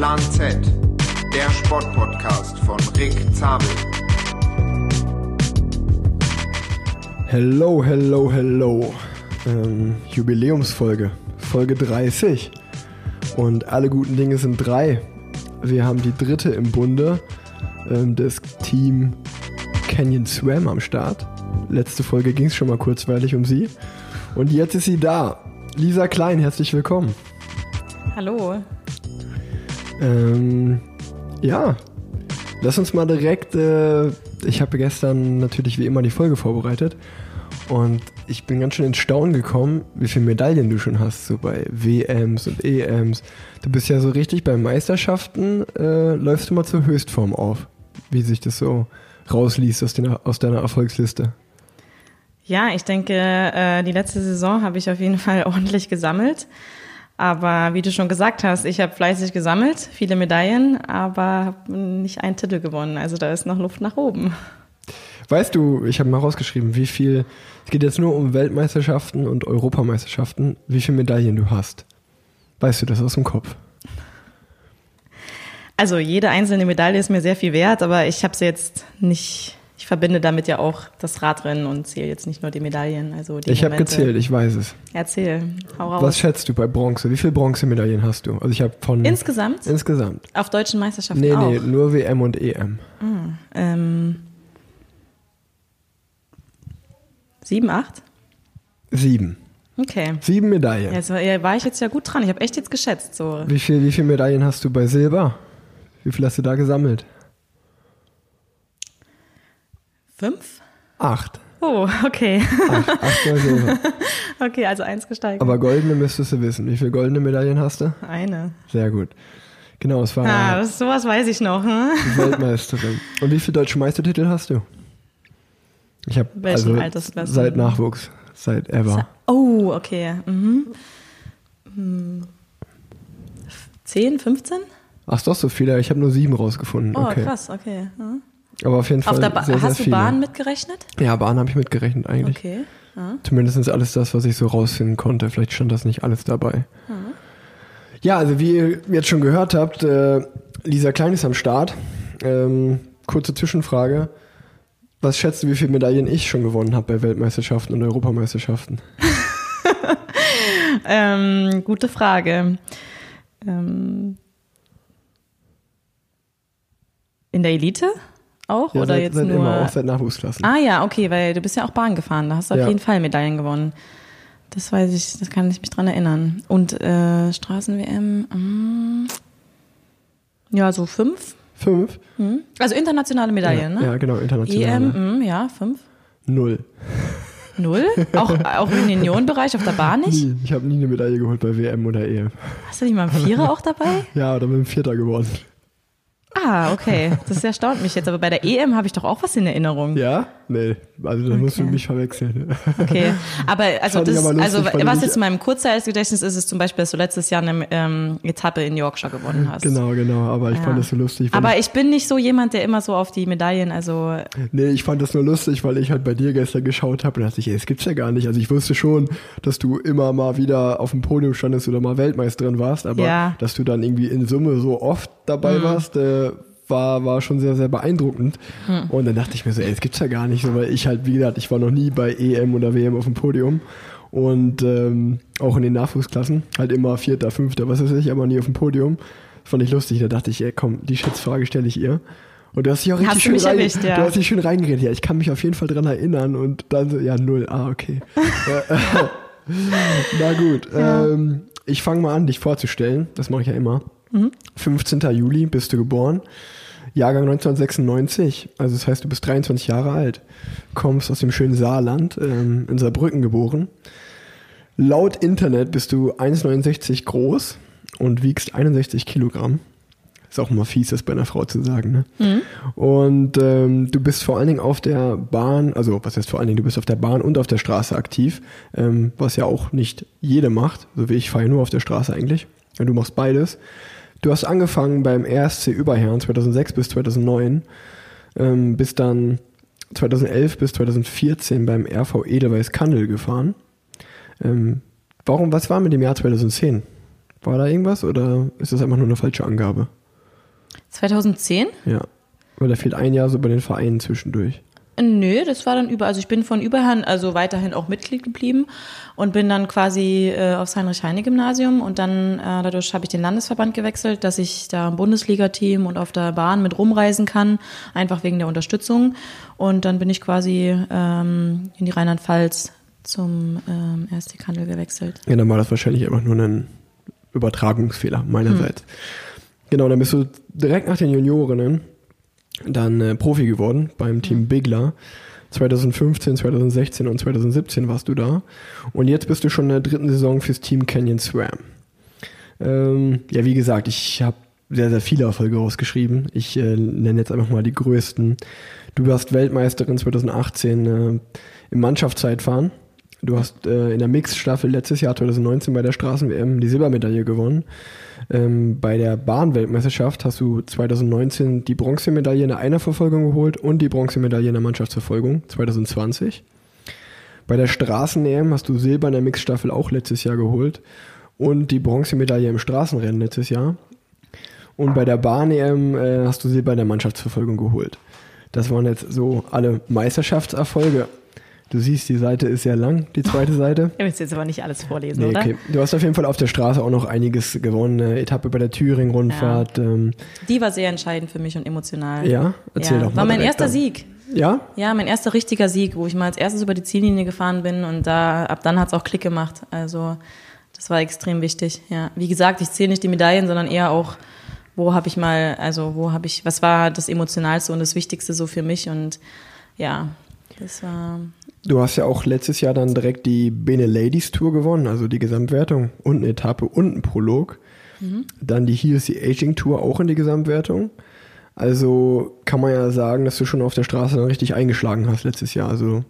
Plan Z, der Sportpodcast von Rick Zabel. Hello, hello, hello. Ähm, Jubiläumsfolge, Folge 30. Und alle guten Dinge sind drei. Wir haben die dritte im Bunde ähm, des Team Canyon Swam am Start. Letzte Folge ging es schon mal kurzweilig um sie. Und jetzt ist sie da. Lisa Klein, herzlich willkommen. Hallo. Ähm, ja, lass uns mal direkt. Äh, ich habe gestern natürlich wie immer die Folge vorbereitet und ich bin ganz schön ins Staunen gekommen, wie viele Medaillen du schon hast, so bei WMs und EMs. Du bist ja so richtig bei Meisterschaften, äh, läufst du mal zur Höchstform auf, wie sich das so rausliest aus, den, aus deiner Erfolgsliste. Ja, ich denke, äh, die letzte Saison habe ich auf jeden Fall ordentlich gesammelt. Aber wie du schon gesagt hast, ich habe fleißig gesammelt, viele Medaillen, aber habe nicht einen Titel gewonnen. Also da ist noch Luft nach oben. Weißt du, ich habe mal rausgeschrieben, wie viel, es geht jetzt nur um Weltmeisterschaften und Europameisterschaften, wie viele Medaillen du hast. Weißt du das aus dem Kopf? Also jede einzelne Medaille ist mir sehr viel wert, aber ich habe sie jetzt nicht ich verbinde damit ja auch das Radrennen und zähle jetzt nicht nur die Medaillen. Also die ich habe gezählt, ich weiß es. Erzähl, hau raus. Was schätzt du bei Bronze? Wie viele Bronzemedaillen hast du? Also ich habe von insgesamt. Insgesamt. Auf deutschen Meisterschaften nee, auch. Nee, nur WM und EM. Ah, ähm, sieben, acht? Sieben. Okay. Sieben Medaillen. Ja, war, war ich jetzt ja gut dran. Ich habe echt jetzt geschätzt. So. Wie viele wie viel Medaillen hast du bei Silber? Wie viel hast du da gesammelt? Fünf? Acht. Oh, okay. Acht, acht Silber. okay, also eins gesteigert. Aber goldene müsstest du wissen. Wie viele goldene Medaillen hast du? Eine. Sehr gut. Genau, es war. Ah, das, sowas weiß ich noch. Hm? Weltmeisterin. Und wie viele deutsche Meistertitel hast du? Ich habe also Altersklasse? seit Nachwuchs, seit ever. Oh, okay. Mhm. Hm. 10, 15? Ach doch, so viele. Ich habe nur sieben rausgefunden. Oh, okay. krass, okay. Hm. Aber auf jeden Fall. Auf der ba sehr, sehr hast viele. du Bahn mitgerechnet? Ja, Bahn habe ich mitgerechnet eigentlich. Okay. Ja. Zumindest alles das, was ich so rausfinden konnte. Vielleicht stand das nicht alles dabei. Ja, ja also wie ihr jetzt schon gehört habt, äh, Lisa Klein ist am Start. Ähm, kurze Zwischenfrage. Was schätzt du, wie viele Medaillen ich schon gewonnen habe bei Weltmeisterschaften und Europameisterschaften? ähm, gute Frage. Ähm, in der Elite? Auch? Ja, oder seit, jetzt seit nur. immer, auch seit Nachwuchsklassen. Ah ja, okay, weil du bist ja auch Bahn gefahren. Da hast du auf Ja. jeden Fall Medaillen gewonnen. Das weiß ich, das kann ich mich dran erinnern. Und äh, Straßen-WM, mm, ja, so fünf. Fünf? Hm. Also internationale Medaillen, ja, ne? ja, genau, international. EM, mm, ja, fünf. Null. Null? Auch, auch im Juniorenbereich auf der Bahn nicht? Nie. Ich habe nie eine Medaille geholt bei WM oder EM. Hast du nicht mal einen Vierer auch dabei? Ja, oder bin Vierter geworden. Ah, okay. Das erstaunt mich jetzt. Aber bei der EM habe ich doch auch was in Erinnerung. Ja? Nee, also da musst du Okay. mich verwechseln. Okay, aber also ich das, lustig, also was ich- jetzt in meinem Kurzzeitgedächtnis ist, ist zum Beispiel, dass du letztes Jahr eine ähm, Etappe in Yorkshire gewonnen hast. Genau, genau, aber ich Ja. fand das so lustig. Aber ich bin nicht so jemand, der immer so auf die Medaillen, also Nee, ich fand das nur lustig, weil ich halt bei dir gestern geschaut habe und dachte ich, ey, das gibt's ja gar nicht. Also ich wusste schon, dass du immer mal wieder auf dem Podium standest oder mal Weltmeisterin warst, aber Ja. dass du dann irgendwie in Summe so oft dabei Mhm. warst, äh, war, war schon sehr, sehr beeindruckend. Hm. Und dann dachte ich mir so, ey, das gibt's ja gar nicht, so, weil ich halt, wie gesagt, ich war noch nie bei EM oder WM auf dem Podium. Und ähm, auch in den Nachwuchsklassen, halt immer Vierter, Fünfter, was weiß ich, aber nie auf dem Podium. Das fand ich lustig. Da dachte ich, ey, komm, die Schätzfrage stelle ich ihr. Und du hast dich auch richtig Hast schön rein, erwischt, ja. Du hast dich schön reingeredet. Ja, ich kann mich auf jeden Fall dran erinnern. Und dann so, ja, null. Ah, okay. Na gut. Ja. Ähm, ich fange mal an, dich vorzustellen. Das mache ich ja immer. Mhm. 15. Juli bist du geboren. Jahrgang 1996. Also das heißt, du bist 23 Jahre alt. Kommst aus dem schönen Saarland, ähm, in Saarbrücken geboren. Laut Internet bist du 1,69 groß und wiegst 61 Kilogramm. Ist auch mal fies, das bei einer Frau zu sagen, ne? Mhm. Und ähm, du bist vor allen Dingen auf der Bahn, also was heißt vor allen Dingen, du bist auf der Bahn und auf der Straße aktiv, ähm, was ja auch nicht jede macht, so wie ich fahre ja nur auf der Straße eigentlich. Ja, du machst beides. Du hast angefangen beim RSC Überherrn 2006 bis 2009, ähm, bist dann 2011 bis 2014 beim RV Edelweiss Kandel gefahren. Ähm, warum, was war mit dem Jahr 2010? War da irgendwas oder ist das einfach nur eine falsche Angabe? 2010? Ja. Weil da fehlt ein Jahr so bei den Vereinen zwischendurch. Nö, das war dann über, also ich bin von überhand, also weiterhin auch Mitglied geblieben und bin dann quasi äh, aufs Heinrich-Heine-Gymnasium und dann äh, dadurch habe ich den Landesverband gewechselt, dass ich da im Bundesliga-Team und auf der Bahn mit rumreisen kann, einfach wegen der Unterstützung. Und dann bin ich quasi ähm, in die Rheinland-Pfalz zum ähm, RST Kandel gewechselt. Ja, dann war das wahrscheinlich einfach nur ein Übertragungsfehler meinerseits. Hm. Genau, dann bist du direkt nach den Juniorinnen dann äh, Profi geworden beim Team Bigler. 2015, 2016 und 2017 warst du da. Und jetzt bist du schon in der dritten Saison fürs Team Canyon Swam. Ähm, ja, wie gesagt, ich habe sehr, sehr viele Erfolge rausgeschrieben. Ich äh, nenne jetzt einfach mal die größten. Du warst Weltmeisterin 2018 äh, im Mannschaftszeitfahren. Du hast äh, in der Mixstaffel letztes Jahr 2019 bei der Straßen-WM die Silbermedaille gewonnen. Ähm, bei der Bahnweltmeisterschaft hast du 2019 die Bronzemedaille in der Einerverfolgung geholt und die Bronzemedaille in der Mannschaftsverfolgung 2020. Bei der Straßen-EM hast du Silber in der Mixstaffel auch letztes Jahr geholt und die Bronzemedaille im Straßenrennen letztes Jahr. Und bei der Bahn-EM äh, hast du Silber in der Mannschaftsverfolgung geholt. Das waren jetzt so alle Meisterschaftserfolge. Du siehst, die Seite ist sehr lang, die zweite Seite. Du willst jetzt aber nicht alles vorlesen, nee, oder? Okay. Du hast auf jeden Fall auf der Straße auch noch einiges gewonnen. Eine Etappe bei der Thüringen-Rundfahrt. Ja. Ähm. Die war sehr entscheidend für mich und emotional. Ja, erzähl ja. doch mal. War mein erster dann. Sieg. Ja? Ja, mein erster richtiger Sieg, wo ich mal als erstes über die Ziellinie gefahren bin und da ab dann hat es auch Klick gemacht. Also das war extrem wichtig. Ja, wie gesagt, ich zähle nicht die Medaillen, sondern eher auch wo habe ich mal, also wo habe ich, was war das Emotionalste und das Wichtigste so für mich und ja, das war Du hast ja auch letztes Jahr dann direkt die Bene Ladies Tour gewonnen, also die Gesamtwertung und eine Etappe und ein Prolog. Mhm. Dann die Here's the Aging Tour auch in die Gesamtwertung. Also kann man ja sagen, dass du schon auf der Straße dann richtig eingeschlagen hast letztes Jahr. Also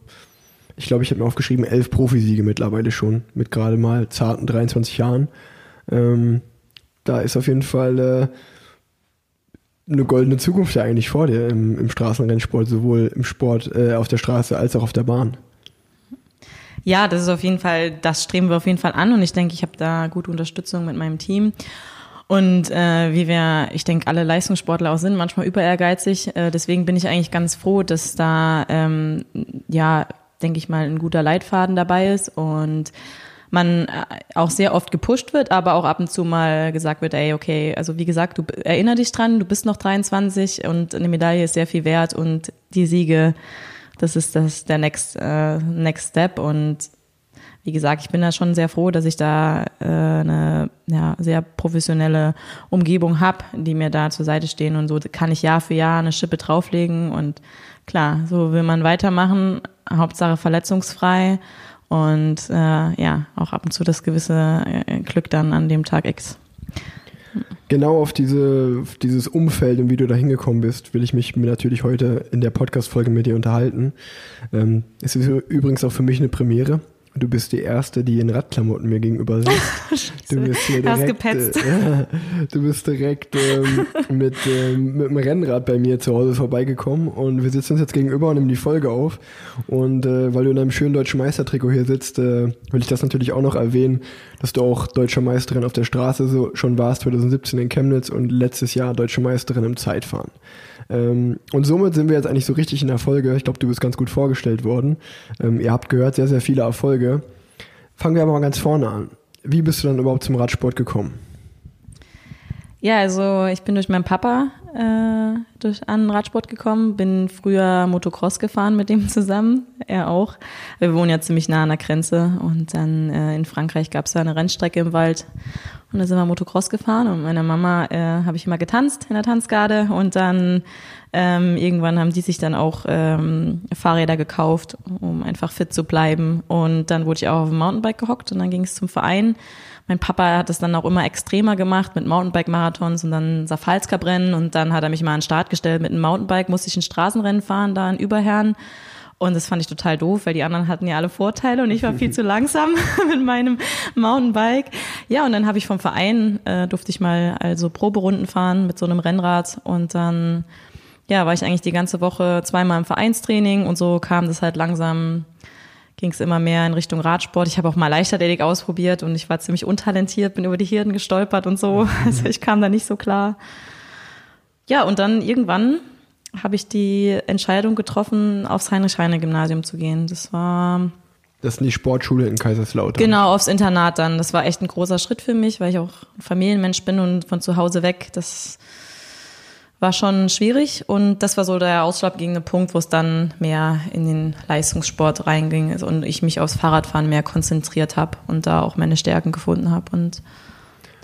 ich glaube, ich habe mir aufgeschrieben, elf Profisiege mittlerweile schon, mit gerade mal zarten 23 Jahren. Ähm, da ist auf jeden Fall äh, eine goldene Zukunft ja eigentlich vor dir im, im Straßenrennsport, sowohl im Sport äh, auf der Straße als auch auf der Bahn. Ja, das ist auf jeden Fall, das streben wir auf jeden Fall an und ich denke, ich habe da gute Unterstützung mit meinem Team. Und äh, wie wir, ich denke, alle Leistungssportler auch sind, manchmal über ehrgeizig. Äh, deswegen bin ich eigentlich ganz froh, dass da ähm, ja, denke ich mal, ein guter Leitfaden dabei ist und man äh, auch sehr oft gepusht wird, aber auch ab und zu mal gesagt wird, ey, okay, also wie gesagt, du erinner dich dran, du bist noch 23 und eine Medaille ist sehr viel wert und die Siege, das ist das der next äh, next step und wie gesagt, ich bin da schon sehr froh, dass ich da äh, eine ja, sehr professionelle Umgebung habe, die mir da zur Seite stehen und so kann ich Jahr für Jahr eine Schippe drauflegen und klar, so will man weitermachen, Hauptsache verletzungsfrei und äh, ja, auch ab und zu das gewisse äh, Glück dann an dem Tag X. Genau auf diese, dieses Umfeld und wie du da hingekommen bist, will ich mich natürlich heute in der Podcast-Folge mit dir unterhalten. Ähm, es ist übrigens auch für mich eine Premiere. Du bist die Erste, die in Radklamotten mir gegenüber sitzt. du bist hier direkt, äh, du bist direkt ähm, mit, ähm, mit dem Rennrad bei mir zu Hause vorbeigekommen und wir sitzen uns jetzt gegenüber und nehmen die Folge auf. Und äh, weil du in einem schönen deutschen Meistertrikot hier sitzt, äh, will ich das natürlich auch noch erwähnen, dass du auch deutsche Meisterin auf der Straße so schon warst, 2017 in Chemnitz und letztes Jahr deutsche Meisterin im Zeitfahren. Ähm, und somit sind wir jetzt eigentlich so richtig in der Folge. Ich glaube, du bist ganz gut vorgestellt worden. Ähm, ihr habt gehört, sehr, sehr viele Erfolge. Fangen wir aber mal ganz vorne an. Wie bist du dann überhaupt zum Radsport gekommen? Ja, also ich bin durch meinen Papa äh, durch an Radsport gekommen, bin früher Motocross gefahren mit dem zusammen, er auch. Wir wohnen ja ziemlich nah an der Grenze und dann äh, in Frankreich gab es da eine Rennstrecke im Wald und da sind wir Motocross gefahren und meiner Mama äh, habe ich immer getanzt in der Tanzgarde. Und dann ähm, irgendwann haben die sich dann auch ähm, Fahrräder gekauft, um einfach fit zu bleiben. Und dann wurde ich auch auf dem Mountainbike gehockt und dann ging es zum Verein. Mein Papa hat es dann auch immer extremer gemacht mit Mountainbike-Marathons und dann Safalska-Brennen und dann hat er mich mal an den Start gestellt mit einem Mountainbike, musste ich ein Straßenrennen fahren, da in Überherrn. Und das fand ich total doof, weil die anderen hatten ja alle Vorteile und ich war viel zu langsam mit meinem Mountainbike. Ja, und dann habe ich vom Verein, äh, durfte ich mal also Proberunden fahren mit so einem Rennrad und dann ja, war ich eigentlich die ganze Woche zweimal im Vereinstraining und so kam das halt langsam ging es immer mehr in Richtung Radsport. Ich habe auch mal Leichtathletik ausprobiert und ich war ziemlich untalentiert, bin über die Hürden gestolpert und so. Also ich kam da nicht so klar. Ja, und dann irgendwann habe ich die Entscheidung getroffen, aufs Heinrich-Heine-Gymnasium zu gehen. Das war Das ist die Sportschule in Kaiserslautern. Genau, aufs Internat dann. Das war echt ein großer Schritt für mich, weil ich auch Familienmensch bin und von zu Hause weg. Das war schon schwierig und das war so der ausschlaggebende Punkt, wo es dann mehr in den Leistungssport reinging und ich mich aufs Fahrradfahren mehr konzentriert habe und da auch meine Stärken gefunden habe und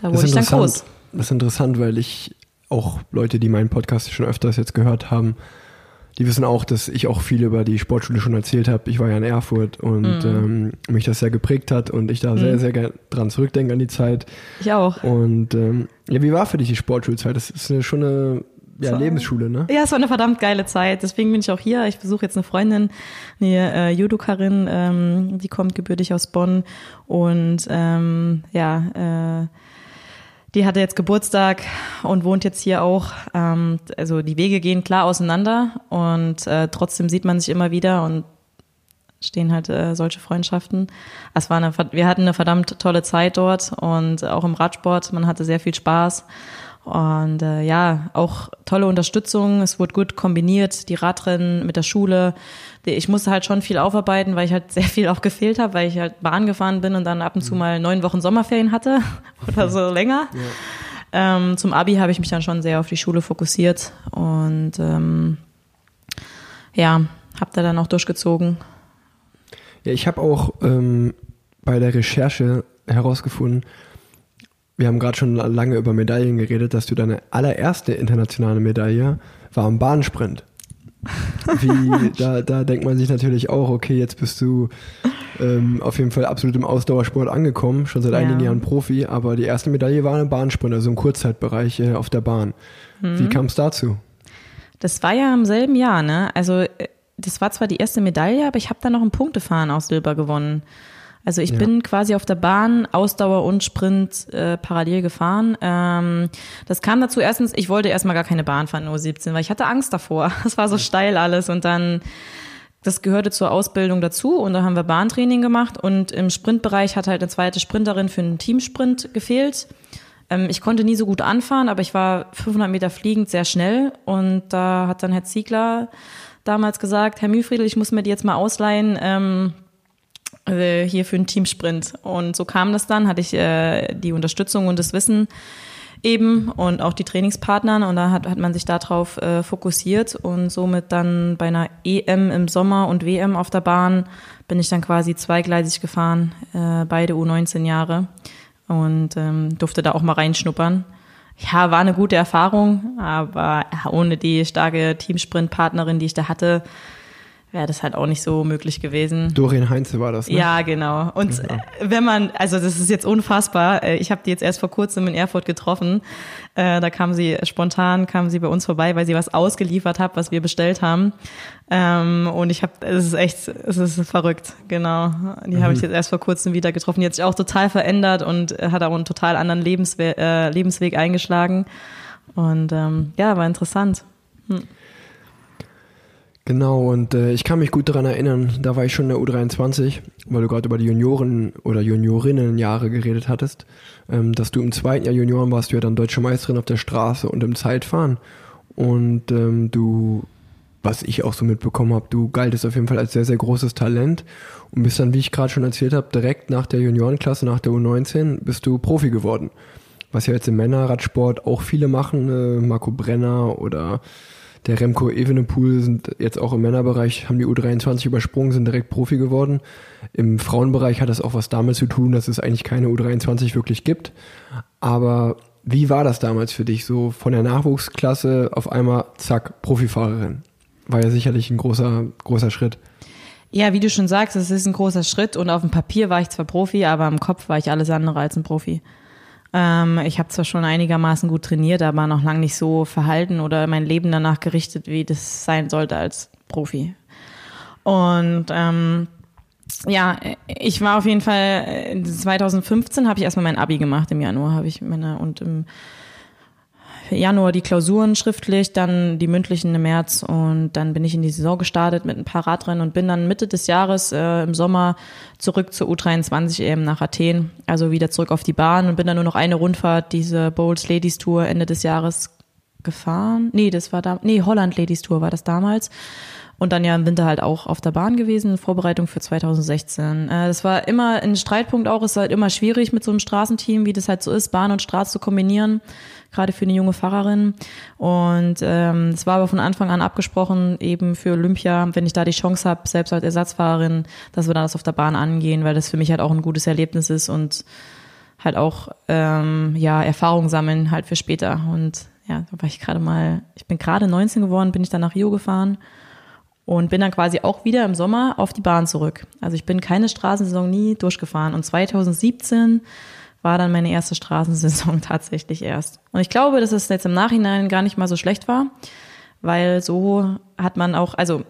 da wurde ich dann groß. Das ist interessant, weil ich auch Leute, die meinen Podcast schon öfters jetzt gehört haben, die wissen auch, dass ich auch viel über die Sportschule schon erzählt habe. Ich war ja in Erfurt und Mhm. ähm, mich das sehr geprägt hat und ich da sehr, sehr gerne dran zurückdenke an die Zeit. Ich auch. Und ähm, ja, wie war für dich die Sportschulzeit? Das ist eine, schon eine ja, So. Lebensschule, ne? Ja, es war eine verdammt geile Zeit. Deswegen bin ich auch hier. Ich besuche jetzt eine Freundin, eine äh, Judokarin, ähm, die kommt gebürtig aus Bonn. Und ähm, ja, äh, die hatte jetzt Geburtstag und wohnt jetzt hier auch. Ähm, also die Wege gehen klar auseinander und äh, trotzdem sieht man sich immer wieder und stehen halt äh, solche Freundschaften. Es war eine, wir hatten eine verdammt tolle Zeit dort und auch im Radsport. Man hatte sehr viel Spaß. Und äh, ja, auch tolle Unterstützung. Es wurde gut kombiniert, die Radrennen mit der Schule. Ich musste halt schon viel aufarbeiten, weil ich halt sehr viel auch gefehlt habe, weil ich halt Bahn gefahren bin und dann ab und zu mal neun Wochen Sommerferien hatte oder so länger. Ähm, zum Abi habe ich mich dann schon sehr auf die Schule fokussiert und ähm, ja, habe da dann auch durchgezogen. Ja, ich habe auch ähm, bei der Recherche herausgefunden, wir haben gerade schon lange über Medaillen geredet, dass du deine allererste internationale Medaille war im Bahnsprint. Wie, da, da denkt man sich natürlich auch, okay, jetzt bist du ähm, auf jeden Fall absolut im Ausdauersport angekommen, schon seit Ja. einigen Jahren Profi, aber die erste Medaille war im Bahnsprint, also im Kurzzeitbereich äh, auf der Bahn. Wie kam es dazu? Das war ja im selben Jahr, ne? Also äh, das war zwar die erste Medaille, aber ich habe dann noch ein Punktefahren aus Silber gewonnen. Also ich Ja. bin quasi auf der Bahn Ausdauer und Sprint äh, parallel gefahren. Ähm, das kam dazu erstens, ich wollte erstmal gar keine Bahn fahren, nur 17, weil ich hatte Angst davor. Es war so steil alles und dann das gehörte zur Ausbildung dazu und da haben wir Bahntraining gemacht und im Sprintbereich hat halt eine zweite Sprinterin für einen Teamsprint gefehlt. Ähm, ich konnte nie so gut anfahren, aber ich war 500 Meter fliegend sehr schnell und da hat dann Herr Ziegler damals gesagt, Herr Mühlfriedel, ich muss mir die jetzt mal ausleihen, ähm, äh, hier für einen Teamsprint. Und so kam das dann, hatte ich äh, die Unterstützung und das Wissen eben und auch die Trainingspartner und da hat, hat man sich darauf äh, fokussiert und somit dann bei einer EM im Sommer und WM auf der Bahn bin ich dann quasi zweigleisig gefahren, äh, beide U19 Jahre und ähm, durfte da auch mal reinschnuppern. Ja, war eine gute Erfahrung, aber ohne die starke Teamsprint-Partnerin, die ich da hatte, wäre das halt auch nicht so möglich gewesen. Dorian Heinze war das, ne? Ja, genau. Und äh, wenn man, also das ist jetzt unfassbar. äh, Ich habe die jetzt erst vor kurzem in Erfurt getroffen. Äh, Da kam sie spontan, kam sie bei uns vorbei, weil sie was ausgeliefert hat, was wir bestellt haben. Ähm, Und ich habe, es ist echt, es ist verrückt, genau. Die habe ich jetzt erst vor kurzem wieder getroffen. Die hat sich auch total verändert und äh, hat auch einen total anderen Lebenswe Lebensweg eingeschlagen. Und ähm, ja, war interessant. Genau, und äh, ich kann mich gut daran erinnern, da war ich schon in der U23, weil du gerade über die Junioren- oder Juniorinnenjahre geredet hattest, ähm, dass du im zweiten Jahr Junioren warst, du ja dann deutsche Meisterin auf der Straße und im Zeitfahren. Und ähm, du, was ich auch so mitbekommen habe, du galtest auf jeden Fall als sehr, sehr großes Talent und bist dann, wie ich gerade schon erzählt habe, direkt nach der Juniorenklasse, nach der U19, bist du Profi geworden. Was ja jetzt im Männerradsport auch viele machen, äh, Marco Brenner oder der Remco Evenepoel sind jetzt auch im Männerbereich, haben die U23 übersprungen, sind direkt Profi geworden. Im Frauenbereich hat das auch was damit zu tun, dass es eigentlich keine U23 wirklich gibt. Aber wie war das damals für dich, so von der Nachwuchsklasse auf einmal, zack, Profifahrerin? War ja sicherlich ein großer, großer Schritt. Ja, wie du schon sagst, es ist ein großer Schritt und auf dem Papier war ich zwar Profi, aber im Kopf war ich alles andere als ein Profi. Ähm, ich habe zwar schon einigermaßen gut trainiert, aber noch lange nicht so verhalten oder mein Leben danach gerichtet, wie das sein sollte als Profi. Und ähm, ja, ich war auf jeden Fall, äh, 2015 habe ich erstmal mein Abi gemacht, im Januar habe ich meine, und im Januar die Klausuren schriftlich, dann die mündlichen im März und dann bin ich in die Saison gestartet mit ein paar Radrennen und bin dann Mitte des Jahres äh, im Sommer zurück zur U23 EM nach Athen, also wieder zurück auf die Bahn und bin dann nur noch eine Rundfahrt, diese Bowls Ladies Tour Ende des Jahres gefahren. Nee, das war da, nee, Holland Ladies Tour war das damals. Und dann ja im Winter halt auch auf der Bahn gewesen, Vorbereitung für 2016. Äh, das war immer ein Streitpunkt auch, es ist halt immer schwierig mit so einem Straßenteam, wie das halt so ist, Bahn und Straße zu kombinieren, gerade für eine junge Fahrerin. Und ähm, es war aber von Anfang an abgesprochen, eben für Olympia, wenn ich da die Chance habe, selbst als Ersatzfahrerin, dass wir dann das auf der Bahn angehen, weil das für mich halt auch ein gutes Erlebnis ist und halt auch ähm, ja Erfahrung sammeln halt für später. Und ja, da war ich gerade mal, ich bin gerade 19 geworden, bin ich dann nach Rio gefahren und bin dann quasi auch wieder im Sommer auf die Bahn zurück. Also ich bin keine Straßensaison nie durchgefahren und 2017 war dann meine erste Straßensaison tatsächlich erst. Und ich glaube, dass es jetzt im Nachhinein gar nicht mal so schlecht war, weil so hat man auch, also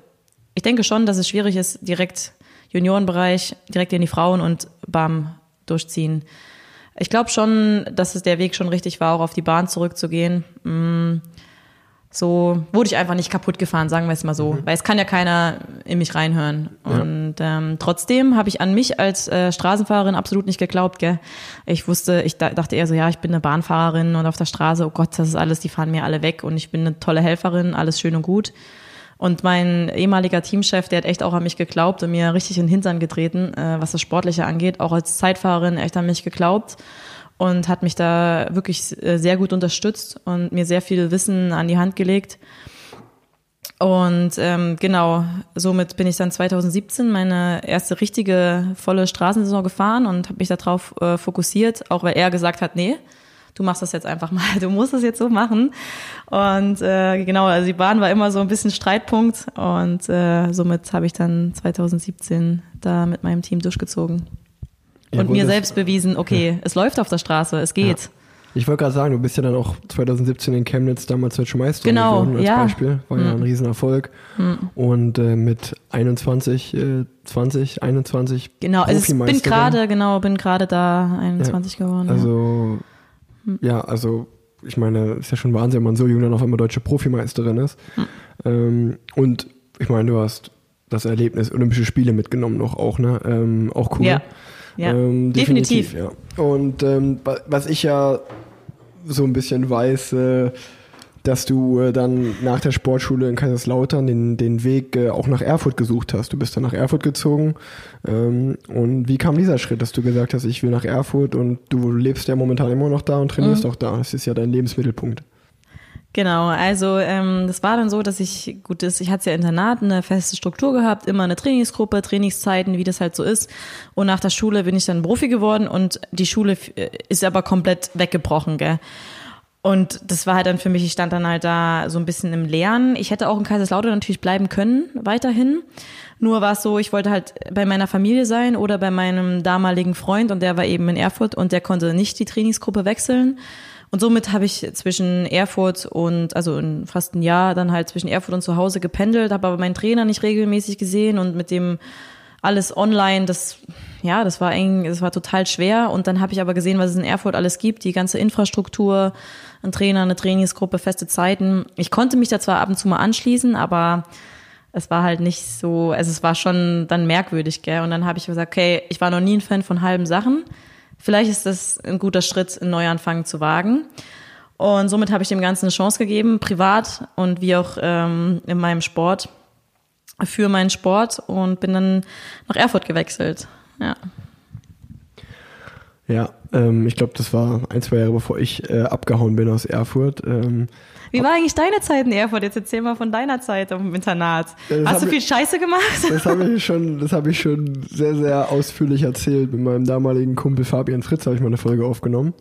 ich denke schon, dass es schwierig ist, direkt Juniorenbereich, direkt in die Frauen und bam, durchziehen. Ich glaube schon, dass es der Weg schon richtig war, auch auf die Bahn zurückzugehen. Mm so wurde ich einfach nicht kaputt gefahren, sagen wir es mal so. Mhm. Weil es kann ja keiner in mich reinhören. Ja. Und ähm, trotzdem habe ich an mich als äh, Straßenfahrerin absolut nicht geglaubt. Gell? Ich wusste, ich dachte eher so, ja, ich bin eine Bahnfahrerin und auf der Straße, oh Gott, das ist alles, die fahren mir alle weg und ich bin eine tolle Helferin, alles schön und gut. Und mein ehemaliger Teamchef, der hat echt auch an mich geglaubt und mir richtig in den Hintern getreten, äh, was das Sportliche angeht. Auch als Zeitfahrerin echt an mich geglaubt und hat mich da wirklich äh, sehr gut unterstützt und mir sehr viel Wissen an die Hand gelegt. Und ähm, genau, somit bin ich dann 2017 meine erste richtige volle Straßensaison gefahren und habe mich darauf äh, fokussiert, auch weil er gesagt hat, nee, du machst das jetzt einfach mal, du musst es jetzt so machen. Und äh, genau, also die Bahn war immer so ein bisschen Streitpunkt und äh, somit habe ich dann 2017 da mit meinem Team durchgezogen. Ja, und gut, mir selbst bewiesen, okay, ja. es läuft auf der Straße, es geht. Ja. Ich wollte gerade sagen, du bist ja dann auch 2017 in Chemnitz damals deutsche Meisterin genau, geworden als. Beispiel. War mhm. ja ein Riesenerfolg. Mhm. Und äh, mit 21, äh, 20, 21 Genau, also ich bin gerade, genau, bin gerade da 21 geworden. Also, mhm. ja, also ich meine, ist ja schon Wahnsinn, wenn man so jung dann auf einmal deutsche Profimeisterin ist. Mhm. Ähm, und ich meine, du hast das Erlebnis Olympische Spiele mitgenommen noch auch, ne? Ähm, auch cool. Ja. Ja, ähm, definitiv. definitiv. Ja. Und ähm, was ich ja so ein bisschen weiß, äh, dass du äh, dann nach der Sportschule in Kaiserslautern den, den Weg äh, auch nach Erfurt gesucht hast. Du bist dann nach Erfurt gezogen. Ähm, und wie kam dieser Schritt, dass du gesagt hast, ich will nach Erfurt und du lebst ja momentan immer noch da und trainierst mhm. auch da. Das ist ja dein Lebensmittelpunkt. Genau, also ähm, das war dann so, dass ich, gut, das, ich hatte ja Internat, eine feste Struktur gehabt, immer eine Trainingsgruppe, Trainingszeiten, wie das halt so ist. Und nach der Schule bin ich dann Profi geworden und die Schule äh, ist aber komplett weggebrochen, gell. Und das war halt dann für mich, ich stand dann halt da so ein bisschen im Lernen. Ich hätte auch in Kaiserslautern natürlich bleiben können, weiterhin. Nur war es so, ich wollte halt bei meiner Familie sein oder bei meinem damaligen Freund und der war eben in Erfurt und der konnte nicht die Trainingsgruppe wechseln. Und somit habe ich zwischen Erfurt und, also in fast ein Jahr dann halt zwischen Erfurt und zu Hause gependelt, habe aber meinen Trainer nicht regelmäßig gesehen und mit dem alles online, das, ja, das war eng, das war total schwer. Und dann habe ich aber gesehen, was es in Erfurt alles gibt, die ganze Infrastruktur, ein Trainer, eine Trainingsgruppe, feste Zeiten. Ich konnte mich da zwar ab und zu mal anschließen, aber es war halt nicht so, also es war schon dann merkwürdig, gell. Und dann habe ich gesagt, okay, ich war noch nie ein Fan von halben Sachen. Vielleicht ist das ein guter Schritt, einen Neuanfang zu wagen. Und somit habe ich dem Ganzen eine Chance gegeben, privat und wie auch ähm, in meinem Sport, für meinen Sport und bin dann nach Erfurt gewechselt. Ja. Ja, ähm, ich glaube, das war ein, zwei Jahre bevor ich äh, abgehauen bin aus Erfurt. Ähm, wie war eigentlich deine Zeit in Erfurt? Jetzt erzähl mal von deiner Zeit im Internat. Ja, Hast du viel ich, Scheiße gemacht? Das habe ich schon, das habe ich schon sehr, sehr ausführlich erzählt. Mit meinem damaligen Kumpel Fabian Fritz habe ich mal eine Folge aufgenommen.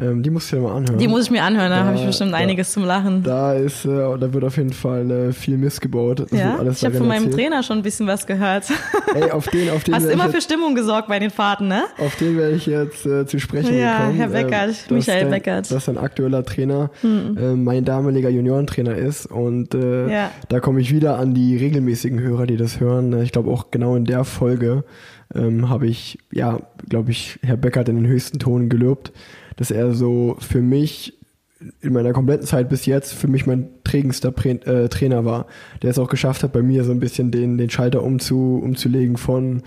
Ähm, die musst du dir mal anhören. Die muss ich mir anhören, da, da habe ich bestimmt da, einiges zum Lachen. Da ist, äh, da wird auf jeden Fall äh, viel Mist gebaut. ja, ich habe von meinem erzählt. Trainer schon ein bisschen was gehört. Ey, auf den, auf den Hast immer für Stimmung gesorgt bei den Fahrten, ne? Auf den werde ich jetzt äh, zu sprechen ja, gekommen. Ja, Herr Beckert, äh, Michael Beckert. Das ist ein aktueller Trainer, mhm. mein damaliger Juniorentrainer ist und äh, ja. da komme ich wieder an die regelmäßigen Hörer, die das hören. Ich glaube auch genau in der Folge ähm, habe ich, ja, glaube ich, Herr Beckert in den höchsten Ton gelobt dass er so für mich in meiner kompletten Zeit bis jetzt für mich mein prägendster äh, Trainer war, der es auch geschafft hat, bei mir so ein bisschen den, den Schalter umzu, umzulegen von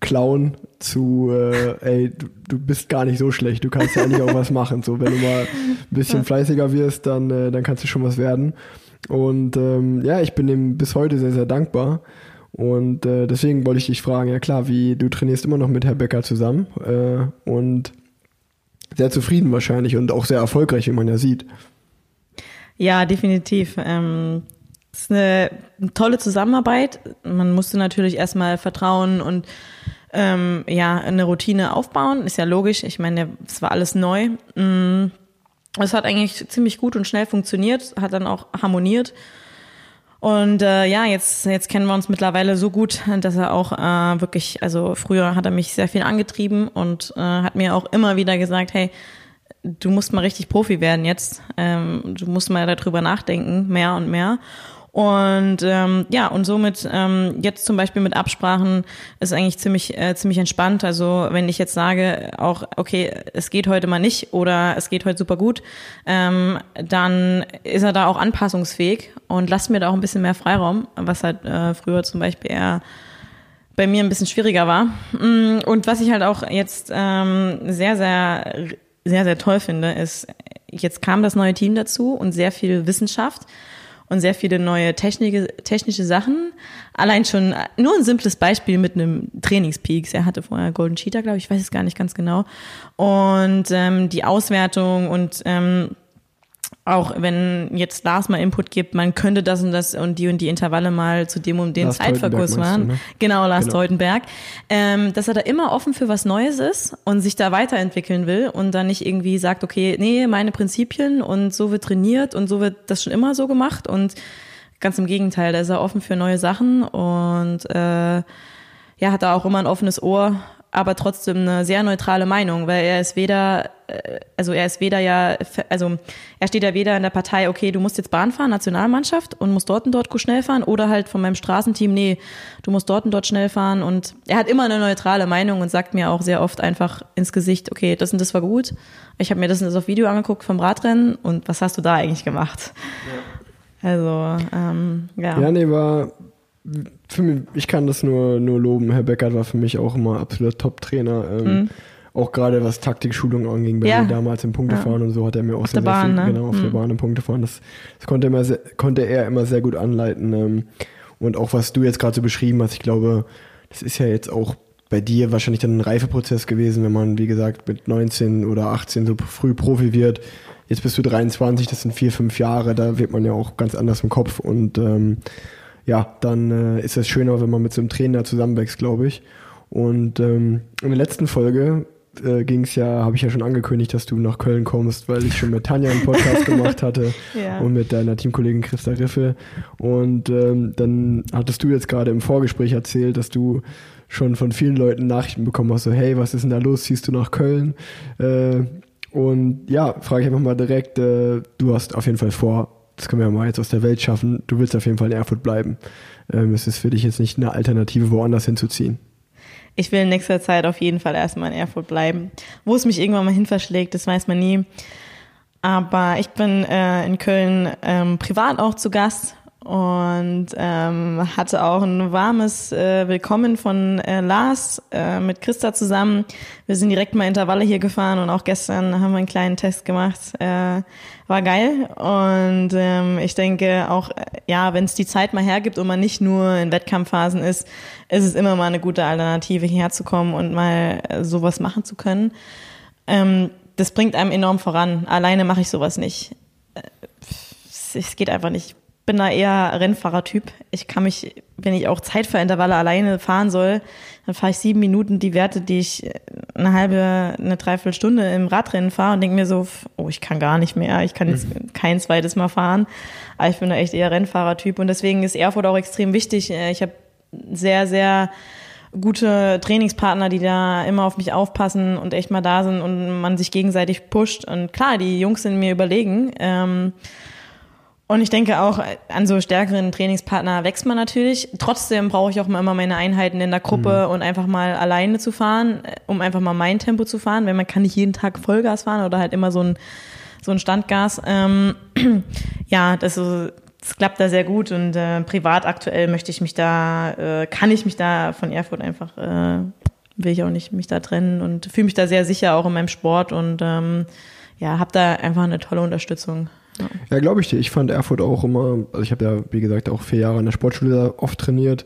Clown zu, äh, ey, du, du bist gar nicht so schlecht, du kannst ja eigentlich auch was machen. So, wenn du mal ein bisschen fleißiger wirst, dann, äh, dann kannst du schon was werden. Und ähm, ja, ich bin ihm bis heute sehr, sehr dankbar. Und äh, deswegen wollte ich dich fragen, ja klar, wie du trainierst immer noch mit Herr Becker zusammen äh, und sehr zufrieden wahrscheinlich und auch sehr erfolgreich, wie man ja sieht. Ja, definitiv. Ähm, es ist eine, tolle Zusammenarbeit. Man musste natürlich erstmal vertrauen und ähm, ja, eine Routine aufbauen. Ist ja logisch. Ich meine, es war alles neu. Mm, es hat eigentlich ziemlich gut und schnell funktioniert, hat dann auch harmoniert. Und äh, ja, jetzt, jetzt kennen wir uns mittlerweile so gut, dass er auch äh, wirklich, also früher hat er mich sehr viel angetrieben und äh, hat mir auch immer wieder gesagt, hey, du musst mal richtig Profi werden jetzt. Ähm, du musst mal darüber nachdenken, mehr und mehr. Und ähm, ja, und somit ähm, jetzt zum Beispiel mit Absprachen ist eigentlich ziemlich, äh, ziemlich entspannt. Also wenn ich jetzt sage, auch, okay, es geht heute mal nicht oder es geht heute super gut, ähm, dann ist er da auch anpassungsfähig und lasst mir da auch ein bisschen mehr Freiraum, was halt äh, früher zum Beispiel eher bei mir ein bisschen schwieriger war. Mm, und was ich halt auch jetzt ähm, sehr, sehr, sehr, sehr toll finde, ist, jetzt kam das neue Team dazu und sehr viel Wissenschaft und sehr viele neue technische, technische Sachen. Allein schon nur ein simples Beispiel mit einem Trainingspeaks. Er hatte vorher Golden Cheetah, glaube ich, ich weiß es gar nicht ganz genau. Und ähm, die Auswertung und ähm, auch wenn jetzt Lars mal Input gibt, man könnte das und das und die und die Intervalle mal zu dem und den Zeitverkurs waren. Ne? Genau, Lars genau. Teutenberg. Ähm, dass er da immer offen für was Neues ist und sich da weiterentwickeln will und dann nicht irgendwie sagt, okay, nee, meine Prinzipien und so wird trainiert und so wird das schon immer so gemacht und ganz im Gegenteil, da ist er offen für neue Sachen und äh, ja, hat da auch immer ein offenes Ohr aber trotzdem eine sehr neutrale Meinung, weil er ist weder, äh, also er ist weder ja, also er steht ja weder in der Partei, okay, du musst jetzt Bahn fahren, Nationalmannschaft und musst dort und dort schnell fahren oder halt von meinem Straßenteam, nee, du musst dort und dort schnell fahren und er hat immer eine neutrale Meinung und sagt mir auch sehr oft einfach ins Gesicht, okay, das und das war gut, ich habe mir das und das auf Video angeguckt vom Radrennen und was hast du da eigentlich gemacht? Ja. Also, ähm, ja. Ja, nee, war mich, ich kann das nur, nur loben. Herr Beckert war für mich auch immer absoluter Top-Trainer. Ähm, mhm. Auch gerade was Taktikschulung anging, bei ja. mir damals im Punktefahren ja. und so hat er mir auch auf sehr, sehr Bahn, viel, ne? genau, auf mhm. der Bahn im Punktefahren. Das, das konnte, immer sehr, konnte er immer sehr gut anleiten. Ähm, und auch was du jetzt gerade so beschrieben hast, ich glaube, das ist ja jetzt auch bei dir wahrscheinlich dann ein Reifeprozess gewesen, wenn man, wie gesagt, mit 19 oder 18 so früh Profi wird. Jetzt bist du 23, das sind vier, fünf Jahre, da wird man ja auch ganz anders im Kopf und ähm, ja, dann äh, ist es schöner, wenn man mit so einem Trainer zusammenwächst, glaube ich. Und ähm, in der letzten Folge äh, ging es ja, habe ich ja schon angekündigt, dass du nach Köln kommst, weil ich schon mit Tanja einen Podcast gemacht hatte ja. und mit deiner Teamkollegin Christa Riffe. Und ähm, dann hattest du jetzt gerade im Vorgespräch erzählt, dass du schon von vielen Leuten Nachrichten bekommen hast, so hey, was ist denn da los, ziehst du nach Köln? Äh, und ja, frage ich einfach mal direkt, äh, du hast auf jeden Fall vor, das können wir mal jetzt aus der Welt schaffen. Du willst auf jeden Fall in Erfurt bleiben. Ähm, es ist für dich jetzt nicht eine Alternative, woanders hinzuziehen. Ich will in nächster Zeit auf jeden Fall erstmal in Erfurt bleiben. Wo es mich irgendwann mal hin verschlägt, das weiß man nie. Aber ich bin äh, in Köln ähm, privat auch zu Gast und ähm, hatte auch ein warmes äh, Willkommen von äh, Lars äh, mit Christa zusammen. Wir sind direkt mal Intervalle hier gefahren und auch gestern haben wir einen kleinen Test gemacht. Äh, war geil und ähm, ich denke auch, äh, ja, wenn es die Zeit mal hergibt und man nicht nur in Wettkampfphasen ist, ist es immer mal eine gute Alternative hierher zu kommen und mal äh, sowas machen zu können. Ähm, das bringt einem enorm voran. Alleine mache ich sowas nicht. Äh, es geht einfach nicht bin da eher Rennfahrertyp. Ich kann mich, wenn ich auch Zeitverintervalle alleine fahren soll, dann fahre ich sieben Minuten die Werte, die ich eine halbe, eine Dreiviertelstunde im Radrennen fahre und denke mir so, oh, ich kann gar nicht mehr, ich kann jetzt mhm. kein zweites Mal fahren. Aber ich bin da echt eher Rennfahrertyp und deswegen ist Erfurt auch extrem wichtig. Ich habe sehr, sehr gute Trainingspartner, die da immer auf mich aufpassen und echt mal da sind und man sich gegenseitig pusht. Und klar, die Jungs sind mir überlegen. Ähm, und ich denke auch, an so stärkeren Trainingspartner wächst man natürlich. Trotzdem brauche ich auch immer meine Einheiten in der Gruppe mhm. und einfach mal alleine zu fahren, um einfach mal mein Tempo zu fahren, weil man kann nicht jeden Tag Vollgas fahren oder halt immer so ein so ein Standgas. Ähm, ja, das, das klappt da sehr gut und äh, privat aktuell möchte ich mich da, äh, kann ich mich da von Erfurt einfach, äh, will ich auch nicht mich da trennen und fühle mich da sehr sicher auch in meinem Sport und ähm, ja, habe da einfach eine tolle Unterstützung. Ja, ja glaube ich dir. Ich fand Erfurt auch immer, also ich habe ja, wie gesagt, auch vier Jahre in der Sportschule oft trainiert.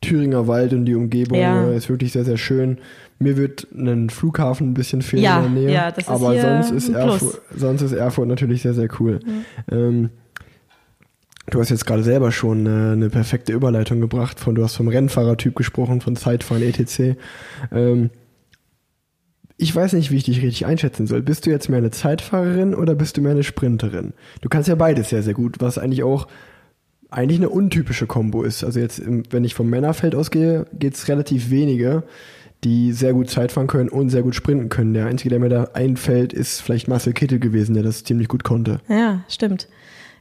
Thüringer Wald und die Umgebung ja. ist wirklich sehr, sehr schön. Mir wird ein Flughafen ein bisschen fehlen ja, in der Nähe. Ja, das ist aber sonst ist, Erfurt, sonst ist Erfurt natürlich sehr, sehr cool. Mhm. Ähm, du hast jetzt gerade selber schon eine, eine, perfekte Überleitung gebracht. Von, du hast vom Rennfahrertyp gesprochen, von Zeitfahren, etc. Ähm, ich weiß nicht, wie ich dich richtig einschätzen soll. Bist du jetzt mehr eine Zeitfahrerin oder bist du mehr eine Sprinterin? Du kannst ja beides sehr, sehr gut, was eigentlich auch eigentlich eine untypische Kombo ist. Also jetzt, wenn ich vom Männerfeld ausgehe, geht es relativ wenige, die sehr gut Zeit fahren können und sehr gut sprinten können. Der einzige, der mir da einfällt, ist vielleicht Marcel Kittel gewesen, der das ziemlich gut konnte. Ja, stimmt.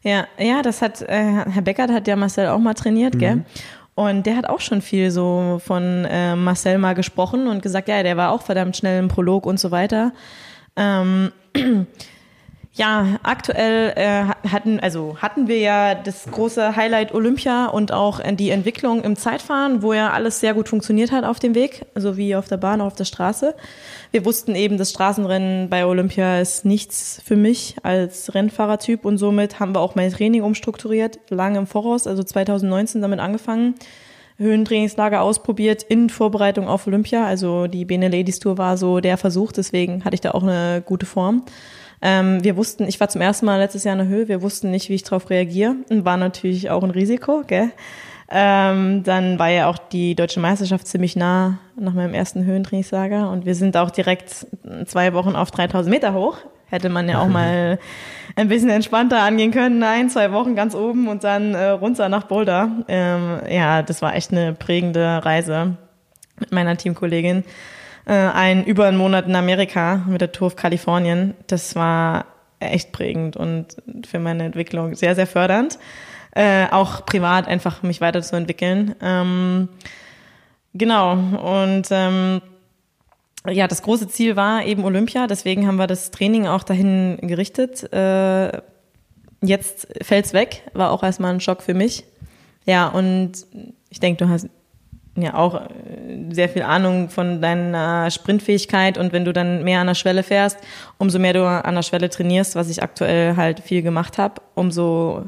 Ja, ja, das hat äh, Herr Beckert hat ja Marcel auch mal trainiert, mhm. gell? Und der hat auch schon viel so von äh, Marcel mal gesprochen und gesagt, ja, der war auch verdammt schnell im Prolog und so weiter. Ähm, Ja, aktuell äh, hatten also hatten wir ja das große Highlight Olympia und auch die Entwicklung im Zeitfahren, wo ja alles sehr gut funktioniert hat auf dem Weg, sowie auf der Bahn, auch auf der Straße. Wir wussten eben, das Straßenrennen bei Olympia ist nichts für mich als Rennfahrertyp und somit haben wir auch mein Training umstrukturiert, lange im Voraus, also 2019 damit angefangen. Höhentrainingslager ausprobiert in Vorbereitung auf Olympia. Also die Bene Ladies Tour war so der Versuch, deswegen hatte ich da auch eine gute Form. Ähm, wir wussten, ich war zum ersten Mal letztes Jahr in der Höhe, wir wussten nicht, wie ich darauf reagiere und war natürlich auch ein Risiko, gell? Ähm, dann war ja auch die deutsche Meisterschaft ziemlich nah nach meinem ersten Höhentrainingslager und wir sind auch direkt zwei Wochen auf 3000 Meter hoch. Hätte man ja auch mal ein bisschen entspannter angehen können. Nein, zwei Wochen ganz oben und dann äh, runter nach Boulder. Ähm, ja, das war echt eine prägende Reise mit meiner Teamkollegin äh, ein über einen Monat in Amerika mit der Tour of Kalifornien. Das war echt prägend und für meine Entwicklung sehr, sehr fördernd. Äh, auch privat einfach mich weiterzuentwickeln. Ähm, genau. Und ähm, ja, das große Ziel war eben Olympia, deswegen haben wir das Training auch dahin gerichtet. Äh, jetzt fällt's weg, war auch erstmal ein Schock für mich. Ja, und ich denke, du hast ja auch äh, sehr viel Ahnung von deiner Sprintfähigkeit. Und wenn du dann mehr an der Schwelle fährst, umso mehr du an der Schwelle trainierst, was ich aktuell halt viel gemacht habe, umso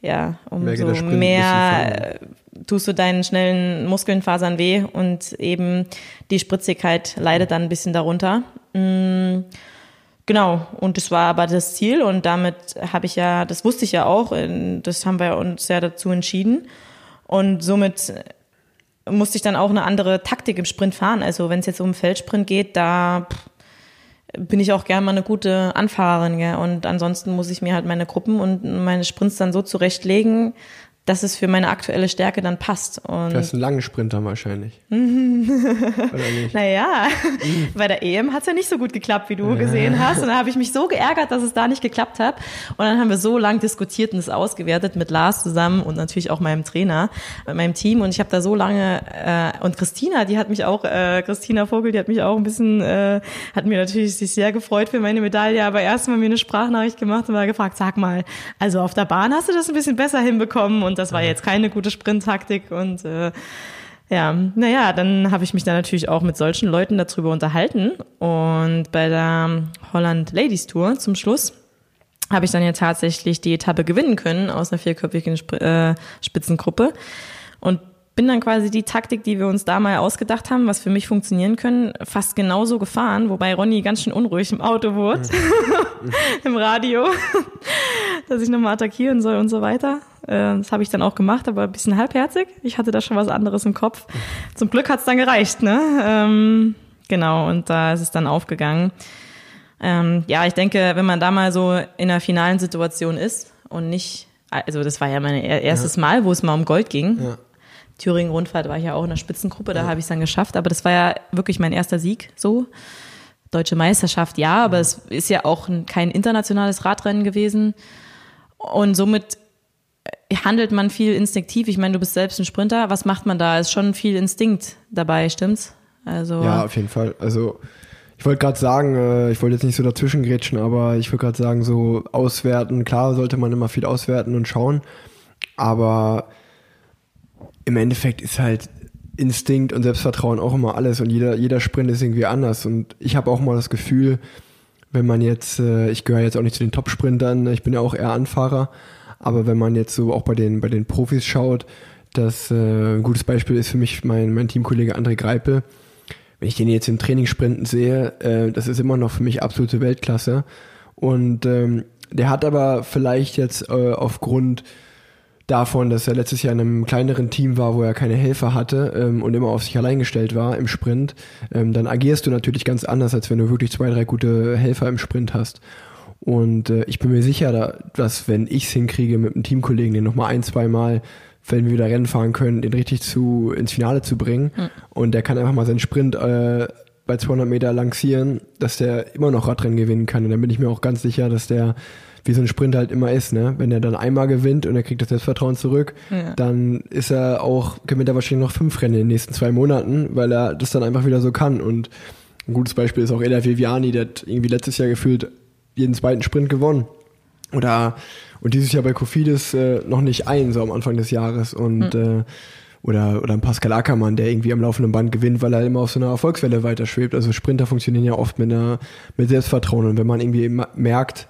ja, umso mehr tust du deinen schnellen Muskelnfasern weh und eben die Spritzigkeit leidet dann ein bisschen darunter. Mm, genau, und das war aber das Ziel und damit habe ich ja, das wusste ich ja auch, das haben wir uns ja dazu entschieden. Und somit musste ich dann auch eine andere Taktik im Sprint fahren. Also wenn es jetzt um Feldsprint geht, da bin ich auch gerne mal eine gute Anfahrerin. Gell? Und ansonsten muss ich mir halt meine Gruppen und meine Sprints dann so zurechtlegen, dass es für meine aktuelle Stärke dann passt. Und das ist ein langer Sprinter wahrscheinlich. Oder nicht? Naja, bei der EM hat es ja nicht so gut geklappt, wie du gesehen hast. Und da habe ich mich so geärgert, dass es da nicht geklappt hat. Und dann haben wir so lang diskutiert und es ausgewertet mit Lars zusammen und natürlich auch meinem Trainer, mit meinem Team. Und ich habe da so lange, äh, und Christina, die hat mich auch, äh, Christina Vogel, die hat mich auch ein bisschen, äh, hat mir natürlich sich sehr gefreut für meine Medaille, aber erst mal mir eine Sprachnachricht gemacht und war gefragt, sag mal, also auf der Bahn hast du das ein bisschen besser hinbekommen und das war jetzt keine gute Sprinttaktik. Und äh, ja, naja, dann habe ich mich dann natürlich auch mit solchen Leuten darüber unterhalten. Und bei der Holland Ladies Tour zum Schluss habe ich dann ja tatsächlich die Etappe gewinnen können aus einer vierköpfigen Sp äh, Spitzengruppe. Und bin dann quasi die Taktik, die wir uns da mal ausgedacht haben, was für mich funktionieren können, fast genauso gefahren, wobei Ronny ganz schön unruhig im Auto wurde, im Radio, dass ich nochmal attackieren soll und so weiter. Äh, das habe ich dann auch gemacht, aber ein bisschen halbherzig. Ich hatte da schon was anderes im Kopf. Zum Glück hat's dann gereicht, ne? Ähm, genau, und da ist es dann aufgegangen. Ähm, ja, ich denke, wenn man da mal so in einer finalen Situation ist und nicht, also das war ja mein erstes ja. Mal, wo es mal um Gold ging. Ja Thüringen-Rundfahrt war ich ja auch in der Spitzengruppe, da ja. habe ich es dann geschafft. Aber das war ja wirklich mein erster Sieg so. Deutsche Meisterschaft, ja, aber ja. es ist ja auch kein internationales Radrennen gewesen. Und somit äh, handelt man viel instinktiv. Ich meine, du bist selbst ein Sprinter. Was macht man da? Ist schon viel Instinkt dabei, stimmt's? Also ja, auf jeden Fall. Also Ich wollte gerade sagen, äh, ich wollte jetzt nicht so dazwischen grätschen, aber ich wollte gerade sagen, so auswerten, klar sollte man immer viel auswerten und schauen, aber im Endeffekt ist halt Instinkt und Selbstvertrauen auch immer alles und jeder, jeder Sprint ist irgendwie anders und ich habe auch mal das Gefühl, wenn man jetzt, äh, ich gehöre jetzt auch nicht zu den Top-Sprintern, ich bin ja auch eher Anfahrer, aber wenn man jetzt so auch bei den, bei den Profis schaut, das äh, ein gutes Beispiel ist für mich mein, mein Teamkollege André Greipel. Wenn ich den jetzt im Training sprinten sehe, äh, das ist immer noch für mich absolute Weltklasse. Und ähm, der hat aber vielleicht jetzt äh, aufgrund davon, dass er letztes Jahr in einem kleineren Team war, wo er keine Helfer hatte ähm, und immer auf sich allein gestellt war im Sprint, ähm, dann agierst du natürlich ganz anders, als wenn du wirklich zwei, drei gute Helfer im Sprint hast. Und äh, ich bin mir sicher, dass wenn ich es hinkriege, mit einem Teamkollegen den nochmal ein, zwei Mal, wenn wir wieder Rennen fahren können, den richtig zu ins Finale zu bringen mhm. und der kann einfach mal seinen Sprint äh, bei 200 Meter lancieren, dass der immer noch Radrennen gewinnen kann. Und dann bin ich mir auch ganz sicher, dass der wie so ein Sprint halt immer ist, ne? Wenn er dann einmal gewinnt und er kriegt das Selbstvertrauen zurück, ja. dann ist er auch, gewinnt er wahrscheinlich noch fünf Rennen in den nächsten zwei Monaten, weil er das dann einfach wieder so kann. Und ein gutes Beispiel ist auch Ella Viviani, der hat irgendwie letztes Jahr gefühlt jeden zweiten Sprint gewonnen. Oder und dieses Jahr bei Kofidis äh, noch nicht ein, so am Anfang des Jahres. Und mhm. äh, oder, oder ein Pascal Ackermann, der irgendwie am laufenden Band gewinnt, weil er immer auf so einer Erfolgswelle weiterschwebt. Also Sprinter funktionieren ja oft mit einer mit Selbstvertrauen. Und wenn man irgendwie merkt,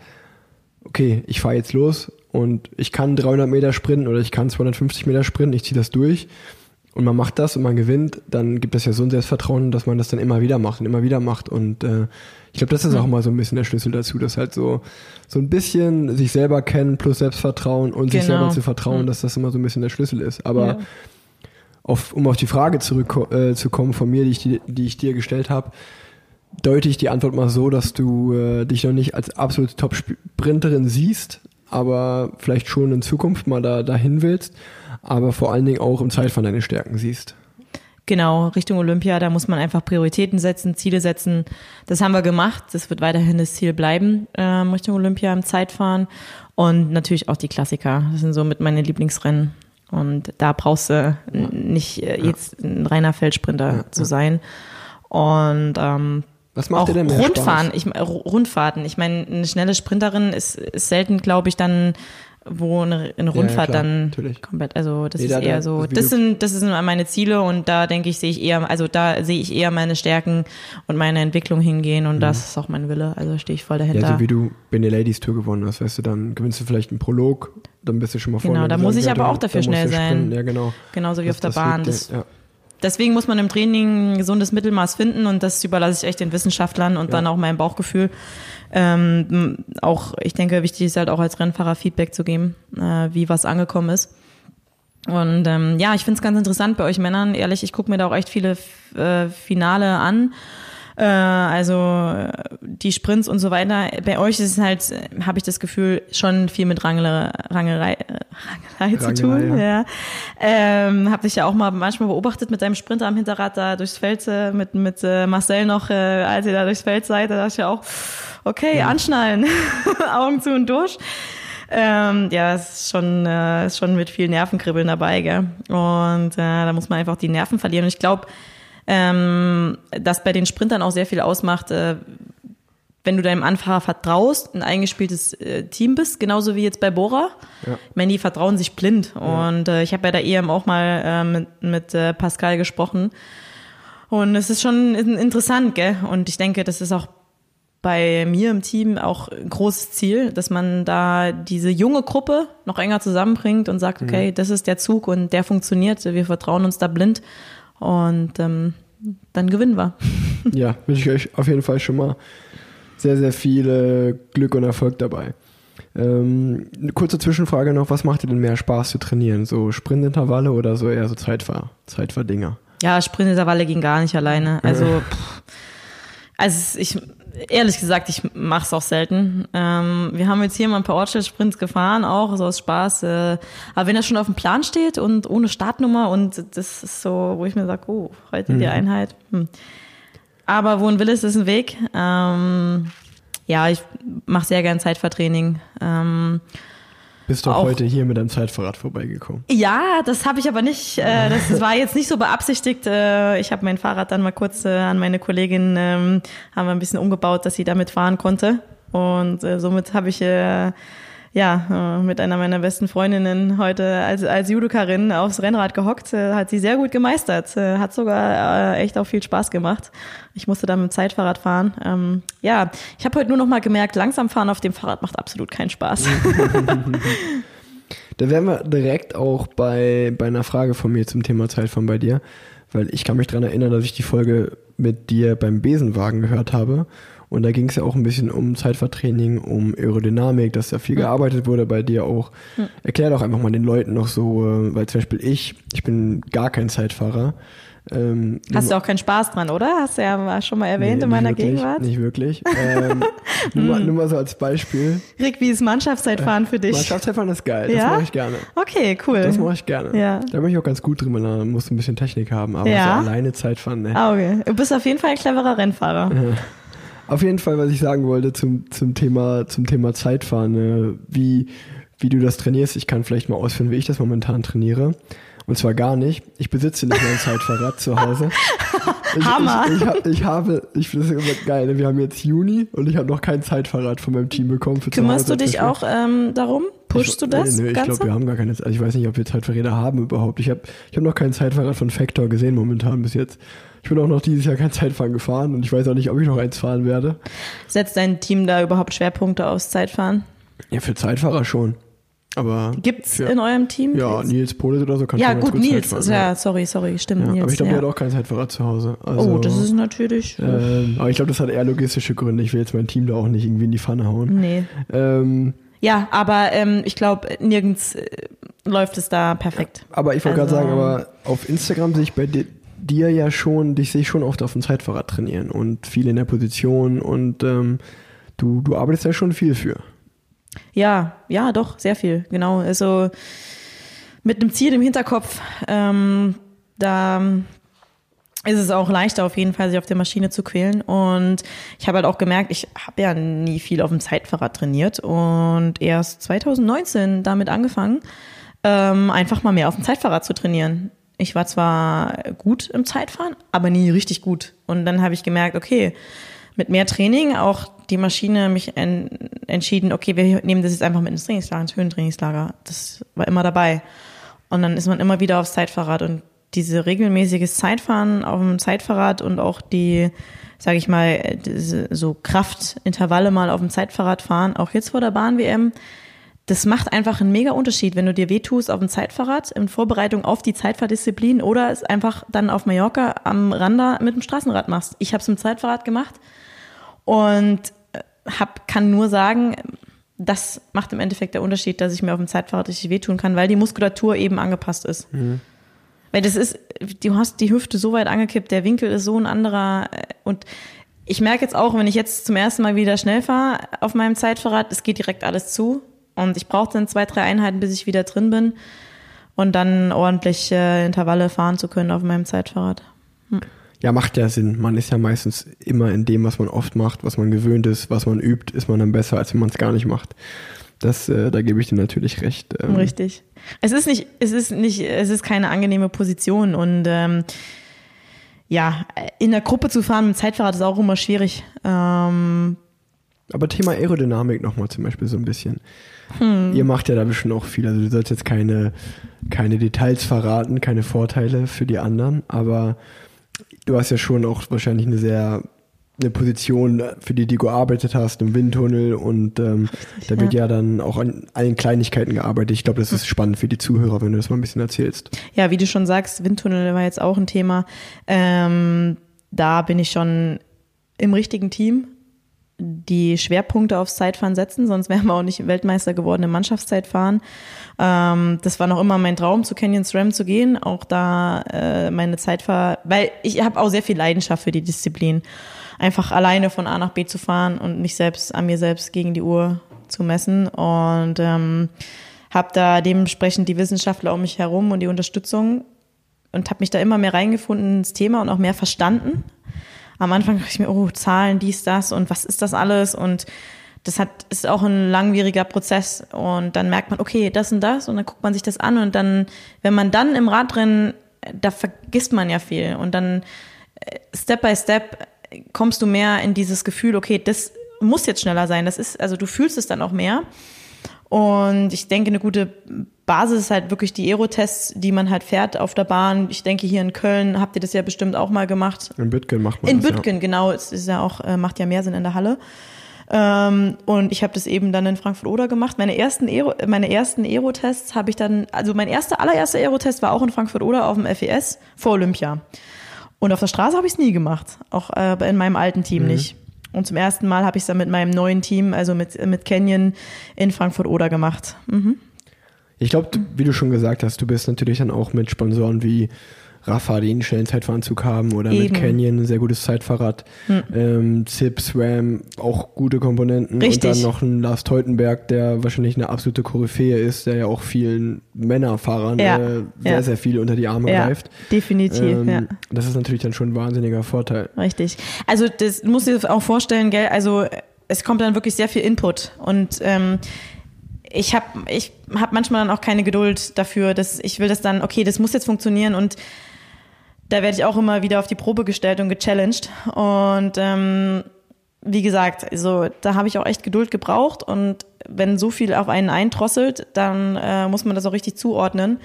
okay, ich fahre jetzt los und ich kann 300 Meter sprinten oder ich kann 250 Meter sprinten, ich ziehe das durch und man macht das und man gewinnt, dann gibt es ja so ein Selbstvertrauen, dass man das dann immer wieder macht und immer wieder macht und äh, ich glaube, das ist auch mal so ein bisschen der Schlüssel dazu, dass halt so so ein bisschen sich selber kennen plus Selbstvertrauen und genau. sich selber zu vertrauen, dass das immer so ein bisschen der Schlüssel ist. Aber ja. auf, um auf die Frage zurückzukommen äh, von mir, die ich, die, die ich dir gestellt habe, deute ich die Antwort mal so, dass du äh, dich noch nicht als absolute Top-Sprinterin siehst, aber vielleicht schon in Zukunft mal da dahin willst, aber vor allen Dingen auch im Zeitfahren deine Stärken siehst. Genau, Richtung Olympia, da muss man einfach Prioritäten setzen, Ziele setzen. Das haben wir gemacht. Das wird weiterhin das Ziel bleiben, ähm, Richtung Olympia im Zeitfahren. Und natürlich auch die Klassiker. Das sind so mit meine Lieblingsrennen. Und da brauchst du nicht äh, jetzt ein reiner Feldsprinter ja, zu sein. Und ähm, was macht auch dir denn mehr Rundfahren, Spaß? Ich, Rundfahrten. Ich meine, eine schnelle Sprinterin ist, ist selten, glaube ich, dann wo eine, eine Rundfahrt ja, ja, dann natürlich. komplett, also das nee, ist da, eher so, das sind, das sind meine Ziele und da denke ich, sehe ich eher, also da sehe ich eher meine Stärken und meine Entwicklung hingehen und mhm. das ist auch mein Wille, also stehe ich voll dahinter. Ja, so wie du Benny Ladies Tour gewonnen hast, weißt du, dann gewinnst du vielleicht einen Prolog, dann bist du schon mal vorne. Genau, da muss ich aber auch dafür schnell sein. Ja, genau. Genauso wie das, auf der Bahn. Das, ja deswegen muss man im Training ein gesundes Mittelmaß finden und das überlasse ich echt den Wissenschaftlern und ja. dann auch meinem Bauchgefühl. Ähm, auch, ich denke, wichtig ist halt auch als Rennfahrer Feedback zu geben, äh, wie was angekommen ist. Und ähm, ja, ich finde es ganz interessant bei euch Männern. Ehrlich, ich gucke mir da auch echt viele äh, Finale an äh, also die Sprints und so weiter. Bei euch ist es halt, habe ich das Gefühl, schon viel mit Rangelei, Rangelei, Rangelei zu tun. Ja. ja. Ähm, habe ich ja auch mal manchmal beobachtet mit deinem Sprinter am Hinterrad da durchs Feld, äh, mit, mit äh, Marcel noch, äh, als ihr da durchs Feld seid, da dachte ich ja auch, okay, ja. anschnallen, Augen zu und durch. Ähm, ja, es ist schon, äh, ist schon mit viel Nervenkribbeln dabei, gell? Und äh, da muss man einfach die Nerven verlieren. Und ich glaube, ähm, das bei den Sprintern auch sehr viel ausmacht, äh, wenn du deinem Anfahrer vertraust, ein eingespieltes äh, Team bist, genauso wie jetzt bei Bora. Ja. Ich meine, die vertrauen sich blind. Ja. Und äh, ich habe bei der EM auch mal äh, mit, mit äh, Pascal gesprochen. Und es ist schon interessant, gell? Und ich denke, das ist auch bei mir im Team auch ein großes Ziel, dass man da diese junge Gruppe noch enger zusammenbringt und sagt, okay, mhm. das ist der Zug und der funktioniert, wir vertrauen uns da blind und ähm, dann gewinnen wir. ja, wünsche ich euch auf jeden Fall schon mal sehr, sehr viel Glück und Erfolg dabei. Ähm, eine kurze Zwischenfrage noch, was macht dir denn mehr Spaß zu trainieren? So Sprintintervalle oder so eher so Zeitfahr, Zeitfahrdinger? Ja, Sprintintervalle ging gar nicht alleine. Also, pff, also ich, ehrlich gesagt, ich mache es auch selten. Ähm, wir haben jetzt hier mal ein paar Ortsschild-Sprints gefahren, auch so aus Spaß. Äh, aber wenn das schon auf dem Plan steht und ohne Startnummer und das ist so, wo ich mir sage, oh, heute mhm. die Einheit. Hm. Aber wo ein Wille ist, ist ein Weg. Ähm, ja, ich mache sehr gern Zeitvertraining. Ähm, Bist doch heute hier mit deinem Zeitfahrrad vorbeigekommen. Ja, das habe ich aber nicht, äh, das, das war jetzt nicht so beabsichtigt. Äh, ich habe mein Fahrrad dann mal kurz äh, an meine Kollegin, ähm, haben wir ein bisschen umgebaut, dass sie damit fahren konnte. Und äh, somit habe ich äh, ja äh, mit einer meiner besten Freundinnen heute als, als Judokarin aufs Rennrad gehockt. Äh, hat sie sehr gut gemeistert. Äh, hat sogar echt auch viel Spaß gemacht. Ich musste dann mit dem Zeitfahrrad fahren. Ähm, ja, ich habe heute nur noch mal gemerkt, langsam fahren auf dem Fahrrad macht absolut keinen Spaß. Da wären wir direkt auch bei, bei einer Frage von mir zum Thema Zeitfahren bei dir, weil ich kann mich daran erinnern, dass ich die Folge mit dir beim Besenwagen gehört habe. Und da ging es ja auch ein bisschen um Zeitfahrtraining, um Aerodynamik, dass da viel gearbeitet wurde bei dir auch. Erklär doch einfach mal den Leuten noch so, äh, weil zum Beispiel ich, ich bin gar kein Zeitfahrer. Ähm, Hast du auch keinen Spaß dran, oder? Hast du ja schon mal erwähnt Nee, in meiner wirklich, Gegenwart. Nicht wirklich. Ähm, nur, mal, nur mal so als Beispiel. Rick, wie ist Mannschaftszeitfahren für dich? Mannschaftszeitfahren ist geil, das Ja? mache ich gerne. Okay, cool. Das mache ich gerne. Ja. Da bin ich auch ganz gut drin, musst du ein bisschen Technik haben. Aber Ja. so alleine Zeitfahren, ne. Ah, okay. Du bist auf jeden Fall ein cleverer Rennfahrer. Auf jeden Fall, was ich sagen wollte zum, zum, Thema, zum Thema Zeitfahren, ne? wie, wie du das trainierst. Ich kann vielleicht mal ausführen, wie ich das momentan trainiere. Und zwar gar nicht. Ich besitze nicht mein Zeitfahrrad zu Hause. Ich, Hammer. Ich, ich, hab, ich habe, ich finde das immer geil. Wir haben jetzt Juni und ich habe noch kein Zeitfahrrad von meinem Team bekommen. Für Kümmerst du dich auch ähm, darum? Pushst du das Nee, nee, ich glaube, wir haben gar keine. Also ich weiß nicht, ob wir Zeitfahrräder haben überhaupt. Ich habe ich hab noch kein Zeitfahrrad von Factor gesehen momentan bis jetzt. Ich bin auch noch dieses Jahr kein Zeitfahren gefahren und ich weiß auch nicht, ob ich noch eins fahren werde. Setzt dein Team da überhaupt Schwerpunkte aufs Zeitfahren? Ja, für Zeitfahrer schon. Aber Gibt's für, in eurem Team? ja, Nils? Polis oder so kann ja schon gut, gut Nils. Zeitfahren, Ja, sorry, sorry, stimmt, Ja, Nils. aber ich glaube, ja. der hat auch kein Zeitfahrrad zu Hause. Also, oh, das ist natürlich. ähm, aber ich glaube, das hat eher logistische Gründe. Ich will jetzt mein Team da auch nicht irgendwie in die Pfanne hauen. nee. Ähm, Ja, aber ähm, ich glaube, nirgends äh, läuft es da perfekt. Aber ich wollte gerade Also- sagen, aber auf Instagram sehe ich bei di dir ja schon, dich sehe ich schon oft auf dem Zeitfahrrad trainieren und viel in der Position und ähm, du, du arbeitest da schon viel für. Ja, ja, doch, sehr viel, genau. Also mit einem Ziel im Hinterkopf, ähm, da ist es auch leichter auf jeden Fall, sich auf der Maschine zu quälen. Und ich habe halt auch gemerkt, ich habe ja nie viel auf dem Zeitfahrrad trainiert und erst 2019 damit angefangen, ähm, einfach mal mehr auf dem Zeitfahrrad zu trainieren. Ich war zwar gut im Zeitfahren, aber nie richtig gut. Und dann habe ich gemerkt, okay, mit mehr Training auch die Maschine mich en entschieden, okay, wir nehmen das jetzt einfach mit ins Trainingslager, ins Höhentrainingslager. Das war immer dabei. Und dann ist man immer wieder aufs Zeitfahrrad und diese regelmäßiges Zeitfahren auf dem Zeitfahrrad und auch die, sage ich mal, so Kraftintervalle mal auf dem Zeitfahrrad fahren, auch jetzt vor der Bahn-WM, das macht einfach einen mega Unterschied, wenn du dir wehtust auf dem Zeitfahrrad in Vorbereitung auf die Zeitfahrdisziplin oder es einfach dann auf Mallorca am Randa mit dem Straßenrad machst. Ich habe es im Zeitfahrrad gemacht und äh, hab, kann nur sagen, das macht im Endeffekt der Unterschied, dass ich mir auf dem Zeitfahrrad richtig wehtun kann, weil die Muskulatur eben angepasst ist. Weil das ist, du hast die Hüfte so weit angekippt, der Winkel ist so ein anderer äh, und ich merke jetzt auch, wenn ich jetzt zum ersten Mal wieder schnell fahre auf meinem Zeitfahrrad, es geht direkt alles zu und ich brauche dann zwei, drei Einheiten, bis ich wieder drin bin und dann ordentlich äh, Intervalle fahren zu können auf meinem Zeitfahrrad. Ja, macht ja Sinn. Man ist ja meistens immer in dem, was man oft macht, was man gewöhnt ist, was man übt, ist man dann besser, als wenn man es gar nicht macht. Das, äh, da gebe ich dir natürlich recht. Ähm, Richtig. Es ist nicht, es ist nicht, es ist keine angenehme Position und ähm, ja, in der Gruppe zu fahren mit dem Zeitfahrrad ist auch immer schwierig. Ähm, Aber Thema Aerodynamik nochmal zum Beispiel so ein bisschen. Hm. Ihr macht ja da bestimmt auch viel. Also du sollst jetzt keine, keine Details verraten, keine Vorteile für die anderen, aber du hast ja schon auch wahrscheinlich eine sehr eine Position, für die du gearbeitet hast, im Windtunnel und ähm, da wird ja. dann auch an allen Kleinigkeiten gearbeitet. Ich glaube, das ist spannend für die Zuhörer, wenn du das mal ein bisschen erzählst. ja, wie du schon sagst, Windtunnel war jetzt auch ein Thema. Ähm, da bin ich schon im richtigen Team, die Schwerpunkte aufs Zeitfahren setzen, sonst wären wir auch nicht Weltmeister geworden im Mannschaftszeitfahren. Ähm, das war noch immer mein Traum, zu Canyon SRAM zu gehen, auch da äh, meine Zeitfahr, weil ich habe auch sehr viel Leidenschaft für die Disziplin. Einfach alleine von A nach B zu fahren und mich selbst an mir selbst gegen die Uhr zu messen. Und ähm, habe da dementsprechend die Wissenschaftler um mich herum und die Unterstützung und habe mich da immer mehr reingefunden ins Thema und auch mehr verstanden. Am Anfang dachte ich mir, oh, Zahlen, dies, das und was ist das alles? Und das hat, ist auch ein langwieriger Prozess. Und dann merkt man, okay, das und das. Und dann guckt man sich das an. Und dann, wenn man dann im Radrennen, da vergisst man ja viel. Und dann äh, Step by Step kommst du mehr in dieses Gefühl, okay, das muss jetzt schneller sein. Das ist, also du fühlst es dann auch mehr. Und ich denke, eine gute Basis ist halt wirklich die Aerotests, die man halt fährt auf der Bahn. Ich denke, hier in Köln habt ihr das ja bestimmt auch mal gemacht. In Bütgen macht man In das, Bütgen, genau. Es ist ja auch, äh, macht ja mehr Sinn in der Halle. Ähm, und ich habe das eben dann in Frankfurt oder gemacht. Meine ersten Aero, meine ersten Aerotests habe ich dann, also mein erster allererster Aerotest war auch in Frankfurt oder auf dem FES vor Olympia. Und auf der Straße habe ich es nie gemacht, auch äh, in meinem alten Team nicht. Und zum ersten Mal habe ich es dann mit meinem neuen Team, also mit, mit Canyon in Frankfurt oder gemacht. Mhm. Ich glaube, wie du schon gesagt hast, du bist natürlich dann auch mit Sponsoren wie Rafa, die einen schnellen Zeitfahranzug haben, oder Eben. mit Canyon ein sehr gutes Zeitfahrrad, ähm, Zip, Swam, auch gute Komponenten. Richtig. Und dann noch ein Lars Teutenberg, der wahrscheinlich eine absolute Koryphäe ist, der ja auch vielen Männerfahrern Ja, äh, sehr, ja. sehr viel unter die Arme Ja, greift. definitiv, Ähm, ja. Das ist natürlich dann schon ein wahnsinniger Vorteil. Richtig. Also das musst du dir auch vorstellen, gell? Also es kommt dann wirklich sehr viel Input und ähm, ich habe ich hab manchmal dann auch keine Geduld dafür, dass ich will das dann, okay, das muss jetzt funktionieren und da werde ich auch immer wieder auf die Probe gestellt und gechallenged. Und ähm, wie gesagt, also da habe ich auch echt Geduld gebraucht. Und wenn so viel auf einen eindrosselt, dann äh, muss man das auch richtig zuordnen.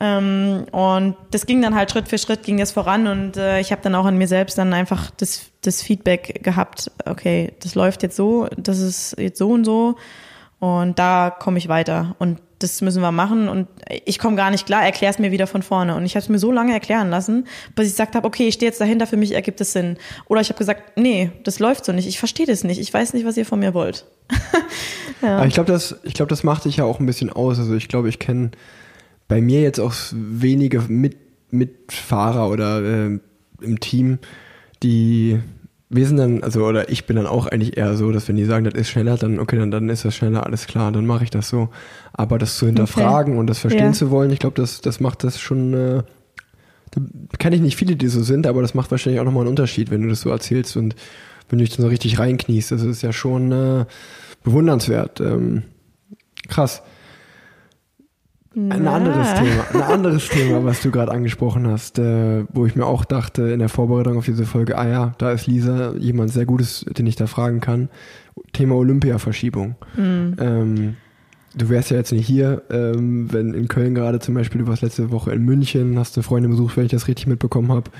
Ähm, und das ging dann halt Schritt für Schritt ging das voran. Und äh, ich habe dann auch an mir selbst dann einfach das, das Feedback gehabt, okay, das läuft jetzt so, das ist jetzt so und so. Und da komme ich weiter. Und das müssen wir machen und ich komme gar nicht klar, erklär es mir wieder von vorne und ich habe es mir so lange erklären lassen, bis ich gesagt habe, okay, ich stehe jetzt dahinter, für mich ergibt es Sinn. Oder ich habe gesagt, nee, das läuft so nicht, ich verstehe das nicht, ich weiß nicht, was ihr von mir wollt. Aber ich glaube, das, ich glaube, das macht dich ja auch ein bisschen aus. Also ich glaube, ich kenne bei mir jetzt auch wenige Mit Mitfahrer oder äh, im Team, die wir sind dann, also oder ich bin dann auch eigentlich eher so, dass wenn die sagen, das ist schneller, dann okay, dann, dann ist das schneller, alles klar, dann mache ich das so. Aber das zu hinterfragen und das verstehen Ja. zu wollen, ich glaube, das, das macht das schon, äh, da kenne ich nicht viele, die so sind, aber das macht wahrscheinlich auch nochmal einen Unterschied, wenn du das so erzählst und wenn du dich dann so richtig reinkniest. Das ist ja schon äh, bewundernswert. Ähm, krass. Ein Na. anderes Thema, ein anderes Thema, was du gerade angesprochen hast, äh, wo ich mir auch dachte in der Vorbereitung auf diese Folge, ah ja, da ist Lisa jemand sehr Gutes, den ich da fragen kann. Thema Olympia-Verschiebung. Ähm, du wärst ja jetzt nicht hier, ähm, wenn in Köln gerade zum Beispiel, du warst letzte Woche in München, hast eine Freundin besucht, wenn ich das richtig mitbekommen habe.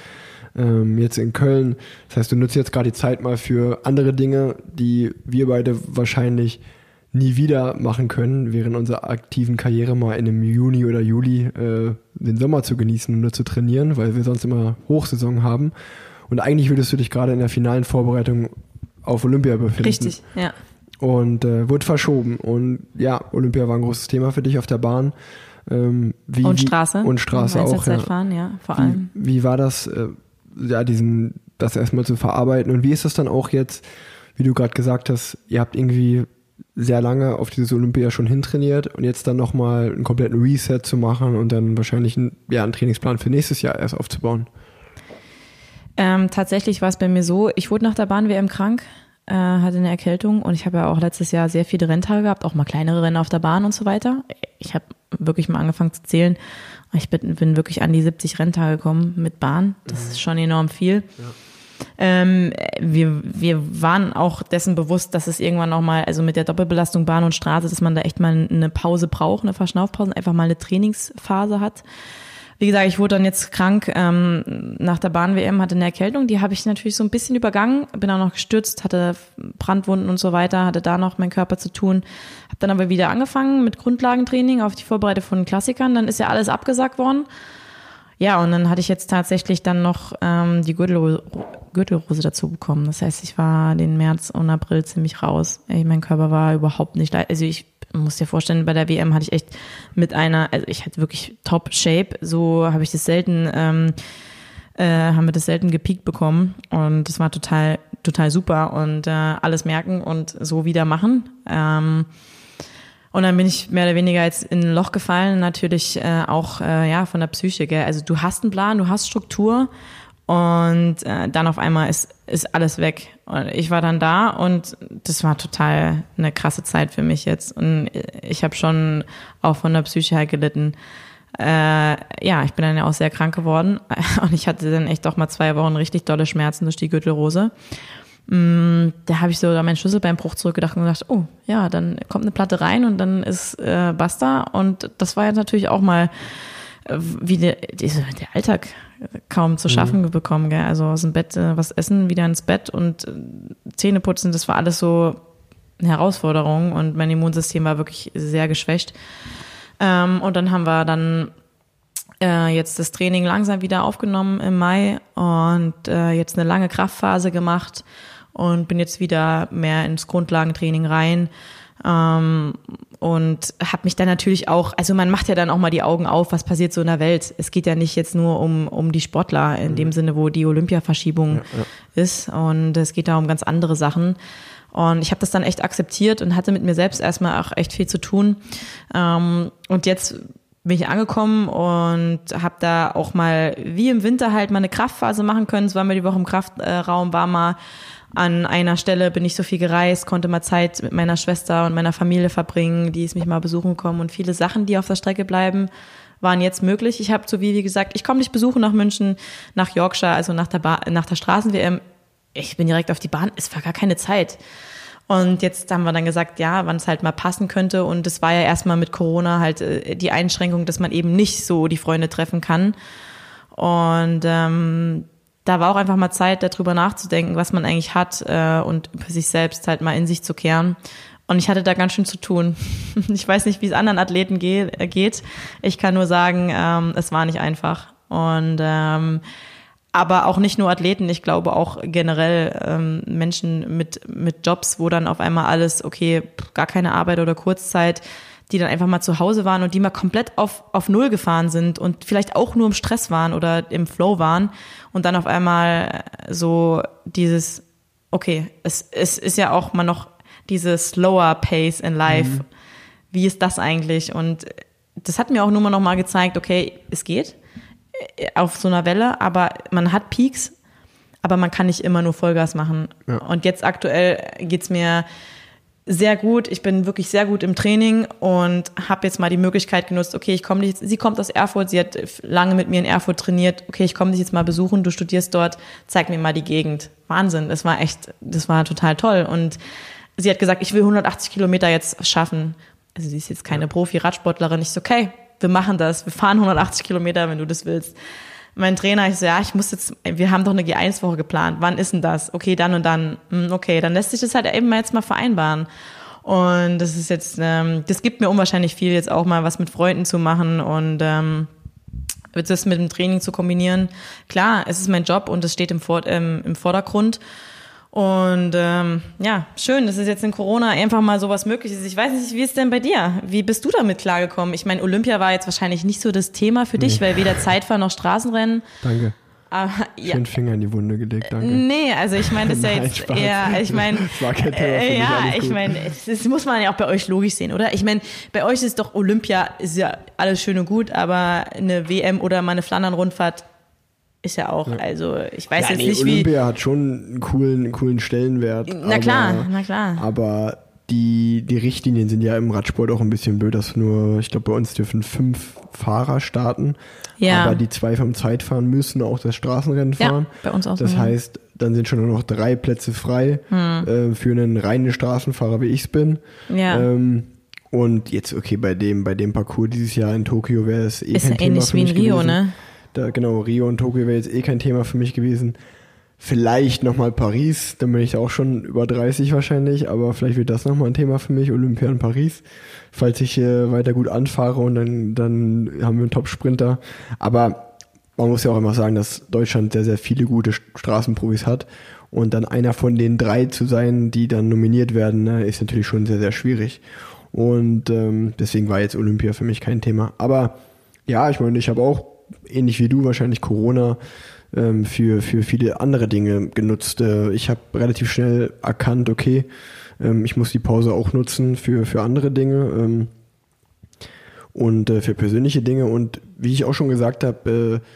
Ähm, jetzt in Köln. Das heißt, du nutzt jetzt gerade die Zeit mal für andere Dinge, die wir beide wahrscheinlich nie wieder machen können, während unserer aktiven Karriere mal in einem Juni oder Juli äh, den Sommer zu genießen und nur zu trainieren, weil wir sonst immer Hochsaison haben. Und eigentlich würdest du dich gerade in der finalen Vorbereitung auf Olympia befinden. Richtig, ja. Und äh, wurde verschoben. Und ja, Olympia war ein großes Thema für dich auf der Bahn. Ähm, wie, Und wie- Straße. Und Straße auch. Ja. Einzelzeitfahren, ja, vor allem. Wie, wie war das, äh, ja, diesen, das erstmal zu verarbeiten? Und wie ist das dann auch jetzt, wie du gerade gesagt hast, ihr habt irgendwie sehr lange auf dieses Olympia schon hintrainiert und jetzt dann nochmal einen kompletten Reset zu machen und dann wahrscheinlich einen, ja, einen Trainingsplan für nächstes Jahr erst aufzubauen. Ähm, tatsächlich war es bei mir so, ich wurde nach der Bahn-WM krank, äh, hatte eine Erkältung und ich habe ja auch letztes Jahr sehr viele Renntage gehabt, auch mal kleinere Rennen auf der Bahn und so weiter. Ich habe wirklich mal angefangen zu zählen. Ich bin, bin wirklich an die 70 Renntage gekommen mit Bahn. Das ist schon enorm viel. Ähm, wir, wir waren auch dessen bewusst, dass es irgendwann noch mal, also mit der Doppelbelastung Bahn und Straße, dass man da echt mal eine Pause braucht, eine Verschnaufpause, einfach mal eine Trainingsphase hat. Wie gesagt, ich wurde dann jetzt krank ähm, nach der Bahn-WM, hatte eine Erkältung, die habe ich natürlich so ein bisschen übergangen, bin auch noch gestürzt, hatte Brandwunden und so weiter, hatte da noch mein Körper zu tun, habe dann aber wieder angefangen mit Grundlagentraining auf die Vorbereitung von Klassikern, dann ist ja alles abgesagt worden. Ja, und dann hatte ich jetzt tatsächlich dann noch ähm, die Gürtelrose, Gürtelrose dazu bekommen. Das heißt, ich war den März und April ziemlich raus. Ey, mein Körper war überhaupt nicht, le- also ich muss dir vorstellen, bei der WM hatte ich echt mit einer, also ich hatte wirklich Top Shape. So habe ich das selten, ähm, äh, haben wir das selten gepiekt bekommen und das war total, total super und äh, alles merken und so wieder machen. Ähm, und dann bin ich mehr oder weniger jetzt in ein Loch gefallen, natürlich äh, auch äh, ja von der Psyche. Gell? Also du hast einen Plan, du hast Struktur Und äh, dann auf einmal ist, ist alles weg. Und ich war dann da und das war total eine krasse Zeit für mich jetzt. Und ich habe schon auch von der Psyche her gelitten. Äh, ja, ich bin dann ja auch sehr krank geworden und ich hatte dann echt auch mal zwei Wochen richtig dolle Schmerzen durch die Gürtelrose. Mm, da habe ich so meinen Schlüsselbeinbruch zurückgedacht und gedacht, oh ja, dann kommt eine Platte rein und dann ist äh, basta. Und das war ja natürlich auch mal äh, wie der, der Alltag kaum zu schaffen mhm. bekommen. Gell? Also aus dem Bett äh, was essen, wieder ins Bett und äh, Zähne putzen, das war alles so eine Herausforderung und mein Immunsystem war wirklich sehr geschwächt. Ähm, und dann haben wir dann äh, jetzt das Training langsam wieder aufgenommen im Mai und äh, jetzt eine lange Kraftphase gemacht und bin jetzt wieder mehr ins Grundlagentraining rein. Ähm, und habe mich dann natürlich auch, also man macht ja dann auch mal die Augen auf, was passiert so in der Welt. Es geht ja nicht jetzt nur um, um die Sportler in mhm. dem Sinne, wo die Olympiaverschiebung ja, ja. ist und es geht da um ganz andere Sachen. Und ich habe das dann echt akzeptiert und hatte mit mir selbst erstmal auch echt viel zu tun. Ähm, und jetzt bin ich angekommen und habe da auch mal wie im Winter halt mal eine Kraftphase machen können. Es war mir die Woche im Kraftraum, war mal an einer Stelle bin ich so viel gereist, konnte mal Zeit mit meiner Schwester und meiner Familie verbringen, die ist mich mal besuchen kommen und viele Sachen, die auf der Strecke bleiben, waren jetzt möglich. Ich habe wie, wie gesagt, ich komme nicht besuchen nach München, nach Yorkshire, also nach der, nach der Straßen-WM. Ich bin direkt auf die Bahn, es war gar keine Zeit. Und jetzt haben wir dann gesagt, ja, wann es halt mal passen könnte. Und es war ja erstmal mit Corona halt äh, die Einschränkung, dass man eben nicht so die Freunde treffen kann. Und ähm, da war auch einfach mal Zeit, darüber nachzudenken, was man eigentlich hat äh, und für sich selbst halt mal in sich zu kehren. Und ich hatte da ganz schön zu tun. Ich weiß nicht, wie es anderen Athleten äh, geht. Ich kann nur sagen, ähm, es war nicht einfach. Und ähm, aber auch nicht nur Athleten, ich glaube auch generell ähm, Menschen mit, mit Jobs, wo dann auf einmal alles, okay, gar keine Arbeit oder Kurzzeit, die dann einfach mal zu Hause waren und die mal komplett auf, auf Null gefahren sind und vielleicht auch nur im Stress waren oder im Flow waren und dann auf einmal so dieses, okay, es, es ist ja auch mal noch diese slower Pace in life. Mhm. Wie ist das eigentlich? Und das hat mir auch nur mal noch mal gezeigt, okay, es geht auf so einer Welle, aber man hat Peaks, aber man kann nicht immer nur Vollgas machen. Ja. Und jetzt aktuell geht's mir sehr gut. Ich bin wirklich sehr gut im Training und habe jetzt mal die Möglichkeit genutzt, okay, ich komme dich, sie kommt aus Erfurt, sie hat lange mit mir in Erfurt trainiert, okay, ich komme dich jetzt mal besuchen, du studierst dort, zeig mir mal die Gegend. Wahnsinn, das war echt, das war total toll. Und sie hat gesagt, ich will 180 Kilometer jetzt schaffen. Also sie ist jetzt keine Profi-Radsportlerin. Ich so, okay, wir machen das, wir fahren 180 Kilometer, wenn du das willst. Mein Trainer, ich so, ja, ich muss jetzt, wir haben doch eine G1-Woche geplant. Wann ist denn das? Okay, dann und dann. Hm, okay, dann lässt sich das halt eben jetzt mal vereinbaren. Und das ist jetzt, ähm, das gibt mir unwahrscheinlich viel, jetzt auch mal was mit Freunden zu machen und ähm, das mit dem Training zu kombinieren. Klar, es ist mein Job und es steht im, Vor ähm, im Vordergrund. Und ähm, ja, schön, dass es jetzt in Corona einfach mal sowas möglich ist. Ich weiß nicht, wie ist denn bei dir? Wie bist du damit klargekommen? Ich meine, Olympia war jetzt wahrscheinlich nicht so das Thema für dich, nee. weil weder Zeitfahren noch Straßenrennen. Danke. Aber, ja. Schön Finger in die Wunde gelegt, danke. Nee, also ich meine, das ist ja jetzt Spaß. eher, ich meine, äh, ja, ich meine, das muss man ja auch bei euch logisch sehen, oder? Ich meine, bei euch ist doch Olympia, ist ja alles schön und gut, aber eine WM oder mal eine Flandern-Rundfahrt ist ja auch, ja. also ich weiß ja, jetzt nee, nicht Olympia wie. Olympia hat schon einen coolen, einen coolen Stellenwert. Na klar, aber, na klar. Aber die, die Richtlinien sind ja im Radsport auch ein bisschen blöd, dass nur, ich glaube, bei uns dürfen fünf Fahrer starten. Ja. Aber die zwei vom Zeitfahren müssen auch das Straßenrennen fahren. Ja, bei uns auch. Das so, heißt, dann sind schon nur noch drei Plätze frei hm. äh, für einen reinen Straßenfahrer, wie ich es bin. Ja. Ähm, und jetzt, okay, bei dem, bei dem Parcours dieses Jahr in Tokio wäre es eh ist kein Thema ähnlich für mich wie in Rio, gewesen. ne? Da, genau, Rio und Tokio wäre jetzt eh kein Thema für mich gewesen. Vielleicht nochmal Paris, dann bin ich auch schon über 30 wahrscheinlich, aber vielleicht wird das nochmal ein Thema für mich, Olympia in Paris, falls ich äh, weiter gut anfahre und dann, dann haben wir einen Top-Sprinter. Aber man muss ja auch immer sagen, dass Deutschland sehr, sehr viele gute Straßenprofis hat und dann einer von den drei zu sein, die dann nominiert werden, ne, ist natürlich schon sehr, sehr schwierig. Und ähm, deswegen war jetzt Olympia für mich kein Thema. Aber ja, ich meine, ich habe auch ähnlich wie du wahrscheinlich Corona ähm, für, für viele andere Dinge genutzt. Äh, ich habe relativ schnell erkannt, okay, ähm, ich muss die Pause auch nutzen für, für andere Dinge ähm, und äh, für persönliche Dinge. Und wie ich auch schon gesagt habe, äh,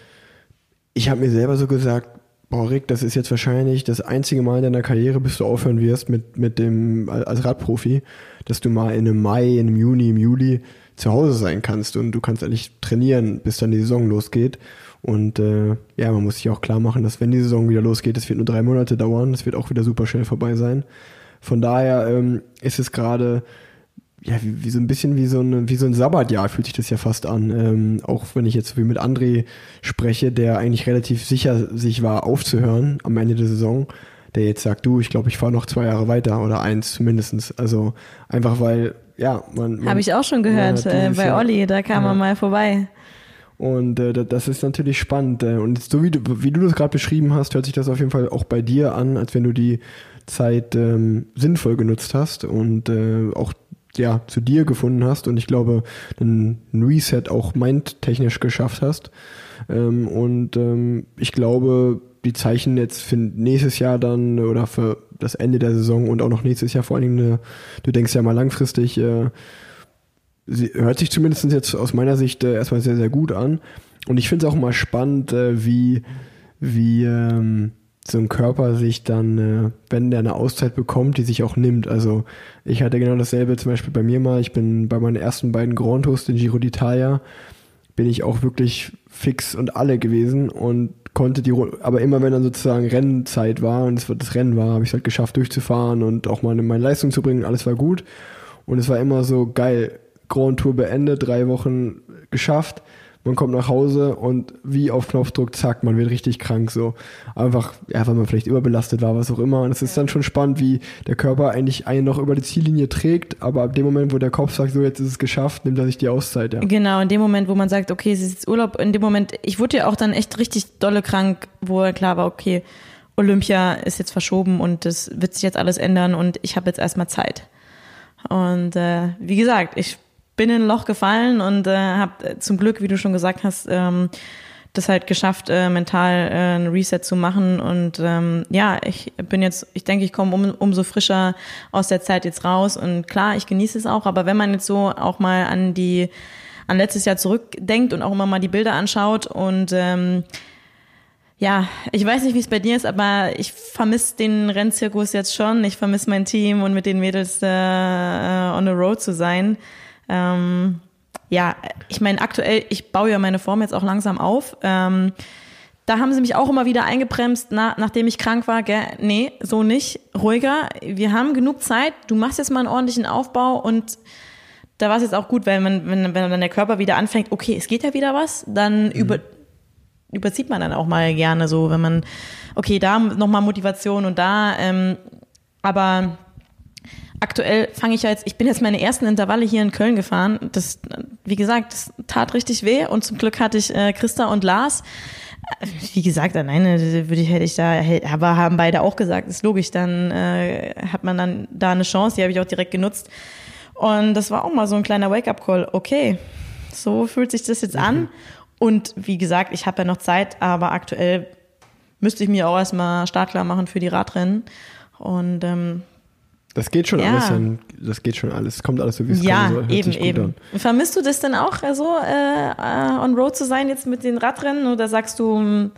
ich habe mir selber so gesagt, boah Rick, das ist jetzt wahrscheinlich das einzige Mal in deiner Karriere, bis du aufhören wirst mit, mit dem, als Radprofi, dass du mal in einem Mai, in einem Juni, im Juli zu Hause sein kannst und du kannst eigentlich trainieren, bis dann die Saison losgeht. Und äh, ja, man muss sich auch klar machen, dass wenn die Saison wieder losgeht, es wird nur drei Monate dauern, es wird auch wieder super schnell vorbei sein. Von daher ähm, ist es gerade ja, wie, wie, so ein bisschen wie so ein, wie so ein Sabbatjahr fühlt sich das ja fast an. Ähm, auch wenn ich jetzt so wie mit André spreche, der eigentlich relativ sicher sich war, aufzuhören am Ende der Saison, der jetzt sagt, du, ich glaube, ich fahre noch zwei Jahre weiter oder eins mindestens. Also einfach weil, ja, man. man Habe ich auch schon gehört äh, bei Olli, da kam ja. er mal vorbei. Und äh, das ist natürlich spannend. Äh, und so wie du, wie du das gerade beschrieben hast, hört sich das auf jeden Fall auch bei dir an, als wenn du die Zeit ähm, sinnvoll genutzt hast und äh, auch ja, zu dir gefunden hast und ich glaube, einen Reset auch mindtechnisch geschafft hast. Ähm, und ähm, ich glaube, die Zeichen jetzt für nächstes Jahr dann oder für das Ende der Saison und auch noch nächstes Jahr vor allen Dingen, du denkst ja mal langfristig, äh, sie hört sich zumindest jetzt aus meiner Sicht äh, erstmal sehr, sehr gut an. Und ich finde es auch mal spannend, äh, wie, wie ähm, so ein Körper sich dann, wenn der eine Auszeit bekommt, die sich auch nimmt. Also ich hatte genau dasselbe zum Beispiel bei mir mal. Ich bin bei meinen ersten beiden Grand den Giro d'Italia, bin ich auch wirklich fix und alle gewesen und konnte die, aber immer wenn dann sozusagen Rennzeit war und es das Rennen war, habe ich es halt geschafft durchzufahren und auch mal meine Leistung zu bringen. Alles war gut und es war immer so geil Grand Tour beendet, drei Wochen geschafft. Man kommt nach Hause und wie auf Knopfdruck, zack, man wird richtig krank. So einfach, ja, weil man vielleicht überbelastet war, was auch immer. Und es ist dann schon spannend, wie der Körper eigentlich einen noch über die Ziellinie trägt, aber ab dem Moment, wo der Kopf sagt, so jetzt ist es geschafft, nimmt er sich die Auszeit. Ja. Genau, in dem Moment, wo man sagt, okay, es ist jetzt Urlaub, in dem Moment, ich wurde ja auch dann echt richtig dolle krank, wo klar war, okay, Olympia ist jetzt verschoben und das wird sich jetzt alles ändern und ich habe jetzt erstmal Zeit. Und äh, wie gesagt, ich bin in ein Loch gefallen und äh, habe zum Glück, wie du schon gesagt hast, ähm, das halt geschafft, äh, mental äh, ein Reset zu machen. Und ähm, ja, ich bin jetzt, ich denke, ich komme um, umso frischer aus der Zeit jetzt raus. Und klar, ich genieße es auch, aber wenn man jetzt so auch mal an die, an letztes Jahr zurückdenkt und auch immer mal die Bilder anschaut und ähm, ja, ich weiß nicht, wie es bei dir ist, aber ich vermisse den Rennzirkus jetzt schon. Ich vermisse mein Team und mit den Mädels äh, on the road zu sein. Ähm, ja, ich meine, aktuell, ich baue ja meine Form jetzt auch langsam auf. Ähm, da haben sie mich auch immer wieder eingebremst, na, nachdem ich krank war. Gell? Nee, so nicht. Ruhiger. Wir haben genug Zeit. Du machst jetzt mal einen ordentlichen Aufbau und da war es jetzt auch gut, weil man, wenn, wenn dann der Körper wieder anfängt, okay, es geht ja wieder was, dann mhm. über, überzieht man dann auch mal gerne so, wenn man, okay, da nochmal Motivation und da, ähm, aber aktuell fange ich ja jetzt, ich bin jetzt meine ersten Intervalle hier in Köln gefahren. Das, wie gesagt, das tat richtig weh und zum Glück hatte ich äh, Christa und Lars. Wie gesagt, alleine würde ich, hätte ich da, aber haben beide auch gesagt, ist logisch, dann äh, hat man dann da eine Chance, die habe ich auch direkt genutzt. Und das war auch mal so ein kleiner Wake-up-Call. Okay, so fühlt sich das jetzt mhm. an. Und wie gesagt, ich habe ja noch Zeit, aber aktuell müsste ich mir auch erstmal startklar machen für die Radrennen. Und ähm, das geht schon ja. alles, dann, das geht schon alles, kommt alles so wie es ja, kommen soll. Eben, eben. An. Vermisst du das denn auch so, also, äh, äh, on road zu sein jetzt mit den Radrennen oder sagst du, hm,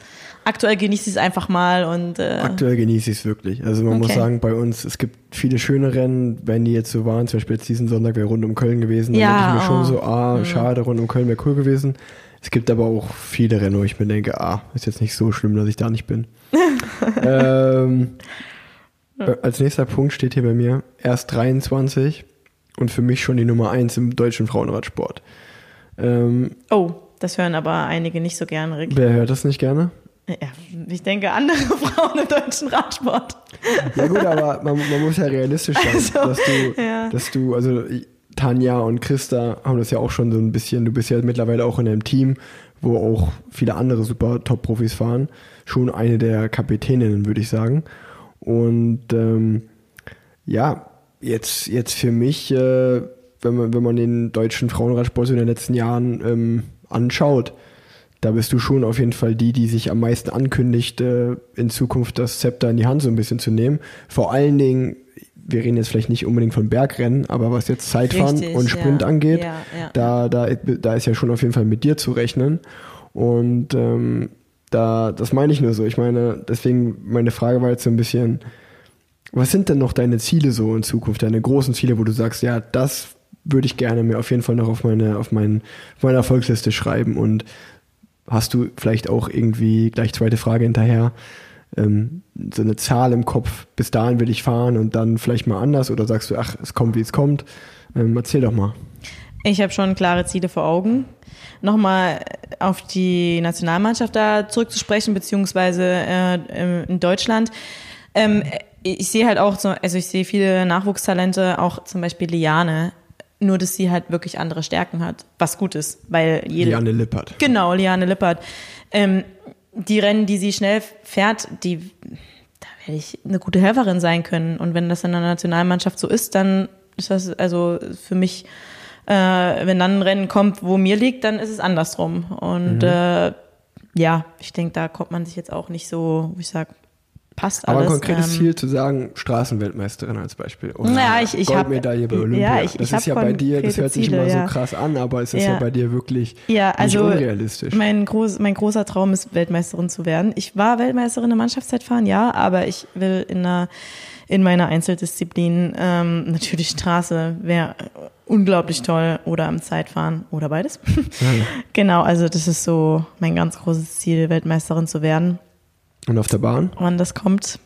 aktuell genieße ich es einfach mal und äh Aktuell genieße ich es wirklich. Also man okay. muss sagen, bei uns, es gibt viele schöne Rennen, wenn die jetzt so waren, zum Beispiel jetzt diesen Sonntag wäre rund um Köln gewesen, dann ja, denke ich mir oh. schon so, ah, mhm. schade, rund um Köln wäre cool gewesen. Es gibt aber auch viele Rennen, wo ich mir denke, ah, ist jetzt nicht so schlimm, dass ich da nicht bin. ähm, äh, als nächster Punkt steht hier bei mir erst 23 und für mich schon die Nummer 1 im deutschen Frauenradsport. Ähm, oh, das hören aber einige nicht so gerne, Rick. Wer hört das nicht gerne? Ja, ich denke andere Frauen im deutschen Radsport. Ja gut, aber man, man muss ja realistisch sein, also, dass du, ja. dass du, also Tanja und Christa haben das ja auch schon so ein bisschen, du bist ja mittlerweile auch in einem Team, wo auch viele andere super Top-Profis fahren. Schon eine der Kapitäninnen, würde ich sagen. Und ähm, ja, jetzt, jetzt für mich, äh, wenn, man, wenn man den deutschen Frauenradsport in den letzten Jahren ähm, anschaut, da bist du schon auf jeden Fall die, die sich am meisten ankündigt, äh, in Zukunft das Zepter in die Hand so ein bisschen zu nehmen. Vor allen Dingen, wir reden jetzt vielleicht nicht unbedingt von Bergrennen, aber was jetzt Zeitfahren Richtig, und Sprint ja. angeht, ja, ja. Da, da, da ist ja schon auf jeden Fall mit dir zu rechnen. Und ähm, da, das meine ich nur so. Ich meine, deswegen, meine Frage war jetzt so ein bisschen, was sind denn noch deine Ziele so in Zukunft, deine großen Ziele, wo du sagst, ja, das würde ich gerne mir auf jeden Fall noch auf meine, auf mein, auf meine Erfolgsliste schreiben und hast du vielleicht auch irgendwie, gleich zweite Frage hinterher, ähm, so eine Zahl im Kopf, bis dahin will ich fahren und dann vielleicht mal anders oder sagst du, ach, es kommt, wie es kommt. Ähm, erzähl doch mal. Ich habe schon klare Ziele vor Augen. Nochmal auf die Nationalmannschaft da zurückzusprechen, beziehungsweise äh, in Deutschland. Ähm, ich sehe halt auch, so, also ich sehe viele Nachwuchstalente, auch zum Beispiel Liane, nur dass sie halt wirklich andere Stärken hat, was gut ist, weil jede, Liane Lippert. Genau, Liane Lippert. Ähm, die Rennen, die sie schnell fährt, die, da werde ich eine gute Helferin sein können. Und wenn das in der Nationalmannschaft so ist, dann ist das also für mich, äh, wenn dann ein Rennen kommt, wo mir liegt, dann ist es andersrum. Und mhm. äh, ja, ich denke, da kommt man sich jetzt auch nicht so, wie ich sage, passt Aber alles. Aber ein konkretes ähm, Ziel zu sagen, Straßenweltmeisterin als Beispiel. Oder ja, ich, ich Goldmedaille bei Olympia. Ja, ich, das ich ist ja bei dir, das hört sich Ziele, immer ja. so krass an, aber es ist ja, ja bei dir wirklich ja, also nicht unrealistisch. Mein, groß, mein großer Traum ist, Weltmeisterin zu werden. Ich war Weltmeisterin im Mannschaftszeitfahren, ja, aber ich will in einer in meiner Einzeldisziplin ähm, natürlich Straße wäre unglaublich toll oder am Zeitfahren oder beides. Ja. genau, also das ist so mein ganz großes Ziel, Weltmeisterin zu werden. Und auf der Bahn? Wann das kommt,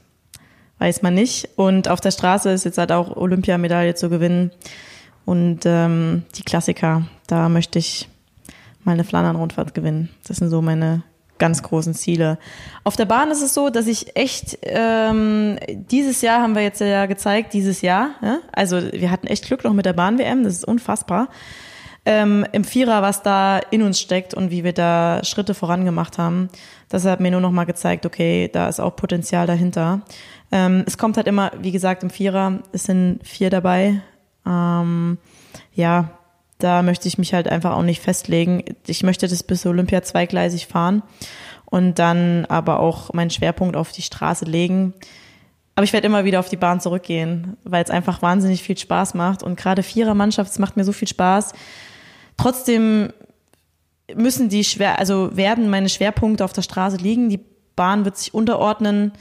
weiß man nicht. Und auf der Straße ist jetzt halt auch Olympiamedaille zu gewinnen. Und ähm, die Klassiker, da möchte ich mal eine Flandern-Rundfahrt gewinnen. Das sind so meine ganz großen Ziele. Auf der Bahn ist es so, dass ich echt, ähm, dieses Jahr haben wir jetzt ja gezeigt, dieses Jahr, ja? also wir hatten echt Glück noch mit der Bahn-WM, das ist unfassbar. Ähm, Im Vierer, was da in uns steckt und wie wir da Schritte vorangemacht haben, das hat mir nur noch mal gezeigt, okay, da ist auch Potenzial dahinter. Ähm, es kommt halt immer, wie gesagt, im Vierer, es sind vier dabei. Ähm, ja, da möchte ich mich halt einfach auch nicht festlegen. Ich möchte das bis Olympia zweigleisig fahren und dann aber auch meinen Schwerpunkt auf die Straße legen. Aber ich werde immer wieder auf die Bahn zurückgehen, weil es einfach wahnsinnig viel Spaß macht. Und gerade Vierer-Mannschaft, es macht mir so viel Spaß. Trotzdem müssen die schwer, also werden meine Schwerpunkte auf der Straße liegen. Die Bahn wird sich unterordnen.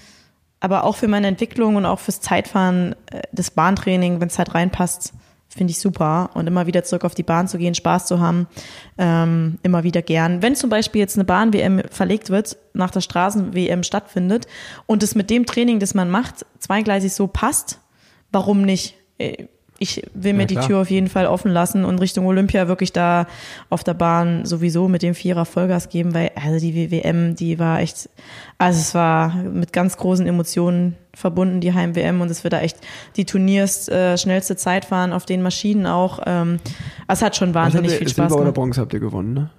Aber auch für meine Entwicklung und auch fürs Zeitfahren, äh, das Bahntraining, wenn es halt reinpasst, finde ich super. Und immer wieder zurück auf die Bahn zu gehen, Spaß zu haben, ähm, immer wieder gern. Wenn zum Beispiel jetzt eine Bahn-WM verlegt wird, nach der Straßen-WM stattfindet und es mit dem Training, das man macht, zweigleisig so passt, warum nicht? Ich will mir ja, die Tür auf jeden Fall offen lassen und Richtung Olympia wirklich da auf der Bahn sowieso mit dem Vierer Vollgas geben, weil also die WM, die war echt, also es war mit ganz großen Emotionen verbunden, die Heim-WM und es wird da echt die Turniers äh, schnellste Zeit fahren auf den Maschinen auch. Ähm, es hat schon wahnsinnig ihr, viel Silber Spaß gemacht. oder Bronze habt ihr gewonnen, ne?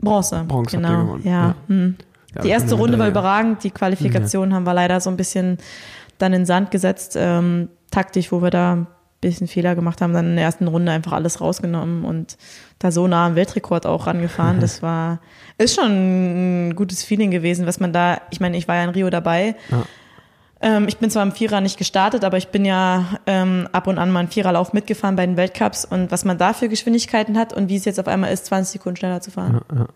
Bronze. Bronze genau. habt ihr gewonnen. Ja. ja. Hm. Ja, die erste Runde war überragend, die Qualifikation haben wir leider so ein bisschen dann in Sand gesetzt, ähm, taktisch, wo wir da bisschen Fehler gemacht haben, dann in der ersten Runde einfach alles rausgenommen und da so nah am Weltrekord auch rangefahren. Das war, ist schon ein gutes Feeling gewesen, was man da, ich meine, ich war ja in Rio dabei. Ja. Ähm, ich bin zwar im Vierer nicht gestartet, aber ich bin ja ähm, ab und an mal einen Viererlauf mitgefahren bei den Weltcups und was man da für Geschwindigkeiten hat und wie es jetzt auf einmal ist, 20 Sekunden schneller zu fahren. Ja, ja.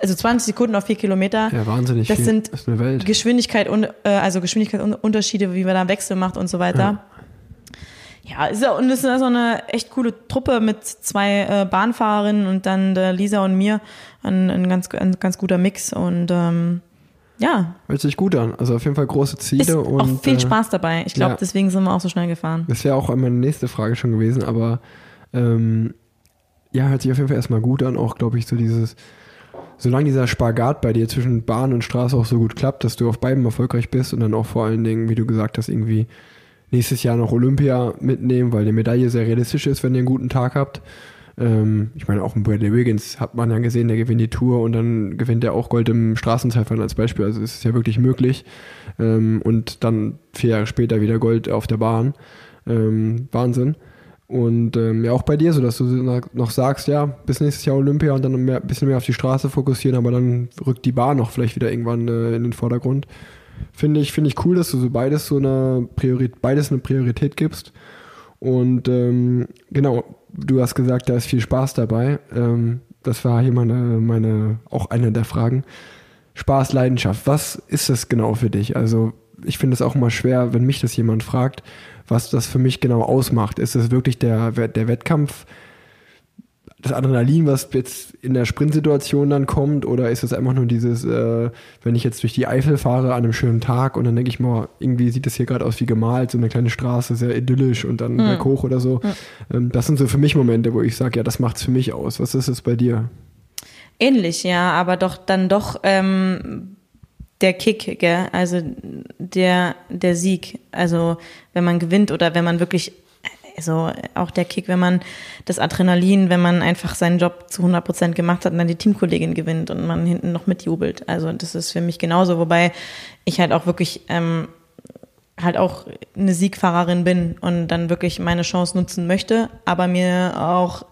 Also 20 Sekunden auf vier Kilometer. ja, wahnsinnig Das viel. sind das. Geschwindigkeit und äh, also Geschwindigkeitsunterschiede, wie man da einen Wechsel macht und so weiter. Ja, ist ja und es ist ja so eine echt coole Truppe mit zwei äh, Bahnfahrerinnen und dann der Lisa und mir ein, ein ganz ein ganz guter Mix und ähm, ja, Hört sich gut an. Also auf jeden Fall große Ziele ist und auch viel äh, Spaß dabei. Ich glaube, ja. deswegen sind wir auch so schnell gefahren. Das wäre auch meine nächste Frage schon gewesen, aber ähm, ja, hört sich auf jeden Fall erstmal gut an. Auch, glaube ich, so dieses, solange dieser Spagat bei dir zwischen Bahn und Straße auch so gut klappt, dass du auf beiden erfolgreich bist und dann auch vor allen Dingen, wie du gesagt hast, irgendwie nächstes Jahr noch Olympia mitnehmen, weil die Medaille sehr realistisch ist, wenn ihr einen guten Tag habt. Ähm, ich meine, auch ein Bradley Wiggins hat man ja gesehen, der gewinnt die Tour und dann gewinnt er auch Gold im Straßenzeitfahren als Beispiel. Also es ist ja wirklich möglich. Ähm, und dann vier Jahre später wieder Gold auf der Bahn. Ähm, Wahnsinn. Und ähm, ja, auch bei dir, so dass du noch sagst, ja, bis nächstes Jahr Olympia und dann ein bisschen mehr auf die Straße fokussieren, aber dann rückt die Bahn noch vielleicht wieder irgendwann äh, in den Vordergrund. Finde ich, finde ich cool, dass du so beides so eine Priorität, beides eine Priorität gibst. Und ähm, genau, du hast gesagt, da ist viel Spaß dabei. Ähm, das war hier meine, meine, auch eine der Fragen. Spaß, Leidenschaft. Was ist das genau für dich? Also ich finde es auch immer schwer, wenn mich das jemand fragt, was das für mich genau ausmacht. Ist es wirklich der, der Wettkampf, das Adrenalin, was jetzt in der Sprintsituation dann kommt, oder ist es einfach nur dieses, äh, wenn ich jetzt durch die Eifel fahre an einem schönen Tag und dann denke ich mal, irgendwie sieht das hier gerade aus wie gemalt, so eine kleine Straße, sehr idyllisch und dann mhm. berg hoch oder so. Mhm. Ähm, das sind so für mich Momente, wo ich sage, ja, das macht's für mich aus. Was ist es bei dir? Ähnlich, ja, aber doch dann doch ähm, der Kick, gell? also der, der Sieg. Also wenn man gewinnt oder wenn man wirklich also auch der Kick, wenn man das Adrenalin, wenn man einfach seinen Job zu 100 Prozent gemacht hat und dann die Teamkollegin gewinnt und man hinten noch mitjubelt. Also das ist für mich genauso, wobei ich halt auch wirklich ähm, halt auch eine Siegfahrerin bin und dann wirklich meine Chance nutzen möchte, aber mir auch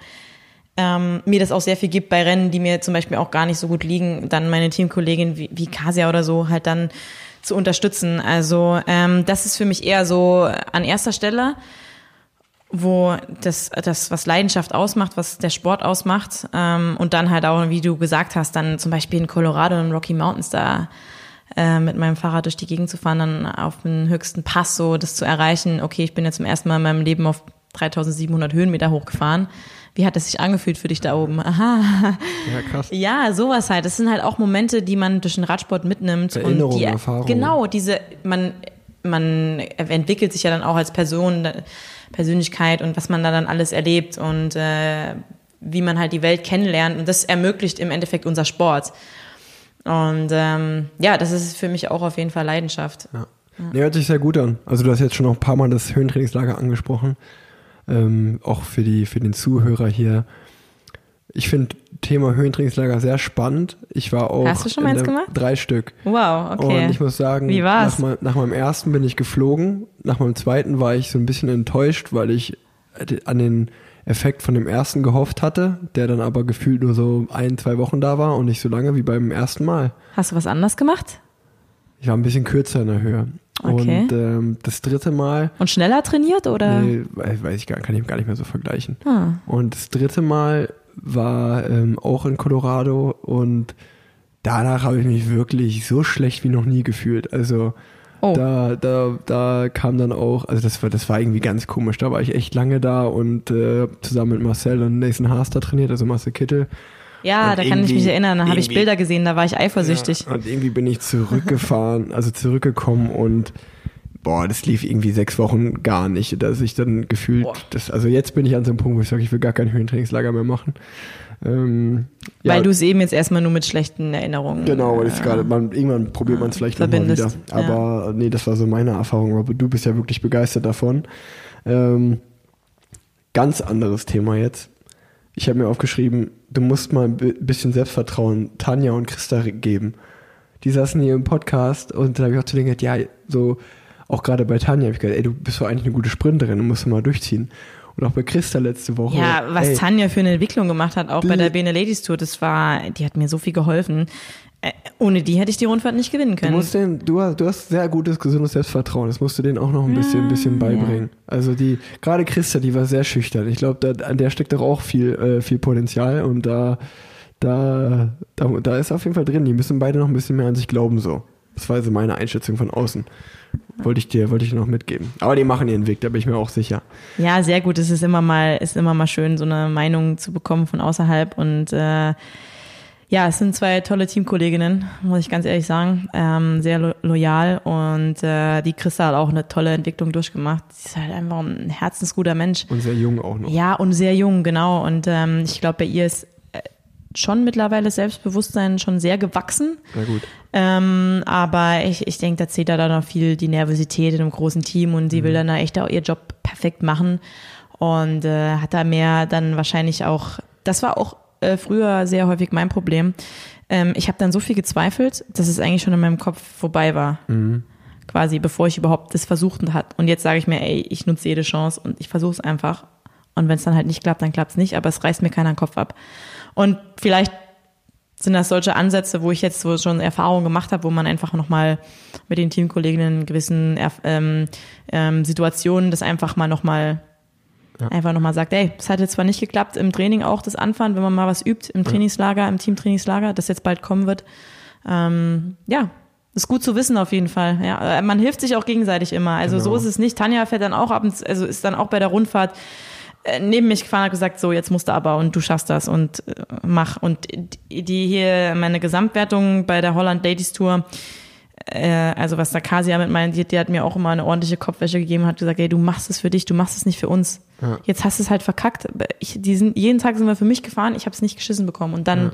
ähm, mir das auch sehr viel gibt bei Rennen, die mir zum Beispiel auch gar nicht so gut liegen, dann meine Teamkollegin wie, wie Kasia oder so halt dann zu unterstützen. Also ähm, das ist für mich eher so an erster Stelle wo das, das, was Leidenschaft ausmacht, was der Sport ausmacht. Ähm, und dann halt auch, wie du gesagt hast, dann zum Beispiel in Colorado und Rocky Mountains da äh, mit meinem Fahrrad durch die Gegend zu fahren, dann auf den höchsten Pass so das zu erreichen. Okay, ich bin jetzt zum ersten Mal in meinem Leben auf 3700 Höhenmeter hochgefahren. Wie hat es sich angefühlt für dich da oben? Aha. Ja, krass. Ja, sowas halt. Das sind halt auch Momente, die man durch den Radsport mitnimmt. Erinnerungen, und die, Erfahrungen. Genau, diese, man, man entwickelt sich ja dann auch als Person Persönlichkeit und was man da dann alles erlebt und äh, wie man halt die Welt kennenlernt. Und das ermöglicht im Endeffekt unser Sport. Und ähm, ja, das ist für mich auch auf jeden Fall Leidenschaft. Ja. Ja. Nee, hört sich sehr gut an. Also du hast jetzt schon noch ein paar Mal das Höhentrainingslager angesprochen. Ähm, auch für, die, für den Zuhörer hier. Ich finde Thema Höhentrainingslager sehr spannend. Ich war auch. Hast du schon eins gemacht? Drei Stück. Wow, okay. Und ich muss sagen, Wie war's? Nach, nach meinem ersten bin ich geflogen. Nach meinem zweiten war ich so ein bisschen enttäuscht, weil ich an den Effekt von dem ersten gehofft hatte, der dann aber gefühlt nur so ein, zwei Wochen da war und nicht so lange wie beim ersten Mal. Hast du was anders gemacht? Ich war ein bisschen kürzer in der Höhe. Okay. Und ähm, das dritte Mal. Und schneller trainiert oder? Nee, weiß ich gar, kann ich gar nicht mehr so vergleichen. Ah. Und das dritte Mal war ähm, auch in Colorado und danach habe ich mich wirklich so schlecht wie noch nie gefühlt. Also oh. da, da, da kam dann auch, also das war, das war irgendwie ganz komisch. Da war ich echt lange da und äh, zusammen mit Marcel und Nathan Haas trainiert, also Marcel Kittel. Ja, und da kann ich mich erinnern. Da habe ich Bilder gesehen, da war ich eifersüchtig. Ja, und irgendwie bin ich zurückgefahren, also zurückgekommen und boah, das lief irgendwie sechs Wochen gar nicht, dass ich dann gefühlt, das, also jetzt bin ich an so einem Punkt, wo ich sage, ich will gar kein Höhentrainingslager mehr machen. Ähm, weil ja, du es eben jetzt erstmal nur mit schlechten Erinnerungen. Genau, weil äh, gerade, man, irgendwann probiert man es vielleicht nochmal wieder. Aber ja. nee, das war so meine Erfahrung. Aber du bist ja wirklich begeistert davon. Ähm, ganz anderes Thema jetzt. Ich habe mir aufgeschrieben, du musst mal ein bisschen Selbstvertrauen Tanja und Christa geben. Die saßen hier im Podcast und da habe ich auch zu denen gesagt, ja, so auch gerade bei Tanja habe ich gesagt, ey, du bist doch eigentlich eine gute Sprinterin, du musst mal durchziehen. Und auch bei Christa letzte Woche. Ja, was ey, Tanja für eine Entwicklung gemacht hat, auch bei der Bene Ladies Tour, das war, die hat mir so viel geholfen. Äh, ohne die hätte ich die Rundfahrt nicht gewinnen können. Du, musst den, du, hast, du hast sehr gutes, gesundes Selbstvertrauen. Das musst du denen auch noch ein bisschen, ja, bisschen beibringen. Ja. Also die, gerade Christa, die war sehr schüchtern. Ich glaube, an der steckt doch auch viel, äh, viel Potenzial und da, da, da, da ist auf jeden Fall drin. Die müssen beide noch ein bisschen mehr an sich glauben, so. Das war also meine Einschätzung von außen. Wollte ich dir, wollte ich dir noch mitgeben. Aber die machen ihren Weg, da bin ich mir auch sicher. Ja, sehr gut. Es ist immer mal, ist immer mal schön, so eine Meinung zu bekommen von außerhalb. Und äh, ja, es sind zwei tolle Teamkolleginnen, muss ich ganz ehrlich sagen. Ähm, sehr lo loyal und äh, die Christa hat auch eine tolle Entwicklung durchgemacht. Sie ist halt einfach ein herzensguter Mensch. Und sehr jung auch noch. Ja, und sehr jung, genau. Und ähm, ich glaube, bei ihr ist schon mittlerweile Selbstbewusstsein schon sehr gewachsen. Na gut. Ähm, aber ich, ich denke, da zählt da noch viel die Nervosität in einem großen Team und sie mhm. will dann da echt auch ihr Job perfekt machen und äh, hat da mehr dann wahrscheinlich auch, das war auch äh, früher sehr häufig mein Problem. Ähm, ich habe dann so viel gezweifelt, dass es eigentlich schon in meinem Kopf vorbei war. Mhm. Quasi, bevor ich überhaupt das versucht hat. Und jetzt sage ich mir, ey, ich nutze jede Chance und ich versuche es einfach. Und wenn es dann halt nicht klappt, dann klappt es nicht, aber es reißt mir keiner den Kopf ab. Und vielleicht sind das solche Ansätze, wo ich jetzt so schon Erfahrungen gemacht habe, wo man einfach nochmal mit den Teamkolleginnen in gewissen ähm, ähm, Situationen das einfach mal nochmal ja. einfach nochmal sagt, ey, es hat jetzt zwar nicht geklappt im Training auch das Anfahren, wenn man mal was übt im Trainingslager, im Teamtrainingslager, das jetzt bald kommen wird, ähm, ja, ist gut zu wissen auf jeden Fall. Ja, äh, man hilft sich auch gegenseitig immer. Also Genau. so ist es nicht. Tanja fährt dann auch ab und also ist dann auch bei der Rundfahrt neben mich gefahren und hat gesagt, so jetzt musst du aber und du schaffst das und äh, mach. Und die hier meine Gesamtwertung bei der Holland Ladies Tour, äh, also was da Kasia mit meint, die, die hat mir auch immer eine ordentliche Kopfwäsche gegeben, hat gesagt, ey, du machst es für dich, du machst es nicht für uns. Ja. Jetzt hast du es halt verkackt. Ich, die sind, jeden Tag sind wir für mich gefahren, ich habe es nicht geschissen bekommen. Und dann,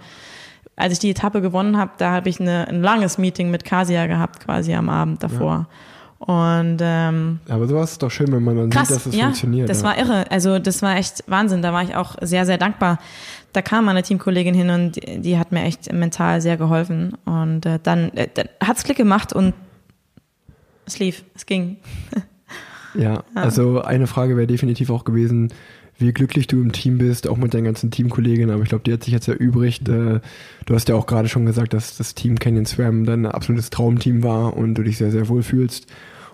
als ich die Etappe gewonnen habe, da habe ich eine, ein langes Meeting mit Kasia gehabt, quasi am Abend davor. Und ähm, Aber sowas ist doch schön, wenn man dann krass, sieht, dass es ja, funktioniert. das ja. war irre. Also das war echt Wahnsinn. Da war ich auch sehr, sehr dankbar. Da kam meine Teamkollegin hin und die, die hat mir echt mental sehr geholfen. Und äh, dann, äh, dann hat's Klick gemacht und es lief, es ging. Ja, also eine Frage wäre definitiv auch gewesen, wie glücklich du im Team bist, auch mit deinen ganzen Teamkolleginnen, aber ich glaube, die hat sich jetzt erübrigt. Äh, Du hast ja auch gerade schon gesagt, dass das Team Canyon Swam dein absolutes Traumteam war und du dich sehr, sehr wohl fühlst.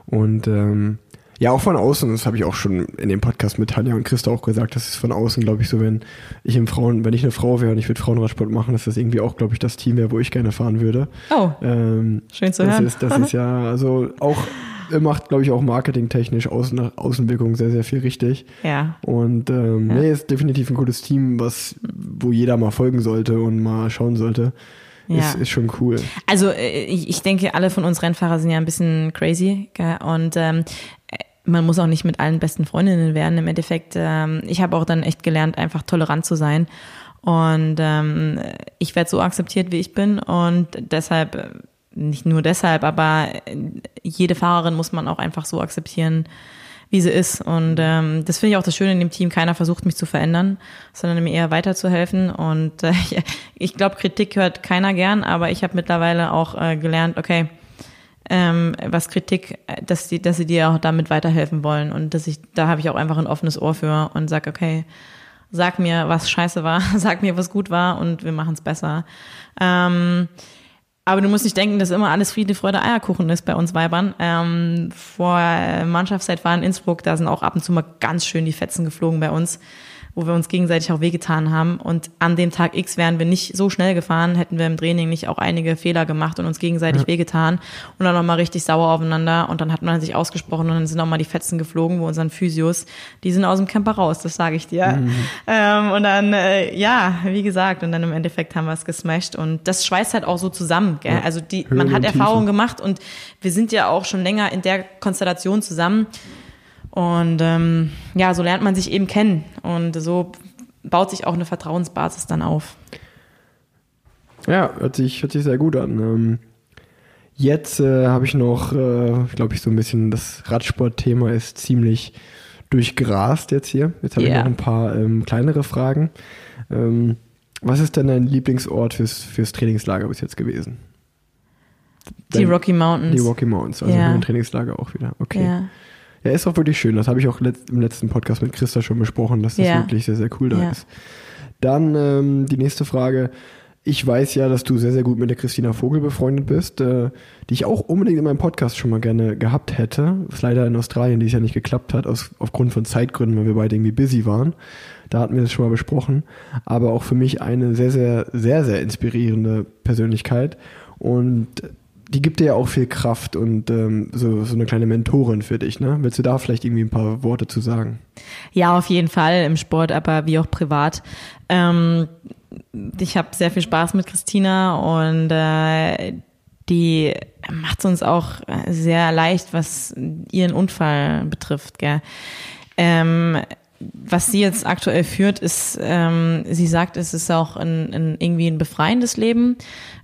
Und ähm, ja, auch von außen, das habe ich auch schon in dem Podcast mit Tanja und Christa auch gesagt, das ist von außen, glaube ich, so, wenn ich im Frauen, wenn ich eine Frau wäre und ich würde Frauenradsport machen, dass das irgendwie auch, glaube ich, das Team wäre, wo ich gerne fahren würde. Oh, Ähm, schön zu das hören. Ist, das ist ja, also auch, er macht, glaube ich, auch marketingtechnisch Außen, Außenwirkung sehr, sehr viel richtig. ja. Und ähm, Ja. nee, ist definitiv ein gutes Team, was, wo jeder mal folgen sollte und mal schauen sollte. Ja. Ist, ist schon cool. Also äh, ich, ich denke, alle von uns Rennfahrer sind ja ein bisschen crazy gell? und ähm, äh, man muss auch nicht mit allen besten Freundinnen werden. Im Endeffekt, ähm, ich habe auch dann echt gelernt, einfach tolerant zu sein. Und ähm, ich werde so akzeptiert, wie ich bin. Und deshalb, äh, nicht nur deshalb, aber äh, jede Fahrerin muss man auch einfach so akzeptieren, wie sie ist. Und ähm, das finde ich auch das Schöne in dem Team. Keiner versucht mich zu verändern, sondern mir eher weiterzuhelfen. Und äh, ich glaube, Kritik hört keiner gern, aber ich habe mittlerweile auch äh, gelernt, okay, ähm, was Kritik, äh, dass die, dass sie dir auch damit weiterhelfen wollen. Und dass ich, da habe ich auch einfach ein offenes Ohr für und sag, okay, sag mir, was scheiße war, sag mir, was gut war und wir machen es besser. Ähm, aber du musst nicht denken, dass immer alles Friede, Freude, Eierkuchen ist bei uns Weibern. Ähm, vor Mannschaftszeit war in Innsbruck, da sind auch ab und zu mal ganz schön die Fetzen geflogen bei uns, wo wir uns gegenseitig auch wehgetan haben. Und an dem Tag X wären wir nicht so schnell gefahren, hätten wir im Training nicht auch einige Fehler gemacht und uns gegenseitig wehgetan und dann nochmal richtig sauer aufeinander. Und dann hat man sich ausgesprochen und dann sind nochmal die Fetzen geflogen, wo unseren Physios, die sind aus dem Camper raus, das sage ich dir. Ähm, und dann, äh, ja, wie gesagt, und dann im Endeffekt haben wir es gesmashed. Und das schweißt halt auch so zusammen. Gell? Also die, Höhen man hat Erfahrungen gemacht und wir sind ja auch schon länger in der Konstellation zusammen. Und ähm, ja, so lernt man sich eben kennen. Und so baut sich auch eine Vertrauensbasis dann auf. Ja, hört sich, hört sich sehr gut an. Ähm, jetzt äh, habe ich noch, äh, glaube ich, so ein bisschen das Radsportthema ist ziemlich durchgrast jetzt hier. Jetzt habe Ja. ich noch ein paar ähm, kleinere Fragen. Ähm, was ist denn dein Lieblingsort fürs, fürs Trainingslager bis jetzt gewesen? Die Dein- Rocky Mountains. Die Rocky Mountains, also Ja. ein Trainingslager auch wieder. Okay. Ja. Ja, ist auch wirklich schön. Das habe ich auch letzt, im letzten Podcast mit Christa schon besprochen, dass das Ja. wirklich sehr, sehr cool da Ja. ist. Dann ähm, die nächste Frage. Ich weiß ja, dass du sehr, sehr gut mit der Christina Vogel befreundet bist, äh, die ich auch unbedingt in meinem Podcast schon mal gerne gehabt hätte. Was leider in Australien dieses Jahr nicht geklappt hat, aus, aufgrund von Zeitgründen, weil wir beide irgendwie busy waren. Da hatten wir das schon mal besprochen. Aber auch für mich eine sehr, sehr, sehr, sehr inspirierende Persönlichkeit. Und die gibt dir ja auch viel Kraft und ähm, so, so eine kleine Mentorin für dich, ne? Willst du da vielleicht irgendwie ein paar Worte zu sagen? Ja, auf jeden Fall im Sport, aber wie auch privat. Ähm, ich habe sehr viel Spaß mit Christina und äh, die macht es uns auch sehr leicht, was ihren Unfall betrifft. Gell? Ähm, was sie jetzt aktuell führt, ist, ähm, sie sagt, es ist auch ein, ein, irgendwie ein befreiendes Leben.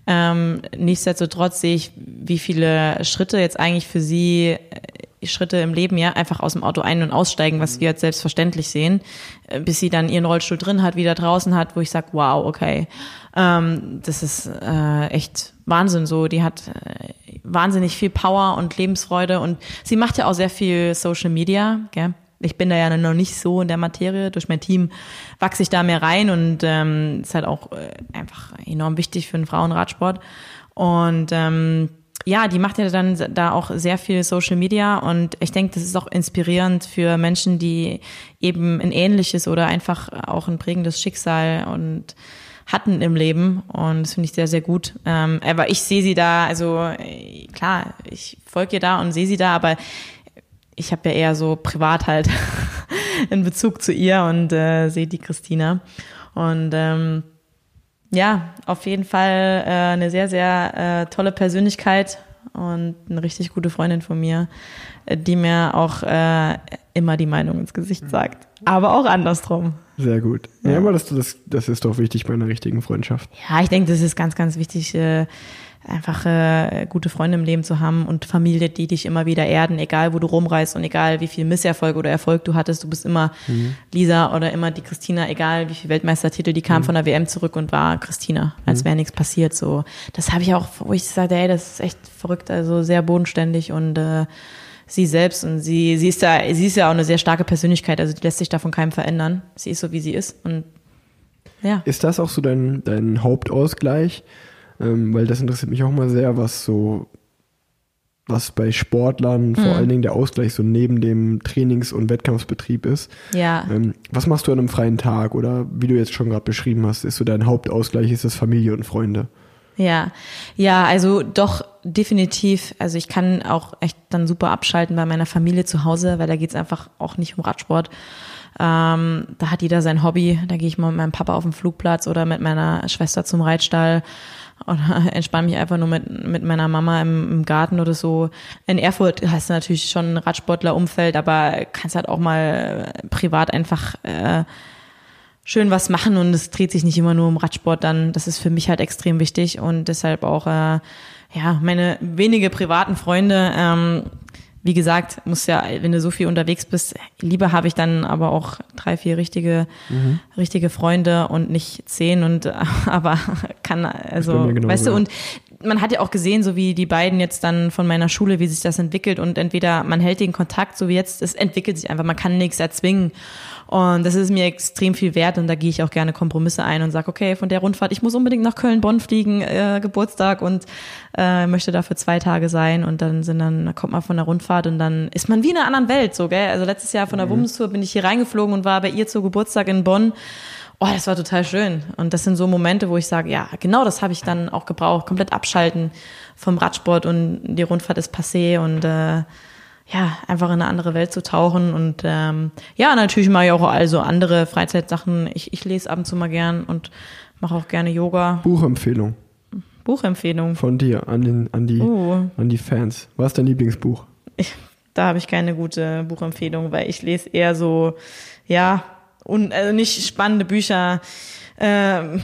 Ähm, nichtsdestotrotz sehe ich, wie viele Schritte jetzt eigentlich für sie äh, Schritte im Leben ja einfach aus dem Auto ein- und aussteigen, was wir als selbstverständlich sehen, äh, bis sie dann ihren Rollstuhl drin hat, wieder draußen hat, wo ich sage, wow, okay, ähm, das ist äh, echt Wahnsinn so. Die hat äh, wahnsinnig viel Power und Lebensfreude und sie macht ja auch sehr viel Social Media, gell? Ich bin da ja noch nicht so in der Materie. Durch mein Team wachse ich da mehr rein und ähm, ist halt auch äh, einfach enorm wichtig für den Frauenradsport. Und ähm, ja, die macht ja dann da auch sehr viel Social Media und ich denke, das ist auch inspirierend für Menschen, die eben ein ähnliches oder einfach auch ein prägendes Schicksal und hatten im Leben und das finde ich sehr, sehr gut. Ähm, aber ich sehe sie da, also äh, klar, ich folge ihr da und sehe sie da, aber ich habe ja eher so privat halt in Bezug zu ihr und äh, sehe die Christina. Und ähm, ja, auf jeden Fall äh, eine sehr, sehr äh, tolle Persönlichkeit und eine richtig gute Freundin von mir, äh, die mir auch äh, immer die Meinung ins Gesicht sagt. Aber auch andersrum. Sehr gut. Ja, aber das, das, das ist doch wichtig bei einer richtigen Freundschaft. Ja, ich denke, das ist ganz, ganz wichtig, äh, einfach äh, gute Freunde im Leben zu haben und Familie, die dich immer wieder erden, egal wo du rumreist und egal wie viel Misserfolg oder Erfolg du hattest, du bist immer Lisa oder immer die Christina, egal wie viel Weltmeistertitel, die kam von der WM zurück und war Christina, als wäre nichts passiert. So, das habe ich auch, wo ich sagte, ey, das ist echt verrückt, also sehr bodenständig und äh, sie selbst und sie, sie ist da, sie ist ja auch eine sehr starke Persönlichkeit, also die lässt sich da von keinem verändern. Sie ist so, wie sie ist und ja. Ist das auch so dein, dein Hauptausgleich? Ähm, weil das interessiert mich auch mal sehr, was so, was bei Sportlern vor allen Dingen der Ausgleich so neben dem Trainings- und Wettkampfsbetrieb ist. Ja. Ähm, was machst du an einem freien Tag oder wie du jetzt schon gerade beschrieben hast, ist so dein Hauptausgleich, ist das Familie und Freunde? Ja, ja, also doch definitiv. Also ich kann auch echt dann super abschalten bei meiner Familie zu Hause, weil da geht's einfach auch nicht um Radsport. Ähm, da hat jeder sein Hobby. Da gehe ich mal mit meinem Papa auf den Flugplatz oder mit meiner Schwester zum Reitstall oder entspanne mich einfach nur mit, mit meiner Mama im, im Garten oder so. In Erfurt hast du natürlich schon ein Radsportlerumfeld, aber kannst halt auch mal äh, privat einfach äh, schön was machen und es dreht sich nicht immer nur um Radsport dann. Das ist für mich halt extrem wichtig und deshalb auch, äh, ja, meine wenige privaten Freunde, ähm, wie gesagt, muss ja, wenn du so viel unterwegs bist, lieber habe ich dann aber auch drei, vier richtige, richtige Freunde und nicht zehn und aber kann, also, genauso, weißt du, ja. und man hat ja auch gesehen, so wie die beiden jetzt dann von meiner Schule, wie sich das entwickelt und entweder man hält den Kontakt, so wie jetzt, es entwickelt sich einfach, man kann nichts erzwingen. Und das ist mir extrem viel wert und da gehe ich auch gerne Kompromisse ein und sage, okay, von der Rundfahrt, ich muss unbedingt nach Köln-Bonn fliegen, äh, Geburtstag und äh, möchte da für zwei Tage sein und dann sind dann, dann kommt man von der Rundfahrt und dann ist man wie in einer anderen Welt, so, gell? Also letztes Jahr von der Wummenstour bin ich hier reingeflogen und war bei ihr zu Geburtstag in Bonn. Oh, das war total schön. Und das sind so Momente, wo ich sage, ja, genau das habe ich dann auch gebraucht. Komplett abschalten vom Radsport und die Rundfahrt ist passé und äh, ja, einfach in eine andere Welt zu tauchen. Und ähm, ja, natürlich mache ich auch also andere Freizeitsachen. Ich, ich lese ab und zu mal gern und mache auch gerne Yoga. Buchempfehlung Buchempfehlung. von dir an, den, an, die, Oh. an die Fans. Was ist dein Lieblingsbuch? Ich, da habe ich keine gute Buchempfehlung, weil ich lese eher so, ja, un, also nicht spannende Bücher, ähm,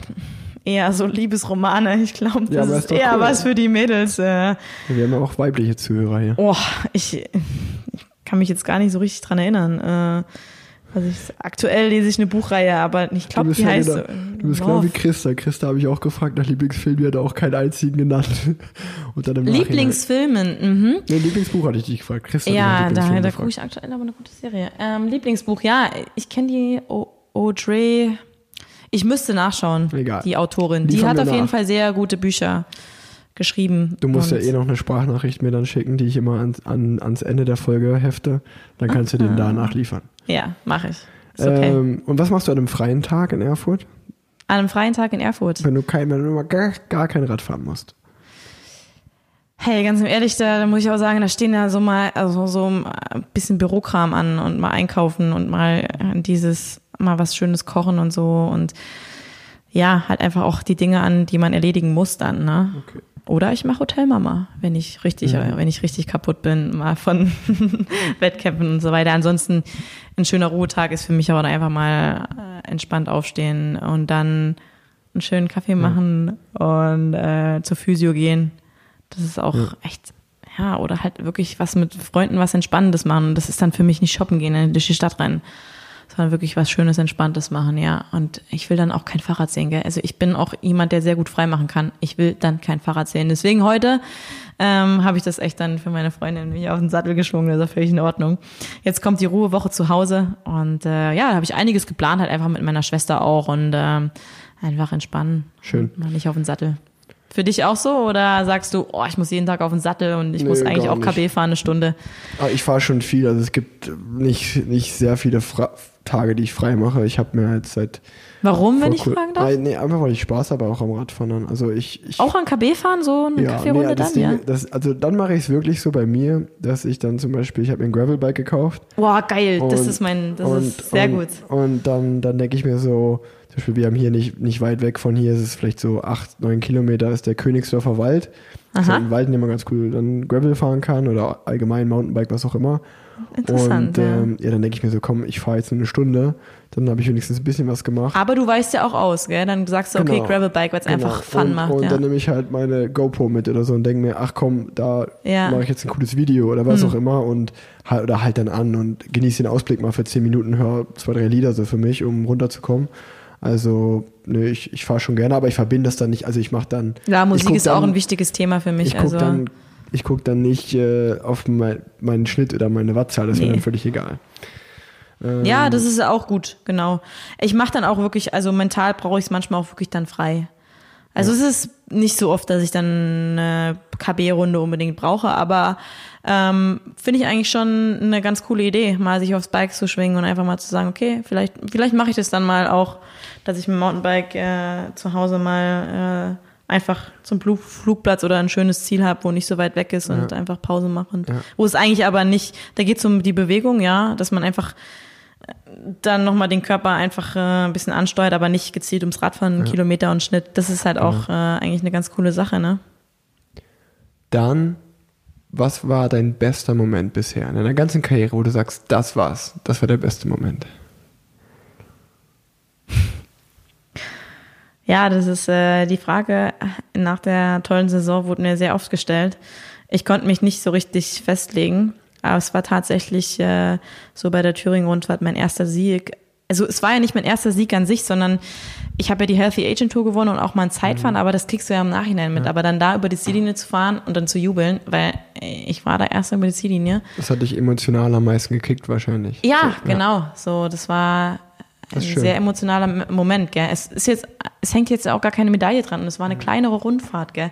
eher so Liebesromane. Ich glaube, Ja, das aber ist eher cool. was für die Mädels. Äh, Wir haben ja auch weibliche Zuhörer hier. oh, ich, ich kann mich jetzt gar nicht so richtig dran erinnern. Äh, also ich, aktuell lese ich eine Buchreihe, aber ich glaube, die ja heißt wieder, so, du bist genau wie Christa. Christa habe ich auch gefragt nach Lieblingsfilm, die hat auch keinen einzigen genannt. Und dann im Lieblingsfilmen. Mhm. Nee, Lieblingsbuch hatte ich dich gefragt. Christa Ja, da, da gucke ich aktuell aber eine gute Serie. Ähm, Lieblingsbuch, ja, ich kenne die O- Audrey. Ich müsste nachschauen, Egal. die Autorin. Die Liefern hat wir auf jeden nach. Fall sehr gute Bücher geschrieben. Du musst ja eh noch eine Sprachnachricht mir dann schicken, die ich immer ans, an, ans Ende der Folge hefte. Dann kannst du den da nachliefern. Ja, mache ich. Ist okay. Ähm, und was machst du an einem freien Tag in Erfurt, An einem freien Tag in Erfurt. wenn du, kein, wenn du gar, gar kein Rad fahren musst? Hey, ganz ehrlich, da, da muss ich auch sagen, da stehen ja so mal also so ein bisschen Bürokram an und mal einkaufen und mal dieses mal was Schönes kochen und so und ja, halt einfach auch die Dinge an, die man erledigen muss dann, ne? Okay. Oder ich mache Hotelmama, wenn ich richtig, Ja. wenn ich richtig kaputt bin, mal von Wettkämpfen und so weiter. Ansonsten ein schöner Ruhetag ist für mich aber einfach mal äh, entspannt aufstehen und dann einen schönen Kaffee machen und äh, zur Physio gehen. Das ist auch Ja. echt, ja, oder halt wirklich was mit Freunden was Entspannendes machen. Und das ist dann für mich nicht shoppen gehen, durch die Stadt rennen, sondern wirklich was Schönes, Entspanntes machen, ja. Und ich will dann auch kein Fahrrad sehen, gell. Also ich bin auch jemand, der sehr gut frei machen kann. Ich will dann kein Fahrrad sehen. Deswegen heute ähm, habe ich das echt dann für meine Freundin mich auf den Sattel geschwungen. Das ist auch völlig in Ordnung. Jetzt kommt die Ruhewoche zu Hause und äh, ja, da habe ich einiges geplant, halt einfach mit meiner Schwester auch und ähm, einfach entspannen. Schön. Mal nicht auf den Sattel. Für dich auch so oder sagst du, oh, ich muss jeden Tag auf den Sattel und ich Nee, muss eigentlich auch KB fahren eine Stunde? Ah, ich fahre schon viel, also es gibt nicht, nicht sehr viele Fra Tage, die ich frei mache. Ich habe mir halt seit. Warum, wenn ich fragen darf? Nein, nee, einfach weil ich Spaß habe auch am Radfahren. Also ich, ich Auch an KB fahren, so eine Kaffeerunde das dann, ja? Ding, das, also dann mache ich es wirklich so bei mir, dass ich dann zum Beispiel, ich habe mir ein Gravelbike gekauft. Boah, geil, das Und- ist mein, das und, ist sehr und, gut. Und dann, dann denke ich mir so, zum Beispiel, wir haben hier nicht, nicht weit weg von hier, ist es vielleicht so acht, neun Kilometer, ist der Königsdorfer Wald. Das ist halt ein Wald, in dem man ganz cool dann Gravel fahren kann oder allgemein Mountainbike, was auch immer. Interessant, und ja. ähm, ja, dann denke ich mir so, komm, ich fahre jetzt nur eine Stunde, dann habe ich wenigstens ein bisschen was gemacht. Aber du weißt ja auch aus, gell? Dann sagst du, okay, Genau. Gravelbike, weil es einfach Fun und, macht. Und ja. dann nehme ich halt meine GoPro mit oder so und denke mir, ach komm, da Ja. Hm. mache ich jetzt ein cooles Video oder was auch immer und halt, oder halt dann an und genieße den Ausblick mal für 10 Minuten, höre zwei, drei Lieder so für mich, um runterzukommen. Also, ne, ich, ich fahre schon gerne, aber ich verbinde das dann nicht, also ich mache dann. ja, Musik ist auch dann- ein wichtiges Thema für mich. Ich gucke also, dann, ich guck dann nicht äh, auf mein, meinen Schnitt oder meine Wattzahl, das ist Nee. mir dann völlig egal. Ähm, ja, das ist auch gut, genau. Ich mache dann auch wirklich, also mental brauche ich es manchmal auch wirklich dann frei. Also es ist nicht so oft, dass ich dann eine KB-Runde unbedingt brauche, aber ähm, finde ich eigentlich schon eine ganz coole Idee, mal sich aufs Bike zu schwingen und einfach mal zu sagen, okay, vielleicht, vielleicht mache ich das dann mal auch, dass ich mit dem Mountainbike äh, zu Hause mal äh, einfach zum Flug, Flugplatz oder ein schönes Ziel habe, wo nicht so weit weg ist und einfach Pause mache. Und Wo es eigentlich aber nicht, da geht es um die Bewegung, ja, dass man einfach dann nochmal den Körper einfach äh, ein bisschen ansteuert, aber nicht gezielt ums Radfahren, einen Kilometer und Schnitt. Das ist halt auch äh, eigentlich eine ganz coole Sache, ne? Dann, was war dein bester Moment bisher in deiner ganzen Karriere, wo du sagst, das war's, das war der beste Moment? Ja, das ist äh, die Frage nach der tollen Saison wurde mir sehr oft gestellt. Ich konnte mich nicht so richtig festlegen, aber es war tatsächlich äh, so bei der Thüringen-Rundfahrt mein erster Sieg. Also es war ja nicht mein erster Sieg an sich, sondern ich habe ja die Healthy Agent Tour gewonnen und auch mal ein Zeitfahren, aber das kriegst du ja im Nachhinein mit. Aber dann da über die Ziellinie zu fahren und dann zu jubeln, weil ich war da erst über die Ziellinie. Das hat dich emotional am meisten gekickt wahrscheinlich. Ja, So, genau. So, das war ein sehr emotionaler Moment, gell. Es ist jetzt, es hängt jetzt auch gar keine Medaille dran und es war eine kleinere Rundfahrt, gell.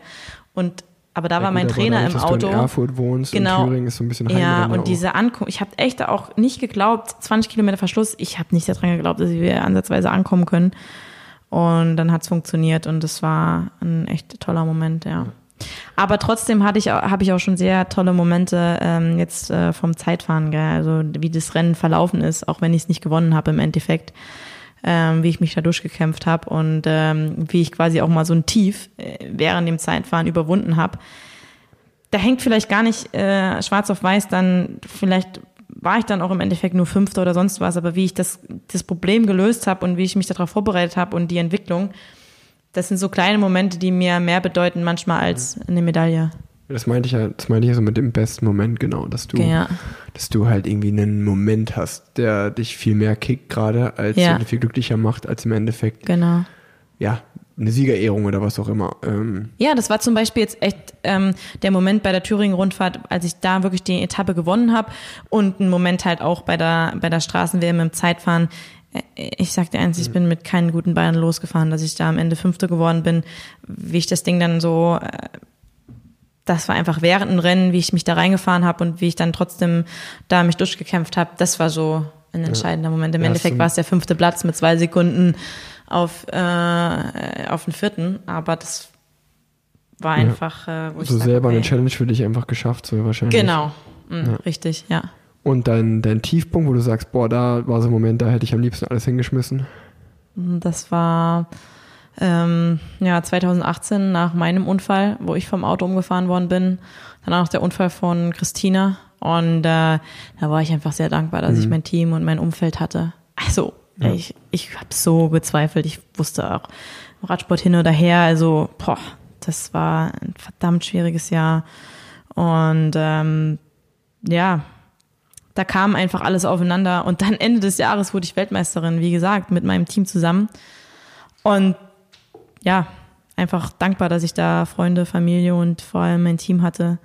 Und aber da Ja, war mein Trainer dadurch, im dass Auto. Du in Erfurt wohnst Genau. und Thüringen ist so ein bisschen Ja, und auch. diese Ankunft, ich habe echt auch nicht geglaubt, 20 Kilometer Verschluss, ich habe nicht daran geglaubt, dass wir ansatzweise ankommen können. Und dann hat's funktioniert und das war ein echt toller Moment, ja. Aber trotzdem hatte ich, habe ich auch schon sehr tolle Momente ähm, jetzt äh, vom Zeitfahren, gell? also wie das Rennen verlaufen ist, auch wenn ich es nicht gewonnen habe im Endeffekt, ähm, wie ich mich da durchgekämpft habe und ähm, wie ich quasi auch mal so ein Tief äh, während dem Zeitfahren überwunden habe da hängt vielleicht gar nicht äh, schwarz auf weiß, dann vielleicht war ich dann auch im Endeffekt nur Fünfter oder sonst was, aber wie ich das, das Problem gelöst habe und wie ich mich darauf vorbereitet habe und die Entwicklung, das sind so kleine Momente, die mir mehr bedeuten manchmal als eine Medaille. Das meinte ich ja, das meinte ich ja so mit dem besten Moment, genau, dass du, Ja. dass du halt irgendwie einen Moment hast, der dich viel mehr kickt gerade, als Ja. viel glücklicher macht, als im Endeffekt, Genau. ja, eine Siegerehrung oder was auch immer. Ähm, Ja, das war zum Beispiel jetzt echt ähm, der Moment bei der Thüringen-Rundfahrt, als ich da wirklich die Etappe gewonnen habe und ein Moment halt auch bei der bei der Straßen-WM im Zeitfahren. Äh, Ich sag dir eins, ich bin mit keinen guten Beinen losgefahren, dass ich da am Ende Fünfte geworden bin. Wie ich das Ding dann so, äh, das war einfach während dem Rennen, wie ich mich da reingefahren habe und wie ich dann trotzdem da mich durchgekämpft habe. Das war so ein entscheidender Moment. Im Ja, Endeffekt war es der fünfte Platz mit zwei Sekunden auf, äh, auf den vierten, aber das war einfach, äh, wo ich so sag, selber okay. eine Challenge für dich einfach geschafft, so wahrscheinlich. Genau, mhm, richtig, ja. Und dein, dein Tiefpunkt, wo du sagst, boah, da war so ein Moment, da hätte ich am liebsten alles hingeschmissen. Das war ähm, ja 2018 nach meinem Unfall, wo ich vom Auto umgefahren worden bin. Danach noch der Unfall von Christina. Und äh, da war ich einfach sehr dankbar, dass ich mein Team und mein Umfeld hatte. Also, ich, ich habe so gezweifelt. Ich wusste auch, Radsport hin oder her. Also, boah, das war ein verdammt schwieriges Jahr. Und ähm, ja, da kam einfach alles aufeinander und dann Ende des Jahres wurde ich Weltmeisterin, wie gesagt, mit meinem Team zusammen. Und ja, einfach dankbar, dass ich da Freunde, Familie und vor allem mein Team hatte,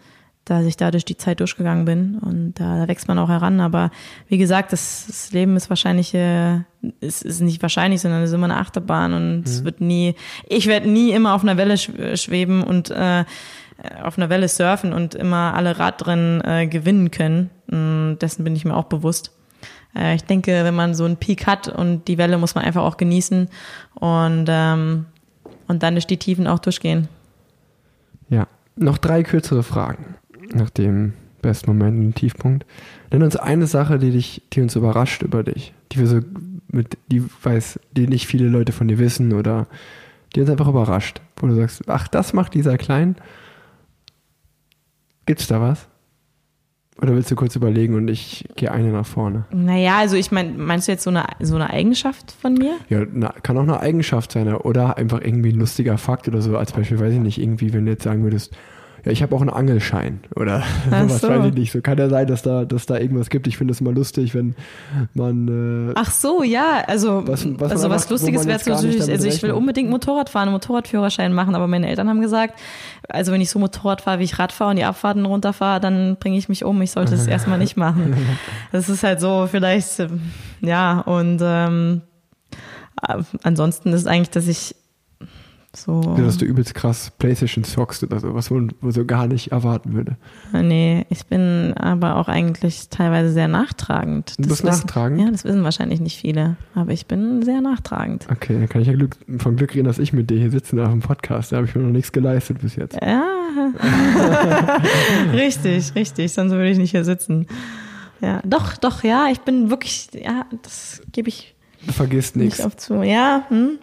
dass ich da durch die Zeit durchgegangen bin. Und da, wächst man auch heran. Aber wie gesagt, das, das Leben ist wahrscheinlich, äh, es ist nicht wahrscheinlich, sondern es ist immer eine Achterbahn und es wird nie, ich werde nie immer auf einer Welle sch- schweben und äh, auf einer Welle surfen und immer alle Radrennen äh, gewinnen können. Mm, Dessen bin ich mir auch bewusst. äh, ich denke, wenn man so einen Peak hat und die Welle muss man einfach auch genießen und, ähm, und dann durch die Tiefen auch durchgehen. Ja, noch drei kürzere Fragen nach dem besten Moment und Tiefpunkt. Nenn uns eine Sache, die dich, die uns überrascht über dich, die wir so mit, die weiß, die nicht viele Leute von dir wissen oder die uns einfach überrascht, wo du sagst, ach, das macht dieser Klein. Gibt's da was? Oder willst du kurz überlegen und ich gehe eine nach vorne? Naja, also ich meine, meinst du jetzt so eine, so eine Eigenschaft von mir? Ja, na, kann auch eine Eigenschaft sein oder einfach irgendwie ein lustiger Fakt oder so. Als Beispiel, weiß ich nicht, irgendwie, wenn du jetzt sagen würdest, ja, ich habe auch einen Angelschein oder Ach sowas, so. weiß ich nicht. So kann ja sein, dass da, dass da irgendwas gibt. Ich finde es immer lustig, wenn man äh, Ach so, ja, also Was- was, also was wo Lustiges wäre natürlich, also ich will unbedingt Motorrad fahren, einen Motorradführerschein machen, aber meine Eltern haben gesagt, also wenn ich so Motorrad fahre, wie ich Rad fahre und die Abfahrten runterfahre, dann bringe ich mich um. Ich sollte es erstmal nicht machen. Das ist halt so vielleicht, ähm, ja, und ähm, äh, ansonsten ist eigentlich, dass ich so, dass du übelst krass Playstation zockst oder so, was man so gar nicht erwarten würde. nee, ich bin aber auch eigentlich teilweise sehr nachtragend. Du bist wissen- nachtragend? Ja, das wissen wahrscheinlich nicht viele, aber ich bin sehr nachtragend. Okay, dann kann ich ja Glück, von Glück reden, dass ich mit dir hier sitze nach dem Podcast. Da habe ich mir noch nichts geleistet bis jetzt. Ja, richtig, richtig, sonst würde ich nicht hier sitzen. Ja, doch, doch, ja, ich bin wirklich, ja, das gebe ich Du vergisst nicht nichts. oft zu. Ja, hm?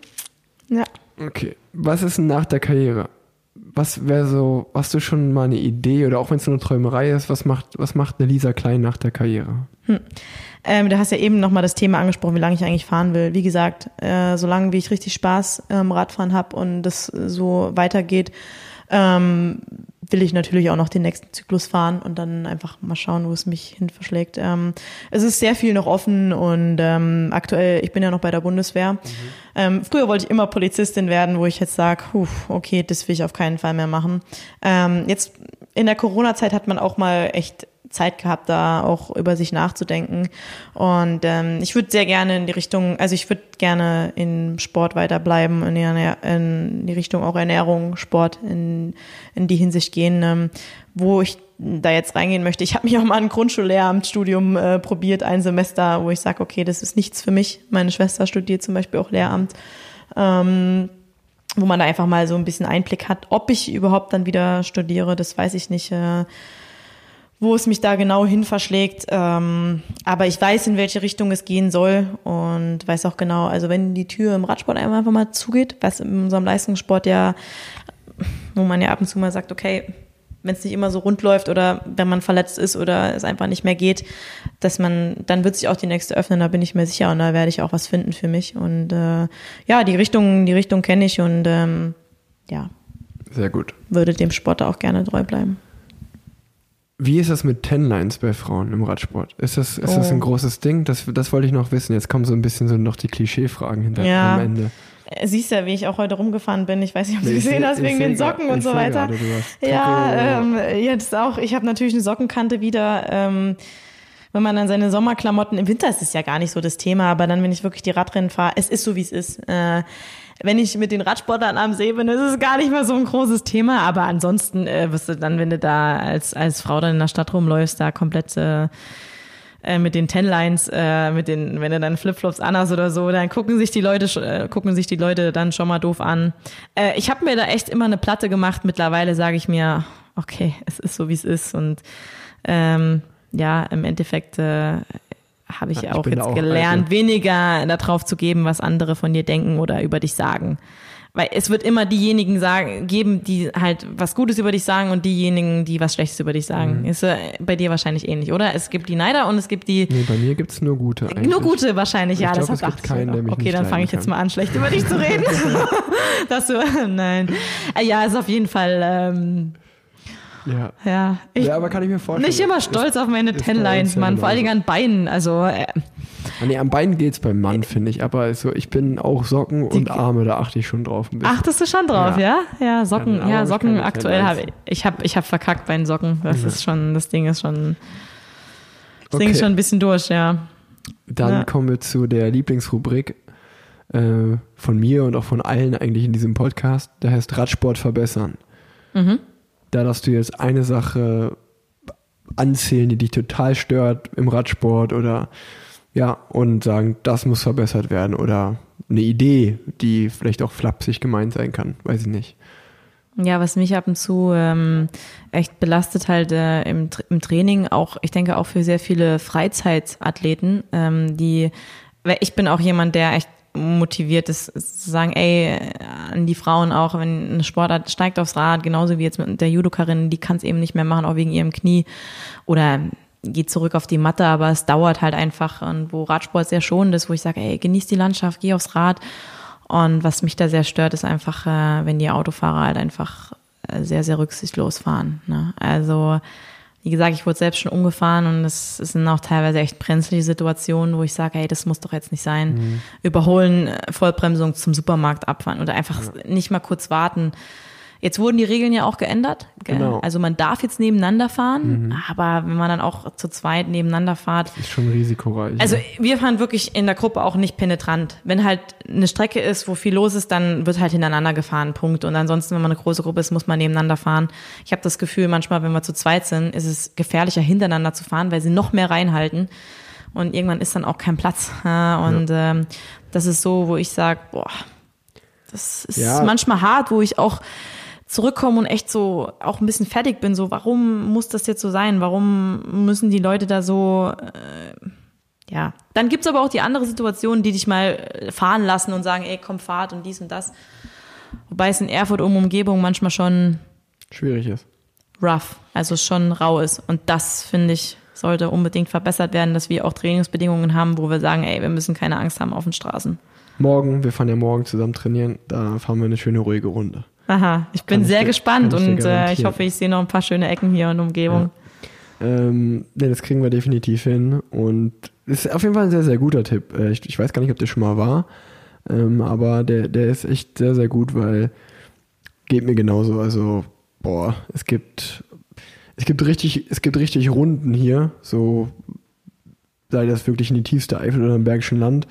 ja. Okay. Was ist nach der Karriere? Was wäre so, hast du schon mal eine Idee oder auch wenn es nur eine Träumerei ist, was macht, was macht eine Lisa Klein nach der Karriere? Ähm, du hast ja eben nochmal das Thema angesprochen, wie lange ich eigentlich fahren will. Wie gesagt, äh, solange wie ich richtig Spaß am Radfahren habe und das so weitergeht, ähm, will ich natürlich auch noch den nächsten Zyklus fahren und dann einfach mal schauen, wo es mich hin verschlägt. Ähm, es ist sehr viel noch offen und ähm, aktuell, ich bin ja noch bei der Bundeswehr. Ähm, früher wollte ich immer Polizistin werden, wo ich jetzt sage, okay, das will ich auf keinen Fall mehr machen. Ähm, jetzt in der Corona-Zeit hat man auch mal echt Zeit gehabt, da auch über sich nachzudenken. Und ähm, ich würde sehr gerne in die Richtung, also ich würde gerne im Sport weiterbleiben, in die, in die Richtung auch Ernährung, Sport, in, in die Hinsicht gehen, ähm, wo ich da jetzt reingehen möchte. Ich habe mich auch mal ein Grundschullehramtsstudium äh, probiert, ein Semester, wo ich sage, okay, das ist nichts für mich. Meine Schwester studiert zum Beispiel auch Lehramt. Ähm, wo man da einfach mal so ein bisschen Einblick hat. Ob ich überhaupt dann wieder studiere, das weiß ich nicht. Äh, wo es mich da genau hin verschlägt. Ähm, aber ich weiß, in welche Richtung es gehen soll und weiß auch genau, also wenn die Tür im Radsport einmal einfach mal zugeht, was in unserem Leistungssport ja, wo man ja ab und zu mal sagt, okay, wenn es nicht immer so rund läuft oder wenn man verletzt ist oder es einfach nicht mehr geht, dass man, dann wird sich auch die nächste öffnen, da bin ich mir sicher und da werde ich auch was finden für mich. Und äh, ja, die Richtung, die Richtung kenne ich und ähm, ja, Sehr gut. würde dem Sport auch gerne treu bleiben. Wie ist das mit Tenlines bei Frauen im Radsport? Ist das, ist das Oh. ein großes Ding? Das, das wollte ich noch wissen. Jetzt kommen so ein bisschen so noch die Klischee-Fragen hinter Ja. am Ende. Äh, Siehst ja, wie ich auch heute rumgefahren bin. Ich weiß nicht, ob du Nee, gesehen seh- hast, wegen den Socken und so weiter. gerade, ja, ähm, jetzt auch. Ich habe natürlich eine Sockenkante wieder. Ähm, wenn man dann seine Sommerklamotten, im Winter ist es ja gar nicht so das Thema, aber dann, wenn ich wirklich die Radrennen fahre, es ist so, wie es ist. Äh, wenn ich mit den Radsportlern am See bin, ist es gar nicht mehr so ein großes Thema, aber ansonsten äh, wirst du dann, wenn du da als, als Frau dann in der Stadt rumläufst, da komplett äh, äh, mit den Tenlines, äh, mit den, wenn du dann Flipflops anhast oder so, dann gucken sich die Leute, äh, gucken sich die Leute dann schon mal doof an. Äh, ich habe mir da echt immer eine Platte gemacht. Mittlerweile sage ich mir, okay, es ist so wie es ist und ähm, ja, im Endeffekt äh, habe ich Ja, auch jetzt auch, gelernt, also- weniger darauf zu geben, was andere von dir denken oder über dich sagen. Weil es wird immer diejenigen sagen, geben, die halt was Gutes über dich sagen und diejenigen, die was Schlechtes über dich sagen. Mhm. Ist äh, bei dir wahrscheinlich ähnlich, oder? Es gibt die Neider und es gibt die Nee, bei mir gibt es nur gute eigentlich. nur gute wahrscheinlich, Ich ja. glaub, das hat keinen, Okay, dann fange ich jetzt mal an, schlecht über dich zu reden. Dass du, nein. Äh, Ja, ist auf jeden Fall, ähm, Ja. ja. Ich, ja, aber kann ich mir vorstellen. nicht immer stolz auf meine ist Tenlines, ja Mann. Vor allen. Dingen an Beinen. Also, äh, Ah, Nee, am Bein geht's beim Mann, finde ich. Aber so, ich bin auch Socken und Arme, da achte ich schon drauf ein bisschen. achtest du schon drauf, ja? Ja, Socken, Ja, aber ja, ich Socken aktuell habe ich. Ich habe ich hab verkackt bei den Socken. Das ist schon, das Ding ist schon, das Ding ist Okay. schon ein bisschen durch, ja. Dann Ja. kommen wir zu der Lieblingsrubrik äh, von mir und auch von allen eigentlich in diesem Podcast. Der heißt Radsport verbessern. Mhm. Da darfst du jetzt eine Sache anzählen, die dich total stört im Radsport oder Ja, und sagen, das muss verbessert werden oder eine Idee, die vielleicht auch flapsig gemeint sein kann, weiß ich nicht. Ja, was mich ab und zu ähm, echt belastet halt äh, im, im Training, auch ich denke auch für sehr viele Freizeitathleten, ähm, die, ich bin auch jemand, der echt motiviert ist, zu sagen, ey, an die Frauen auch, wenn eine Sportart steigt aufs Rad, genauso wie jetzt mit der Judokarin, die kann es eben nicht mehr machen, auch wegen ihrem Knie oder geht zurück auf die Matte, aber es dauert halt einfach und wo Radsport sehr schonend ist, wo ich sage, ey, genieß die Landschaft, geh aufs Rad und was mich da sehr stört, ist einfach, äh, wenn die Autofahrer halt einfach äh, sehr, sehr rücksichtslos fahren. Ne? Also, wie gesagt, ich wurde selbst schon umgefahren und es, es sind auch teilweise echt brenzliche Situationen, wo ich sage, hey, das muss doch jetzt nicht sein. Mhm. Überholen, äh, Vollbremsung zum Supermarkt abfahren oder einfach ja. nicht mal kurz warten. Jetzt wurden die Regeln ja auch geändert. Genau. Also man darf jetzt nebeneinander fahren, mhm. aber wenn man dann auch zu zweit nebeneinander fährt. Das ist schon risikoreich. Also wir fahren wirklich in der Gruppe auch nicht penetrant. Wenn halt eine Strecke ist, wo viel los ist, dann wird halt hintereinander gefahren, Punkt. Und ansonsten, wenn man eine große Gruppe ist, muss man nebeneinander fahren. Ich habe das Gefühl, manchmal, wenn wir zu zweit sind, ist es gefährlicher, hintereinander zu fahren, weil sie noch mehr reinhalten. Und irgendwann ist dann auch kein Platz. Und ja. ähm, das ist so, wo ich sage, boah, das ist ja. manchmal hart, wo ich auch zurückkomme und echt so auch ein bisschen fertig bin, so warum muss das jetzt so sein? Warum müssen die Leute da so äh, ja, dann gibt's aber auch die andere Situation, die dich mal äh, fahren lassen und sagen, ey, komm, fahrt und dies und das. Wobei es in Erfurt um Umgebung manchmal schon schwierig ist. Rough, also schon rau ist. Und das, finde ich, sollte unbedingt verbessert werden, dass wir auch Trainingsbedingungen haben, wo wir sagen, ey, wir müssen keine Angst haben auf den Straßen. Morgen, wir fahren ja morgen zusammen trainieren, da fahren wir eine schöne ruhige Runde. Aha, ich bin kann sehr ich, gespannt und äh, ich hoffe, ich sehe noch ein paar schöne Ecken hier in der Umgebung. Ja. Ähm, nee, das kriegen wir definitiv hin und ist auf jeden Fall ein sehr, sehr guter Tipp. Äh, ich, ich weiß gar nicht, ob der schon mal war, ähm, aber der, der ist echt sehr, sehr gut, weil geht mir genauso. Also, boah, es gibt, es gibt richtig, es gibt richtig Runden hier, so sei das wirklich in die tiefste Eifel oder im Bergischen Land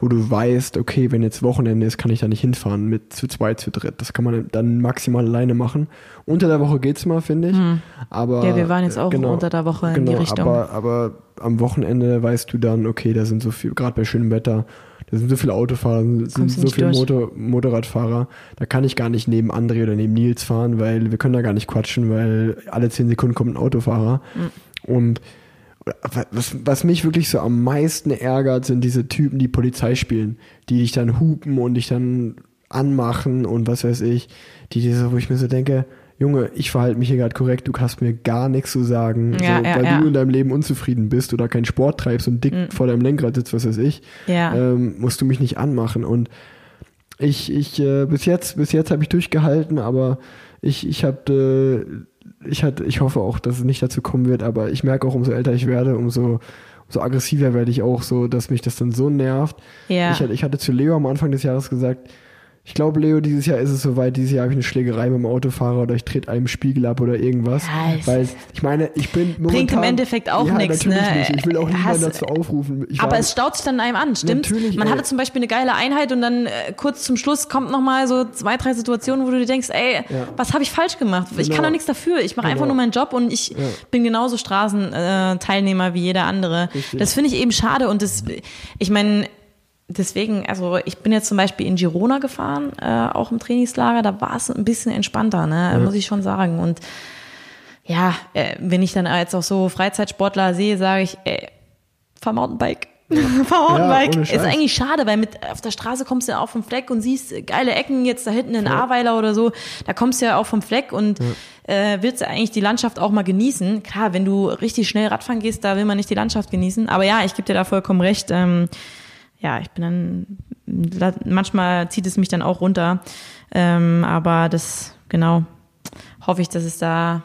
wo du weißt, okay, wenn jetzt Wochenende ist, kann ich da nicht hinfahren mit zu zweit, zu dritt. Das kann man dann maximal alleine machen. Unter der Woche geht's mal, finde ich. Mhm. Aber ja, wir waren jetzt auch genau, unter der Woche in genau, die Richtung. Aber, aber am Wochenende weißt du dann, okay, da sind so viel, gerade bei schönem Wetter, da sind so viele Autofahrer, sind so viele Motor, Motorradfahrer, da kann ich gar nicht neben André oder neben Nils fahren, weil wir können da gar nicht quatschen, weil alle zehn Sekunden kommt ein Autofahrer. Mhm. Und was, was mich wirklich so am meisten ärgert, sind diese Typen, die Polizei spielen, die dich dann hupen und dich dann anmachen und was weiß ich, die diese, wo ich mir so denke, Junge, ich verhalte mich hier gerade korrekt, du hast mir gar nichts zu sagen, ja, so, ja, weil ja. du in deinem Leben unzufrieden bist oder keinen Sport treibst und dick mhm. vor deinem Lenkrad sitzt, was weiß ich, ähm, musst du mich nicht anmachen. Und ich, ich, äh, bis jetzt, bis jetzt habe ich durchgehalten, aber ich, ich habe äh, ich, hatte, ich hoffe auch, dass es nicht dazu kommen wird, aber ich merke auch, umso älter ich werde, umso, umso aggressiver werde ich auch so, dass mich das dann so nervt. Ja. Ich, ich hatte zu Leo am Anfang des Jahres gesagt, ich glaube, Leo, dieses Jahr ist es soweit. Dieses Jahr habe ich eine Schlägerei mit dem Autofahrer oder ich trete einem Spiegel ab oder irgendwas. Ja, weil ich meine, ich bin momentan, Bringt im Endeffekt auch ja, nichts. Ne? Nicht. Ich will auch niemanden dazu aufrufen. Ich aber es staut sich dann einem an, stimmt? Natürlich, Man ey. hatte zum Beispiel eine geile Einheit und dann äh, kurz zum Schluss kommt nochmal so zwei, drei Situationen, wo du dir denkst, ey, ja. was habe ich falsch gemacht? Genau. Ich kann genau. doch nichts dafür. Ich mache genau. einfach nur meinen Job und ich bin genauso Straßenteilnehmer äh, wie jeder andere. Richtig. Das finde ich eben schade und das, ich meine, deswegen, also ich bin jetzt zum Beispiel in Girona gefahren, äh, auch im Trainingslager, da war es ein bisschen entspannter, ne, ja. muss ich schon sagen. Und ja, äh, wenn ich dann jetzt auch so Freizeitsportler sehe, sage ich, ey, fahr Mountainbike. Ja. fahr Mountainbike. Ja, ist eigentlich schade, weil mit auf der Straße kommst du ja auch vom Fleck und siehst geile Ecken jetzt da hinten in ja. Ahrweiler oder so, da kommst du ja auch vom Fleck und ja. äh, willst du eigentlich die Landschaft auch mal genießen. Klar, wenn du richtig schnell Radfahren gehst, da will man nicht die Landschaft genießen. Aber ja, ich gebe dir da vollkommen recht. Ähm, ja, ich bin dann, manchmal zieht es mich dann auch runter. Ähm, aber das, genau, hoffe ich, dass es da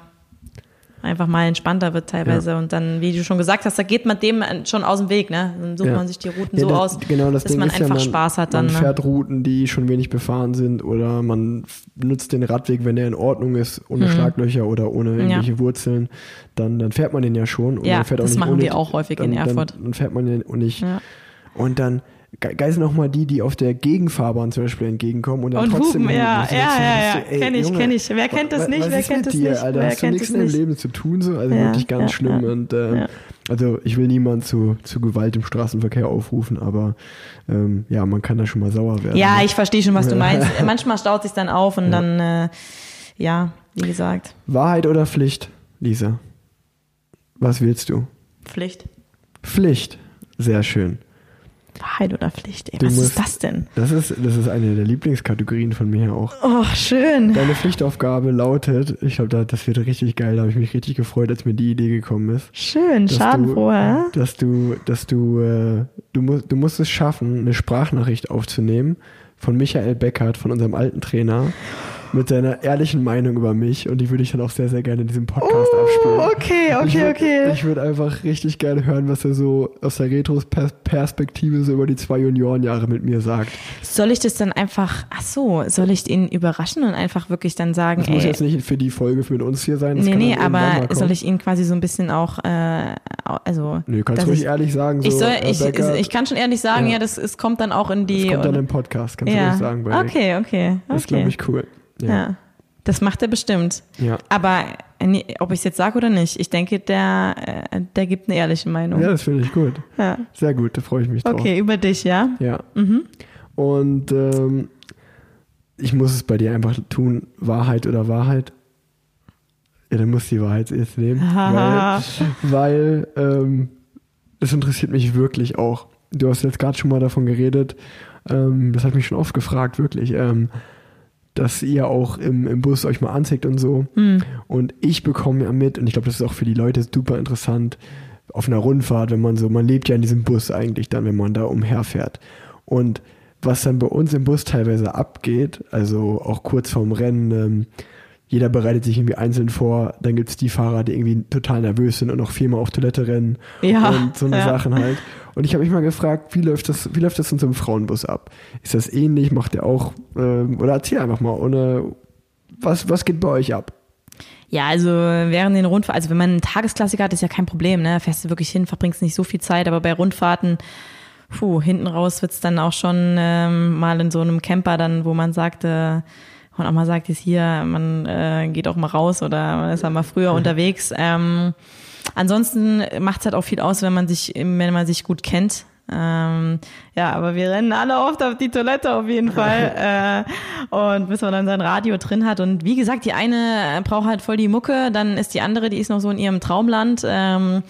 einfach mal entspannter wird teilweise. Ja. Und dann, wie du schon gesagt hast, da geht man dem schon aus dem Weg, ne? Dann sucht ja. man sich die Routen ja, so das, aus, genau, das dass Ding man einfach man, Spaß hat dann. Man ne? fährt Routen, die schon wenig befahren sind oder man benutzt den Radweg, wenn der in Ordnung ist, ohne mhm. Schlaglöcher oder ohne irgendwelche Wurzeln, dann, dann fährt man den ja schon. Und ja, das machen wir auch häufig dann, in Erfurt. Dann, dann fährt man den und nicht. Und dann geil sind auch mal die, die auf der Gegenfahrbahn zum Beispiel entgegenkommen und dann und trotzdem hupen, ja, ja, ja, ja, kenne ich, kenne ich. Wer kennt das nicht? Wer kennt das dir, nicht? Alter, Wer hast du nichts deinem Leben zu tun, so, also ja, wirklich ganz ja, schlimm ja, und ähm, Also ich will niemand zu, zu Gewalt im Straßenverkehr aufrufen, aber ähm, ja, man kann da schon mal sauer werden. Ja, ne? ich verstehe schon, was du meinst. Manchmal staut sich dann auf und Ja. dann, äh, ja, wie gesagt, Wahrheit oder Pflicht, Lisa? Was willst du? Pflicht. Pflicht. Sehr schön. Wahrheit oder Pflicht, ey, Du was musst- ist das denn? Das ist, das ist eine der Lieblingskategorien von mir auch. Oh, schön. Deine Pflichtaufgabe lautet, ich glaube, da- das wird richtig geil, da habe ich mich richtig gefreut, als mir die Idee gekommen ist. Schön, schadenfroher. dass du, dass du, äh, du musst, du musst es schaffen, eine Sprachnachricht aufzunehmen von Michael Beckert, von unserem alten Trainer, mit seiner ehrlichen Meinung über mich und die würde ich dann auch sehr, sehr gerne in diesem Podcast abspielen. Oh, okay, ich okay, würd, okay. Ich würde einfach richtig gerne hören, was er so aus der Retros-Perspektive so über die zwei Juniorenjahre mit mir sagt. Soll ich das dann einfach, ach so, soll ich ihn überraschen und einfach wirklich dann sagen, Das muss ey, jetzt nicht für die Folge mit uns hier sein. Das nee, nee, aber soll ich ihn quasi so ein bisschen auch, äh, also, Nee, du kannst ruhig ich, ehrlich sagen. So, ich soll, ich, ich kann schon ehrlich sagen, Ja. ja, das, es kommt dann auch in die, das kommt dann im Podcast, kannst du ja, ruhig sagen. Bei Rick. okay, okay, Das ist, glaube okay, ich, cool. Ja. Ja. das macht er bestimmt. Ja. Aber äh, nee, ob ich es jetzt sage oder nicht, ich denke, der, äh, der gibt eine ehrliche Meinung. Ja, das finde ich gut. Ja. Sehr gut, da freue ich mich drauf. Okay, über dich, ja? Ja. Mhm. Und ähm, ich muss es bei dir einfach tun, Wahrheit oder Wahrheit. Ja, dann muss die Wahrheit jetzt nehmen. weil weil ähm, das interessiert mich wirklich auch. Du hast jetzt gerade schon mal davon geredet, ähm, das hat mich schon oft gefragt, wirklich, ähm, dass ihr auch im, im Bus euch mal anzieht und so. Hm. Und ich bekomme ja mit, und ich glaube, das ist auch für die Leute super interessant, auf einer Rundfahrt, wenn man so, man lebt ja in diesem Bus eigentlich dann, wenn man da umherfährt. Und was dann bei uns im Bus teilweise abgeht, also auch kurz vorm Rennen, ähm, jeder bereitet sich irgendwie einzeln vor, dann gibt es die Fahrer, die irgendwie total nervös sind und auch viermal auf Toilette rennen Ja, und so eine ja. Sachen halt. Und ich habe mich mal gefragt, wie läuft das, wie läuft das in so einem Frauenbus ab? Ist das ähnlich? Macht ihr auch, ähm, oder erzähl einfach mal, ohne, was, was geht bei euch ab? Ja, also während den Rundfahrten, also wenn man einen Tagesklassiker hat, ist ja kein Problem, ne? Fährst du wirklich hin, verbringst nicht so viel Zeit, aber bei Rundfahrten, puh, hinten raus wird's dann auch schon ähm, mal in so einem Camper dann, wo man sagte, und auch mal sagt, ist hier, man äh, geht auch mal raus oder man ist ja mal früher unterwegs. Ähm, ansonsten macht's halt auch viel aus, wenn man sich, wenn man sich gut kennt. Ähm, ja, aber wir rennen alle oft auf die Toilette auf jeden Fall. äh, und bis man dann sein Radio drin hat. Und wie gesagt, die eine braucht halt voll die Mucke, dann ist die andere, die ist noch so in ihrem Traumland. Ähm,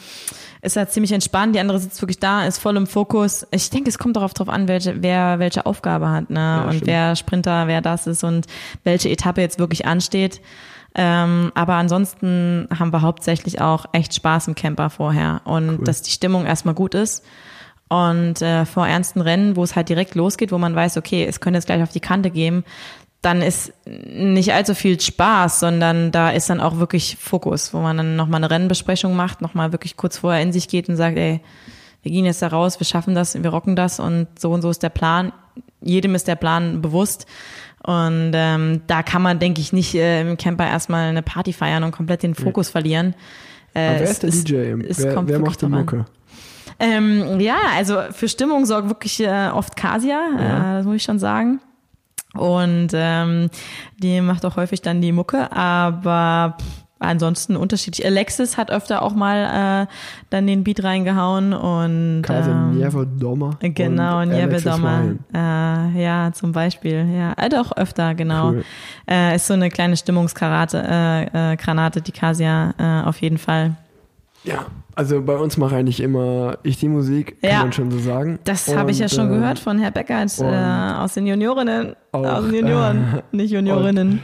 ist halt ziemlich entspannt, die andere sitzt wirklich da, ist voll im Fokus. Ich denke, es kommt darauf drauf an, welche, wer welche Aufgabe hat, ne? und stimmt. wer Sprinter, wer das ist und welche Etappe jetzt wirklich ansteht. Ähm, aber ansonsten haben wir hauptsächlich auch echt Spaß im Camper vorher und dass die Stimmung erstmal gut ist. Und äh, vor ernsten Rennen, wo es halt direkt losgeht, wo man weiß, okay, es könnte jetzt gleich auf die Kante gehen, dann ist nicht allzu viel Spaß, sondern da ist dann auch wirklich Fokus, wo man dann nochmal eine Rennenbesprechung macht, nochmal wirklich kurz vorher in sich geht und sagt, ey, wir gehen jetzt da raus, wir schaffen das, wir rocken das und so und so ist der Plan. Jedem ist der Plan bewusst. Und ähm, da kann man, denke ich, nicht äh, im Camper erstmal eine Party feiern und komplett den Fokus verlieren. Äh, Aber wer es- ist der es- DJ? es wer kommt wer wirklich macht die. Mucke? Ähm, ja, also für Stimmung sorgt wirklich äh, oft Kasia, Ja. äh, das muss ich schon sagen. Und ähm, die macht auch häufig dann die Mucke, aber pff, ansonsten unterschiedlich. Alexis hat öfter auch mal äh, dann den Beat reingehauen und Kase ähm, Niewe Dommer. Genau, und Nieve Dommer. Äh, ja, zum Beispiel. Ja, äh, doch öfter, genau. Cool. Äh, ist so eine kleine Stimmungsgranate, äh, äh, Granate, die Kasia äh, auf jeden Fall. Ja, also bei uns mache eigentlich immer ich die Musik, kann Ja. man schon so sagen. Das habe ich ja Und, schon ähm, gehört von Herr Beckert und äh, aus den Juniorinnen. auch, aus den Junioren, nicht Juniorinnen.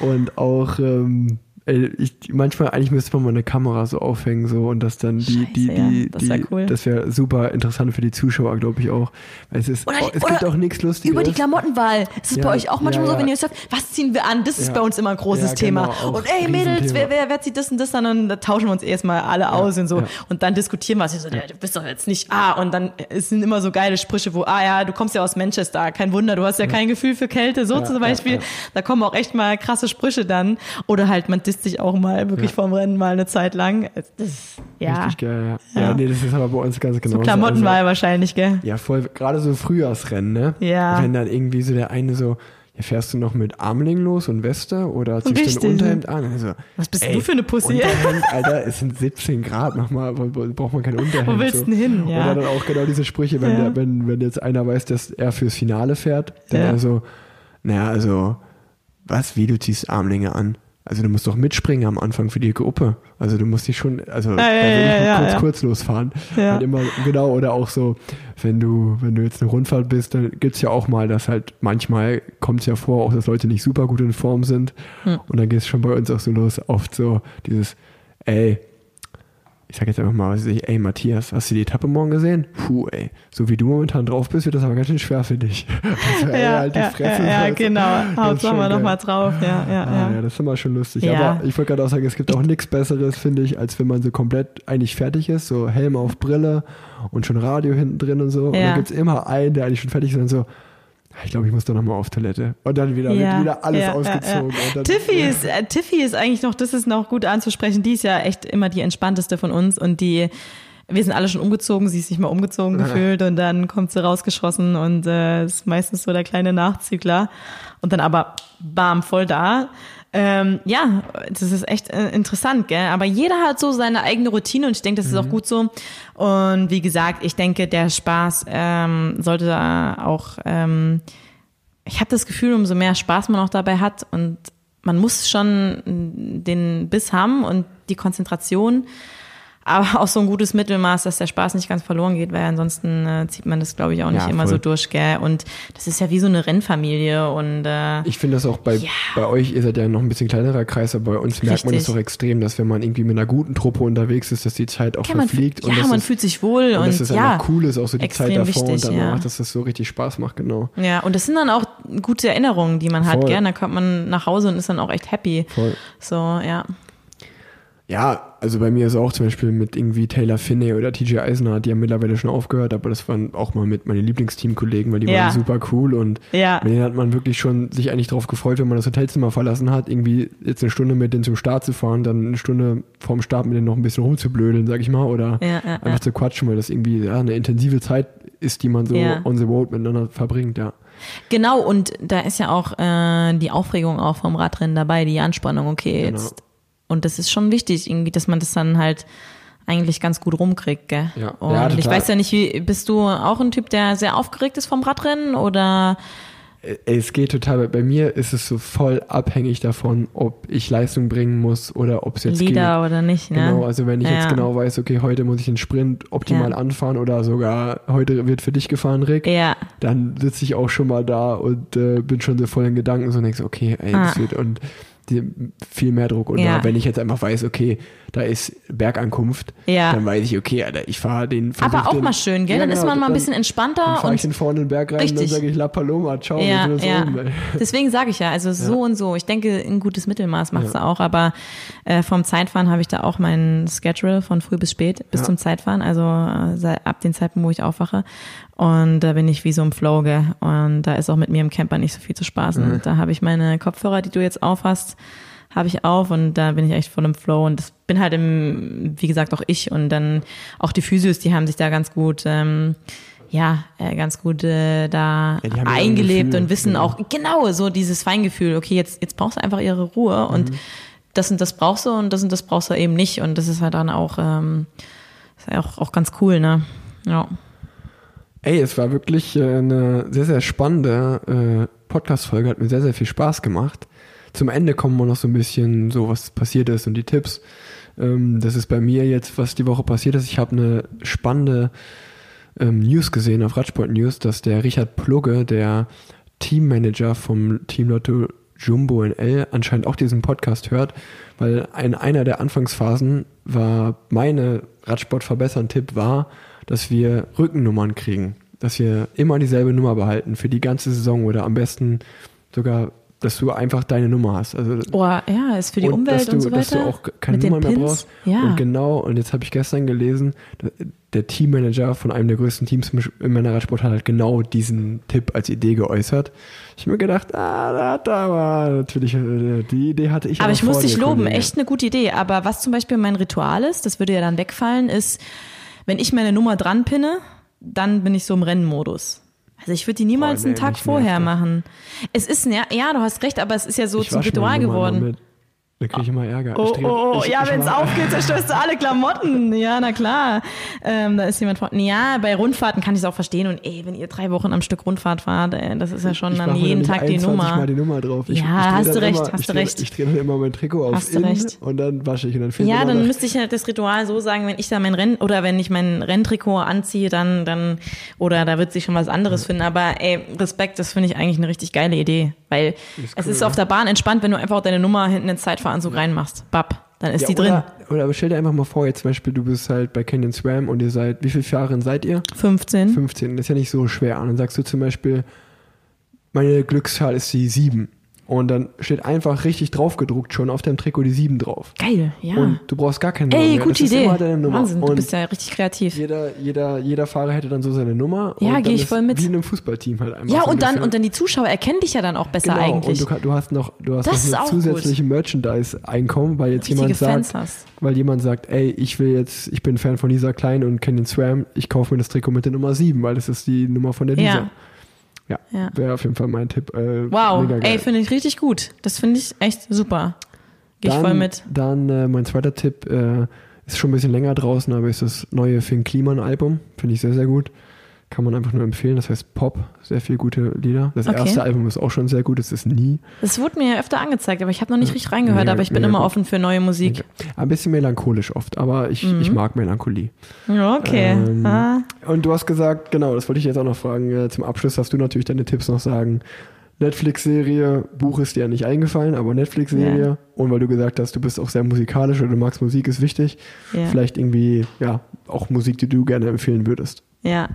Und auch, ähm, ich, manchmal, eigentlich müsste man mal eine Kamera so aufhängen so und das dann die, die, Scheiße, ja, die, das die wär cool. das wäre super interessant für die Zuschauer, glaube ich auch. Weil es ist, Oder- oh, es gibt auch nichts Lustiges. Über die Klamottenwahl. Ist es Ja, bei euch auch manchmal ja, so, wenn ja. ihr sagt, was ziehen wir an? Das ist Ja. bei uns immer ein großes Ja, Thema. genau, auch und ey, Mädels, wer, wer, wer zieht das und das an? Und da tauschen wir uns erstmal alle aus und so. ja. Und dann diskutieren wir es. So, ja, du bist doch jetzt nicht, ah, und dann es sind immer so geile Sprüche, wo, ah ja, du kommst ja aus Manchester, kein Wunder, du hast ja, kein Gefühl für Kälte, so Ja, zum ja, Beispiel. ja. Da kommen auch echt mal krasse Sprüche dann. Oder halt, man disst sich auch mal wirklich Ja. vorm Rennen mal eine Zeit lang. Das, ja, Richtig geil, ja. Ja. ja. nee, das ist aber bei uns ganz genau so Klamottenwahl wahrscheinlich, gell? Ja, voll, gerade so Frühjahrsrennen, ne? Ja. Wenn dann irgendwie so der eine so, ja, fährst du noch mit Armling los und Weste oder ziehst Richtig. du ein Unterhemd an? Also, Was bist ey, du für eine Pussy? Unterhemd, Alter, es sind 17 Grad nochmal, braucht man kein Unterhemd. Wo willst so. du denn hin? Ja. Oder dann auch genau diese Sprüche, wenn, Ja. der, wenn, wenn jetzt einer weiß, dass er fürs Finale fährt, dann Ja. also, naja, also, was, wie, du ziehst Armlinge an? Also du musst doch mitspringen am Anfang für die Gruppe. Also du musst dich schon, also ja, ja, ja, kurz, kurz losfahren. Und immer, genau, oder auch so, wenn du, wenn du jetzt eine Rundfahrt bist, dann gibt's ja auch mal, dass halt manchmal kommt's ja vor, auch dass Leute nicht super gut in Form sind. Hm. Und dann geht's schon bei uns auch so los, oft so dieses, ey, ich sag jetzt einfach mal, ich, ey Matthias, hast du die Etappe morgen gesehen? Puh, ey, so wie du momentan drauf bist, wird das aber ganz schön schwer für dich. Also, ey, ja, halt die ja, Fresse, ja, ja, genau. Wir geil. nochmal drauf. Ja, ja, Ah, ja. ja, das ist immer schon lustig. Ja. Aber ich wollte gerade auch sagen, es gibt auch nichts Besseres, finde ich, als wenn man so komplett eigentlich fertig ist, so Helm auf Brille und schon Radio hinten drin und so. Und Ja. dann gibt's immer einen, der eigentlich schon fertig ist und so, "Ah, ich glaube, ich muss doch nochmal auf Toilette. Und dann wieder, Ja, wieder alles ja, ausgezogen. ja. Tiffy ist, äh, Tiffy ist eigentlich noch, das ist noch gut anzusprechen, die ist ja echt immer die entspannteste von uns und die, wir sind alle schon umgezogen, sie ist nicht mal umgezogen gefühlt und dann kommt sie rausgeschossen und äh, ist meistens so der kleine Nachzügler und dann aber bam, voll da. Ähm, ja, das ist echt äh, interessant, gell? Aber jeder hat so seine eigene Routine und ich denke, das ist auch gut so. Und wie gesagt, ich denke, der Spaß ähm, sollte da auch ähm, ich habe das Gefühl, umso mehr Spaß man auch dabei hat und man muss schon den Biss haben und die Konzentration, aber auch so ein gutes Mittelmaß, dass der Spaß nicht ganz verloren geht, weil ansonsten äh, zieht man das, glaube ich, auch nicht Ja, immer voll. so durch, gell? Und das ist ja wie so eine Rennfamilie und äh, ich finde das auch bei, Ja. bei euch, ihr seid ja noch ein bisschen kleinerer Kreis, aber bei uns merkt man das Richtig. doch extrem, dass wenn man irgendwie mit einer guten Truppe unterwegs ist, dass die Zeit auch ja, man, verfliegt. ja, und dass man es, fühlt sich wohl und und, dass es ja. einfach cool ist, auch so die Zeit davor wichtig, und danach, ja. dass das so richtig Spaß macht, genau. Ja, und das sind dann auch gute Erinnerungen, die man hat, gell? Da kommt man nach Hause und ist dann auch echt happy. Voll. So, ja. Ja, also bei mir ist auch zum Beispiel mit irgendwie Taylor Finney oder TJ Eisner, die haben mittlerweile schon aufgehört, aber das waren auch mal mit meinen Lieblingsteamkollegen, weil die Ja. waren super cool und Ja. mit denen hat man wirklich schon sich eigentlich drauf gefreut, wenn man das Hotelzimmer verlassen hat, irgendwie jetzt eine Stunde mit denen zum Start zu fahren, dann eine Stunde vorm Start mit denen noch ein bisschen rumzublödeln, sag ich mal, oder Ja, einfach zu quatschen, weil das irgendwie eine intensive Zeit ist, die man so on the road miteinander verbringt, ja. Genau, und da ist ja auch äh, die Aufregung auch vom Radrennen dabei, die Anspannung, okay, Genau. jetzt. Und das ist schon wichtig, irgendwie, dass man das dann halt eigentlich ganz gut rumkriegt, gell? Ja. Und Ja, ich weiß ja nicht, wie, bist du auch ein Typ, der sehr aufgeregt ist vom Radrennen oder Ey, Es geht total, bei- bei mir ist es so voll abhängig davon, ob ich Leistung bringen muss oder ob es jetzt geht. Lieder oder nicht, ne? Genau, also wenn ich jetzt Ja. genau weiß, okay, heute muss ich den Sprint optimal Ja. anfahren oder sogar heute wird für dich gefahren, Rick, Ja, dann sitze ich auch schon mal da und äh, bin schon so voll in Gedanken so und so, okay, ey, das Ah. wird und viel mehr Druck. Und Ja. wenn ich jetzt einfach weiß, okay, da ist Bergankunft, Ja. dann weiß ich, okay, Alter, ich fahre den aber auch den, mal schön, gell? Ja, dann ist genau, man mal ein bisschen entspannter Dann fahre ich den vorne in den Berg rein und dann Richtig. sage ich La Paloma, ciao, ja, ja. oben. Deswegen sage ich ja, also so und so. Ich denke, ein gutes Mittelmaß macht's da auch, aber äh, vom Zeitfahren habe ich da auch meinen Schedule von früh bis spät bis zum Zeitfahren, also äh, ab den Zeitpunkt, wo ich aufwache. Und da bin ich wie so im Flow, gell? Und da ist auch mit mir im Camper nicht so viel zu spaßen. Mhm. Da habe ich meine Kopfhörer, die du jetzt aufhast, habe ich auf und da bin ich echt voll im Flow und das bin halt im, wie gesagt, auch ich und dann auch die Physios, die haben sich da ganz gut ähm, ja, äh, ganz gut äh, da Ja, ja ein eingelebt und wissen genau. auch genau so dieses Feingefühl, okay, jetzt, jetzt brauchst du einfach ihre Ruhe und das und das brauchst du und das und das brauchst du eben nicht und das ist halt dann auch, ähm, ist ja auch, auch ganz cool, ne? Ja. Ey, es war wirklich äh, eine sehr, sehr spannende äh, Podcast-Folge, hat mir sehr, sehr viel Spaß gemacht. Zum Ende kommen wir noch so ein bisschen so, was passiert ist und die Tipps. Ähm, das ist bei mir jetzt, was die Woche passiert ist. Ich habe eine spannende ähm, News gesehen auf Radsport News, dass der Richard Plugge, der Teammanager vom Team Lotto Jumbo NL, anscheinend auch diesen Podcast hört, weil in einer der Anfangsphasen war meine Radsport verbessern Tipp war, dass wir Rückennummern kriegen, dass wir immer dieselbe Nummer behalten für die ganze Saison oder am besten sogar, dass du einfach deine Nummer hast. Also Oh, ja, ist für die und Umwelt dass du, und so weiter. Dass du auch keine Nummer mehr Pins. brauchst. Ja. Und genau, und jetzt habe ich gestern gelesen, der Teammanager von einem der größten Teams im Männerradsport hat halt genau diesen Tipp als Idee geäußert. Ich habe mir gedacht, ah, da er aber natürlich, äh, die Idee hatte ich Aber ich vor muss dich loben, Kollege. echt eine gute Idee. Aber was zum Beispiel mein Ritual ist, das würde ja dann wegfallen, ist, wenn ich meine Nummer dran pinne, dann bin ich so im Rennmodus. Also ich würde die niemals Boah, nee, einen Tag vorher machen. Es ist, ja, ja, du hast recht, aber es ist ja so Ich zum Ritual geworden. Da kriege ich immer Ärger. Oh, oh, oh, ich- ja, wenn es aufgeht, zerstörst du alle Klamotten. Ja, na klar. Ähm, da ist jemand vor. Ja, bei Rundfahrten kann ich es auch verstehen. Und ey, wenn ihr drei Wochen am Stück Rundfahrt fahrt, ey, das ist ja schon ich dann jeden Tag die 21 Nummer. Mal die Nummer drauf. Ich, Ja, ich hast du recht, immer, hast ich du recht. Ich drehe dann immer mein Trikot auf Hast du recht. und dann wasche ich und dann Ja, dann noch- müsste ich halt das Ritual so sagen, wenn ich da mein Renn oder wenn ich mein Renntrikot anziehe, dann dann oder da wird sich schon was anderes finden. Aber ey, Respekt, das finde ich eigentlich eine richtig geile Idee, weil es cool, ist auf der Bahn entspannt, wenn du einfach deine Nummer hinten ins Zeitfahranzug reinmachst. Bap, dann ist ja, die drin. Oder, oder aber stell dir einfach mal vor, jetzt zum Beispiel, du bist halt bei Canyon Swam und ihr seid, wie viele Fahrerinnen seid ihr? 15. 15. Das ist ja nicht so schwer. Und dann sagst du zum Beispiel, meine Glückszahl ist die 7. Und dann steht einfach richtig draufgedruckt schon auf deinem Trikot die 7 drauf. Geil, ja. Und du brauchst gar keine Nummer Ey, gute Idee. Wahnsinn, du und bist ja richtig kreativ. jeder, jeder, jeder Fahrer hätte dann so seine Nummer. Ja, und dann geh ich voll mit. Wie in einem Fußballteam halt einfach. Ja, so und dann, und dann die Zuschauer erkennen dich ja dann auch besser genau, eigentlich. Und du, du hast noch, du hast Das noch zusätzliche Merchandise-Einkommen, weil jetzt Richtige jemand sagt, Fans weil jemand sagt, ey, ich will jetzt, ich bin Fan von Lisa Klein und kenne den Swam, ich kaufe mir das Trikot mit der Nummer 7, weil das ist die Nummer von der Lisa. Ja. Ja, Ja. wäre auf jeden Fall mein Tipp. Äh, Wow, ey, finde ich richtig gut. Das finde ich echt super. Gehe ich voll mit. Dann äh, mein zweiter Tipp äh, ist schon ein bisschen länger draußen, aber ist das neue Finn Kliman Album. Finde ich sehr, sehr gut. Kann man einfach nur empfehlen. Das heißt Pop, sehr viele gute Lieder. Das Okay. erste Album ist auch schon sehr gut. Es ist nie. Das wurde mir öfter angezeigt, aber ich habe noch nicht richtig reingehört, Mega- aber ich bin mega immer gut. offen für neue Musik. Ein bisschen melancholisch oft, aber ich, Mhm. ich mag Melancholie. Okay. Ähm, ah, Und du hast gesagt, genau, das wollte ich jetzt auch noch fragen. Äh, zum Abschluss darfst du natürlich deine Tipps noch sagen. Netflix-Serie, Buch ist dir ja nicht eingefallen, aber Netflix-Serie. Ja. Und weil du gesagt hast, du bist auch sehr musikalisch oder du magst Musik, ist wichtig. ja. Vielleicht irgendwie, ja, auch Musik, die du gerne empfehlen würdest. Ja,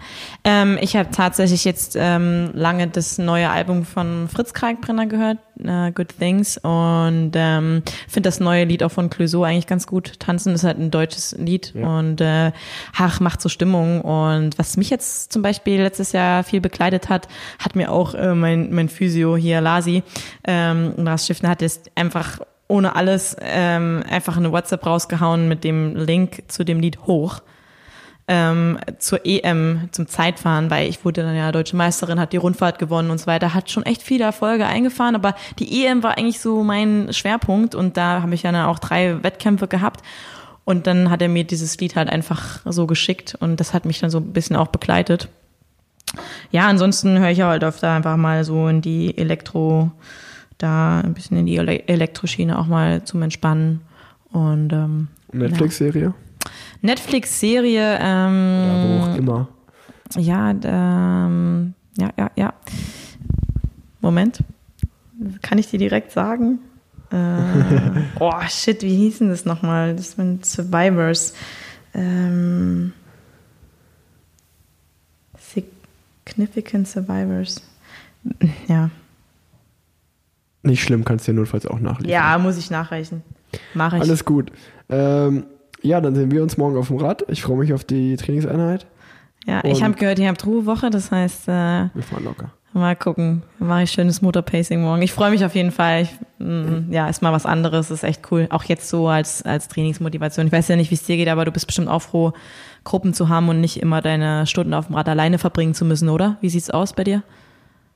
ähm, ich habe tatsächlich jetzt ähm, lange das neue Album von Fritz Kalkbrenner gehört, äh, Good Things, und ähm, finde das neue Lied auch von Clouseau eigentlich ganz gut. Tanzen ist halt ein deutsches Lied Ja. und äh, ach, macht so Stimmung. Und was mich jetzt zum Beispiel letztes Jahr viel bekleidet hat, hat mir auch äh, mein, mein Physio hier, Lasi, ähm, Lars Schiffner hat jetzt einfach ohne alles ähm, einfach eine WhatsApp rausgehauen mit dem Link zu dem Lied hoch ähm, zur EM, zum Zeitfahren, weil ich wurde dann ja deutsche Meisterin, hat die Rundfahrt gewonnen und so weiter, hat schon echt viele Erfolge eingefahren, aber die EM war eigentlich so mein Schwerpunkt und da habe ich ja dann auch drei Wettkämpfe gehabt und dann hat er mir dieses Lied halt einfach so geschickt und das hat mich dann so ein bisschen auch begleitet. Ja, ansonsten höre ich halt öfter einfach mal so in die Elektro, da ein bisschen in die Ele Elektroschiene auch mal zum Entspannen und ähm, Netflix-Serie? Netflix-Serie, Ja, wo auch ähm, immer. ja, ähm, ja, ja, ja. Moment. Kann ich dir direkt sagen? Äh, oh, shit, wie hieß denn das nochmal? Das sind Survivors. Ähm, Significant Survivors. Ja. Nicht schlimm, kannst du dir notfalls auch nachlesen. Ja, muss ich nachreichen. Mache ich. Alles gut. Ähm, ja, dann sehen wir uns morgen auf dem Rad. Ich freue mich auf die Trainingseinheit. ja, ich und- habe gehört, ihr habt Ruhewoche, das heißt, äh, Wir fahren locker. Mal gucken. Mache ich schönes Motorpacing morgen. Ich freue mich auf jeden Fall. Ich, mm, ja, ist mal was anderes. Ist echt cool. Auch jetzt so als, als Trainingsmotivation. Ich weiß ja nicht, wie es dir geht, aber du bist bestimmt auch froh, Gruppen zu haben und nicht immer deine Stunden auf dem Rad alleine verbringen zu müssen, oder? Wie sieht's aus bei dir?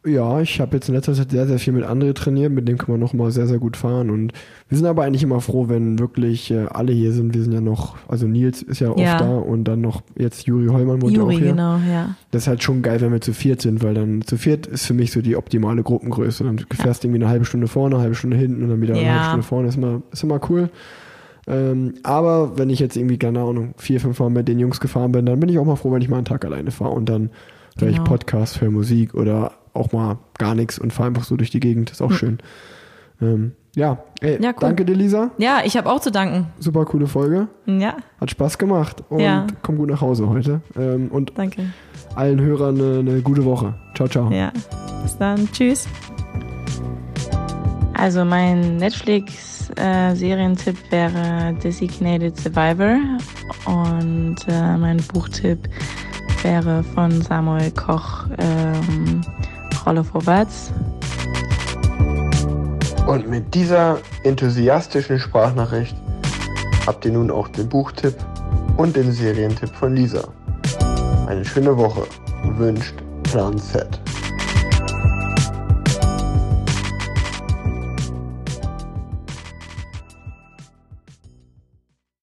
Ja, ich habe jetzt in letzter Zeit sehr, sehr viel mit André trainiert, mit dem kann man noch mal sehr, sehr gut fahren. Und wir sind aber eigentlich immer froh, wenn wirklich äh, alle hier sind. Wir sind ja noch, also Nils ist ja oft Ja. da und dann noch jetzt Juri Hollmann wohnt ja auch Juri, hier. genau, ja. Das ist halt schon geil, wenn wir zu viert sind, weil dann zu viert ist für mich so die optimale Gruppengröße. Dann fährst du irgendwie eine halbe Stunde vorne, eine halbe Stunde hinten und dann wieder eine halbe Stunde vorne. Ist immer, ist immer cool. Ähm, aber wenn ich jetzt irgendwie, keine Ahnung, vier, fünf Mal mit den Jungs gefahren bin, dann bin ich auch mal froh, wenn ich mal einen Tag alleine fahre und dann höre ich Genau. Podcasts, höre Musik oder auch mal gar nichts und fahre einfach so durch die Gegend. Ist auch schön. Ähm, ja, ey, Ja, cool. danke dir, Lisa. Ja, ich habe auch zu danken. Super coole Folge. Ja, Hat Spaß gemacht und Ja. komm gut nach Hause heute. Ähm, und danke. allen Hörern eine, eine gute Woche. Ciao, ciao. Ja, bis dann. Tschüss. Also mein Netflix-Serientipp wäre Designated Survivor und äh, mein Buchtipp wäre von Samuel Koch ähm, Rolle vorwärts. Und mit dieser enthusiastischen Sprachnachricht habt ihr nun auch den Buchtipp und den Serientipp von Lisa. Eine schöne Woche wünscht Plan Z.